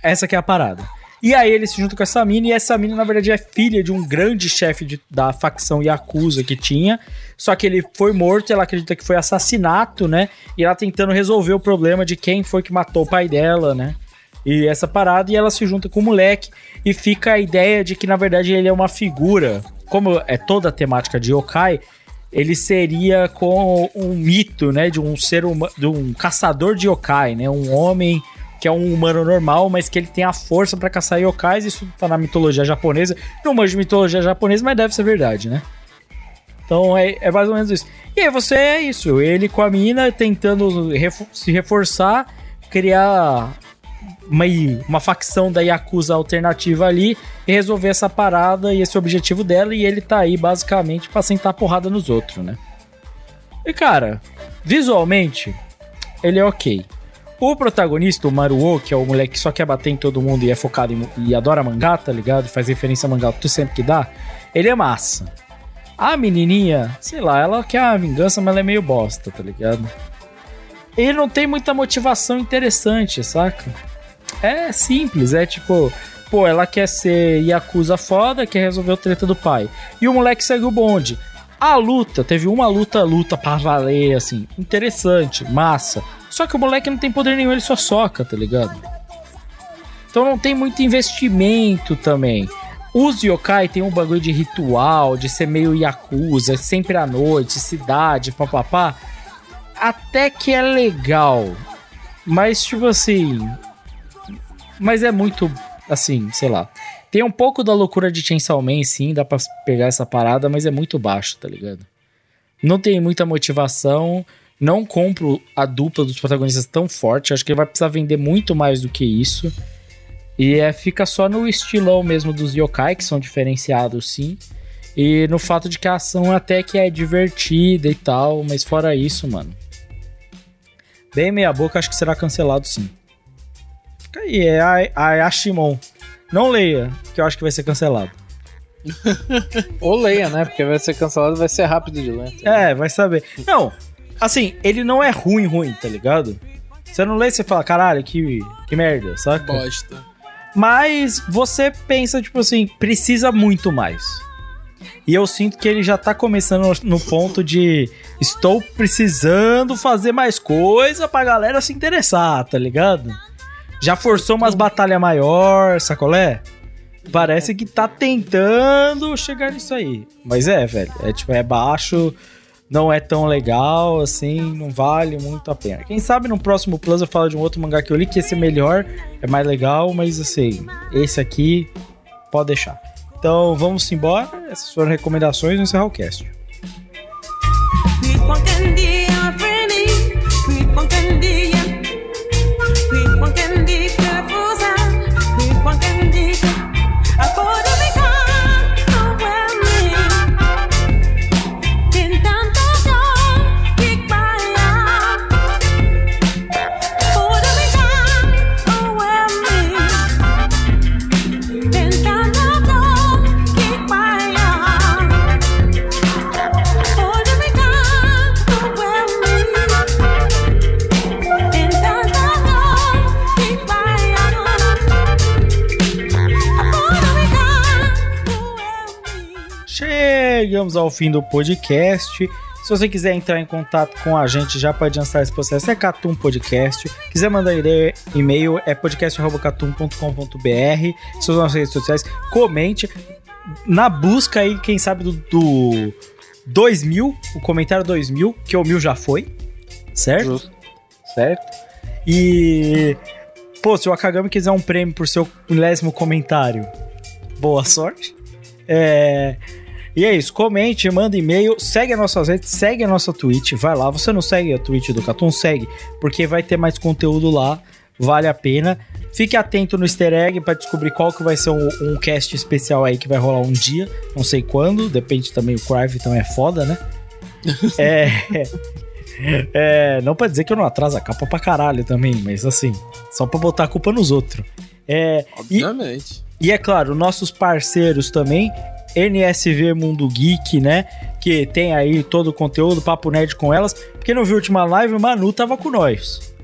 Essa que é a parada. E aí ele se junta com essa mina, e essa mina, na verdade, é filha de um grande chefe da facção Yakuza que tinha. Só que ele foi morto, ela acredita que foi assassinato, né? E ela tentando resolver o problema de quem foi que matou o pai dela, né? E essa parada, e ela se junta com o moleque, e fica a ideia de que, na verdade, ele é uma figura. Como é toda a temática de yokai, ele seria com um mito, né, de um ser humano, de um caçador de yokai, né, um homem que é um humano normal, mas que ele tem a força para caçar yokais, isso tá na mitologia japonesa. Não manjo mitologia japonesa, mas deve ser verdade, né? Então é, é mais ou menos isso. E aí você é isso, ele com a mina tentando se reforçar, criar uma, uma facção da Yakuza alternativa ali e resolver essa parada e esse objetivo dela. E ele tá aí basicamente pra sentar porrada nos outros, né? E cara, visualmente, ele é ok. O protagonista, o Maruo, que é o moleque que só quer bater em todo mundo e é focado em, e adora mangá, tá ligado? Faz referência a mangá tudo sempre que dá. Ele é massa. A menininha, sei lá, ela quer a vingança, mas ela é meio bosta, tá ligado? Ele não tem muita motivação interessante, saca? É simples, é tipo, pô, ela quer ser Yakuza foda, quer resolver o treta do pai. E o moleque segue o bonde. A luta, teve uma luta, luta pra valer, assim, interessante, massa. Só que o moleque não tem poder nenhum, ele só soca, tá ligado? Então não tem muito investimento também. Os yokai tem um bagulho de ritual, de ser meio yakuza, sempre à noite, cidade, papapá. Até que é legal. Mas, tipo assim. Mas é muito. Assim, sei lá. Tem um pouco da loucura de Chainsaw Man, sim, dá pra pegar essa parada, mas é muito baixo, tá ligado? Não tem muita motivação. Não compro a dupla dos protagonistas tão forte. Acho que ele vai precisar vender muito mais do que isso. E é, fica só no estilão mesmo dos yokai, que são diferenciados sim. E no fato de que a ação até que é divertida e tal, mas fora isso, mano. Bem meia boca, acho que será cancelado sim. Fica aí, é a, a Yashimon. Não leia, que eu acho que vai ser cancelado. Ou leia, né? Porque vai ser cancelado, vai ser rápido de ler. É, vai saber. Não, assim, ele não é ruim, ruim, tá ligado? Você não lê e você fala, caralho, que, que merda, saca? Bosta. Mas você pensa, tipo assim, precisa muito mais. E eu sinto que ele já tá começando no ponto de estou precisando fazer mais coisa pra galera se interessar, tá ligado? Já forçou umas batalhas maior, sacolé? Parece que tá tentando chegar nisso aí. Mas é, velho, é tipo, é baixo, não é tão legal, assim, não vale muito a pena. Quem sabe no próximo Plus eu falo de um outro mangá que eu li que esse é melhor, é mais legal, mas assim, esse aqui pode deixar. Então vamos embora, essas foram recomendações no encerrar o cast. Chegamos ao fim do podcast. Se você quiser entrar em contato com a gente já para adiantar esse processo, é Catum Podcast. Quiser mandar e-mail, é podcast.catum.com.br. Suas nossas redes sociais, comente. Na busca aí, quem sabe, do, do 2000, o comentário 2000, que o mil já foi, certo? Justo. Certo. E, pô, se o Akagami quiser um prêmio por seu milésimo comentário, boa sorte. É. E é isso, comente, manda e-mail, segue as nossas redes, segue a nossa Twitch, vai lá. Você não segue a Twitch do Catum? Segue, porque vai ter mais conteúdo lá, vale a pena. Fique atento no easter egg para descobrir qual que vai ser um, um, cast especial aí que vai rolar um dia, não sei quando, depende também, o Crive também é foda, né? é, é, não pra dizer que eu não atraso a capa pra caralho também, mas assim, só pra botar a culpa nos outros. É, Obviamente. E, e é claro, nossos parceiros também, NSV Mundo Geek, né? Que tem aí todo o conteúdo, papo nerd com elas. Porque não viu a última live, o Manu tava com nós.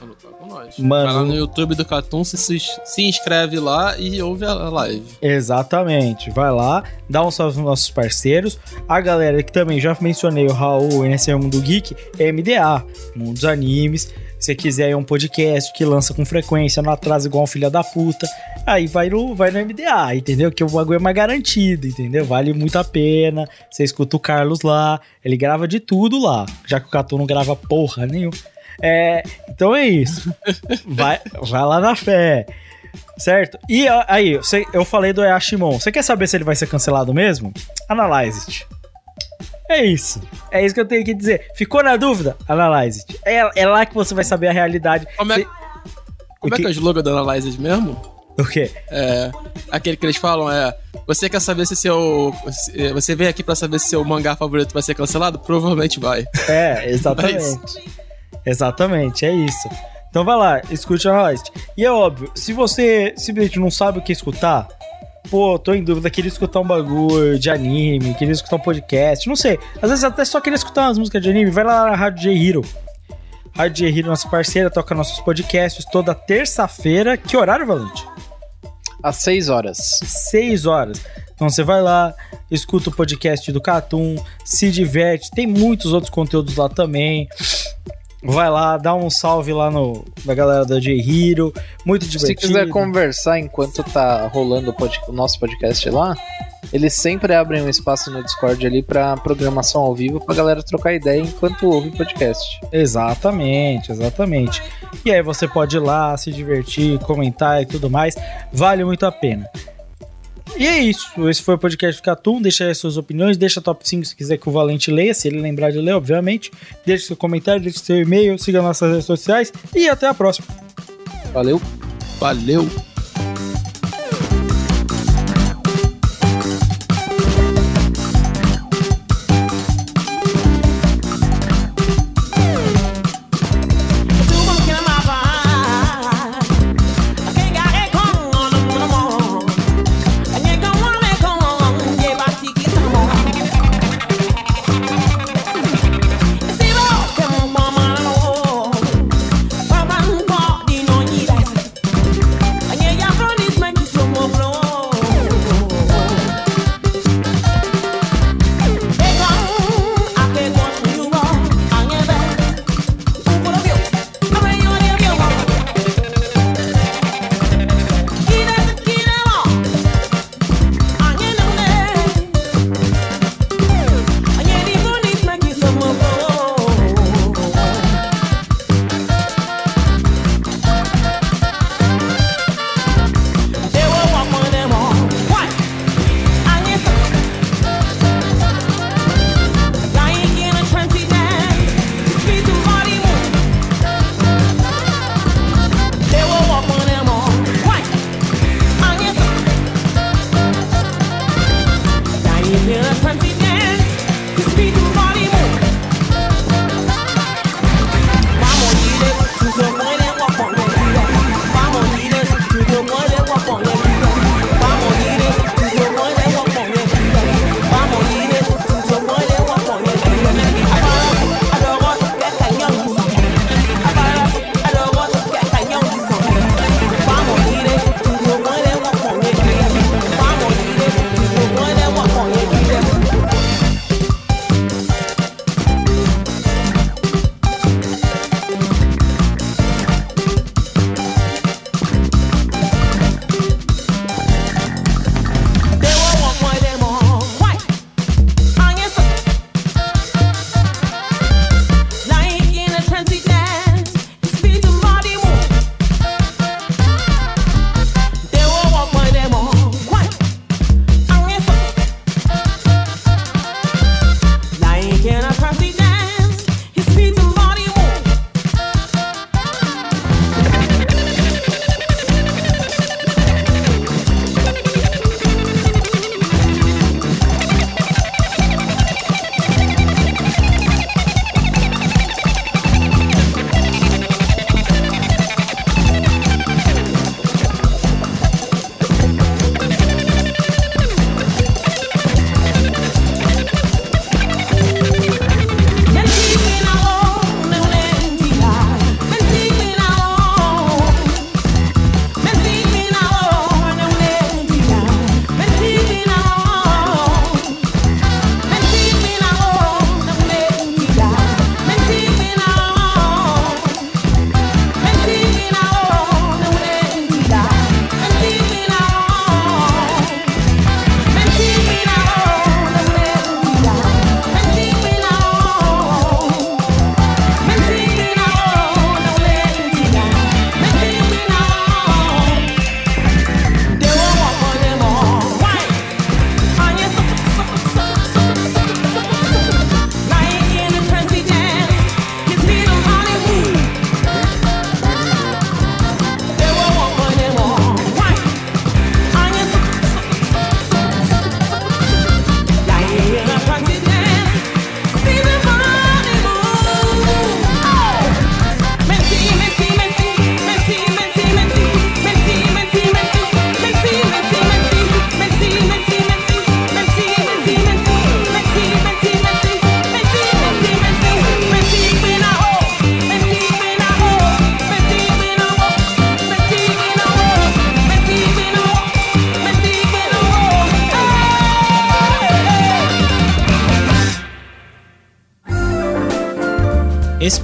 Manu tá com nós. Mano. Vai lá no YouTube do Catum, se, se inscreve lá e ouve a live. Exatamente. Vai lá, dá um salve nos nossos parceiros. A galera que também já mencionei, o Raul, NSV Mundo Geek, é MDA, Mundo dos Animes. Se você quiser aí um podcast que lança com frequência, não atrasa igual um filho da puta, aí vai no, vai no MDA, entendeu? Que o bagulho é mais garantido, entendeu? Vale muito a pena. Você escuta o Carlos lá, ele grava de tudo lá, já que o Catu não grava porra nenhuma. É, então é isso. Vai, vai lá na fé. Certo? E aí, eu falei do Yashimon. Você quer saber se ele vai ser cancelado mesmo? Analyze it. É isso. É isso que eu tenho que dizer. Ficou na dúvida? Analyze. É, é lá que você vai saber a realidade. Como é, Cê... Como é que é o slogan da Analyzes mesmo? O quê? É, aquele que eles falam é: Você quer saber se seu. se- Você vem aqui pra saber se seu mangá favorito vai ser cancelado? Provavelmente vai. É, exatamente. Exatamente, é isso. Então vai lá, escute a Host. E é óbvio, se você simplesmente não sabe o que escutar, pô, tô em dúvida, queria escutar um bagulho de anime, queria escutar um podcast, não sei. Às vezes até só queria escutar umas músicas de anime, vai lá na Rádio J Hero. Rádio J Hero, nossa parceira, toca nossos podcasts toda terça-feira. Que horário, Valente? Às 6 horas. 6 horas. Então você vai lá, escuta o podcast do Catum, se diverte, tem muitos outros conteúdos lá também. Vai lá, dá um salve lá no da galera da J Hero, muito Se divertido. quiser conversar enquanto tá rolando o, pod- o nosso podcast lá, eles sempre abrem um espaço no Discord ali pra programação ao vivo pra galera trocar ideia enquanto ouve o podcast. Exatamente, exatamente. E aí você pode ir lá, se divertir, comentar e tudo mais. Vale muito a pena. E é isso. Esse foi o podcast do Catum. Deixa aí as suas opiniões. Deixa top 5 se quiser que o Valente leia, se ele lembrar de ler, obviamente. Deixe seu comentário, deixe seu e-mail, siga nossas redes sociais e até a próxima. Valeu! Valeu!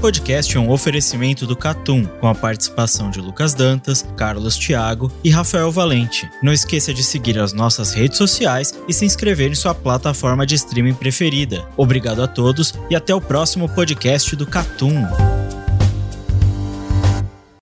Podcast é um oferecimento do Catum, com a participação de Lucas Dantas, Carlos Thiago e Rafael Valente. Não esqueça de seguir as nossas redes sociais e se inscrever em sua plataforma de streaming preferida. Obrigado a todos e até o próximo podcast do Catum.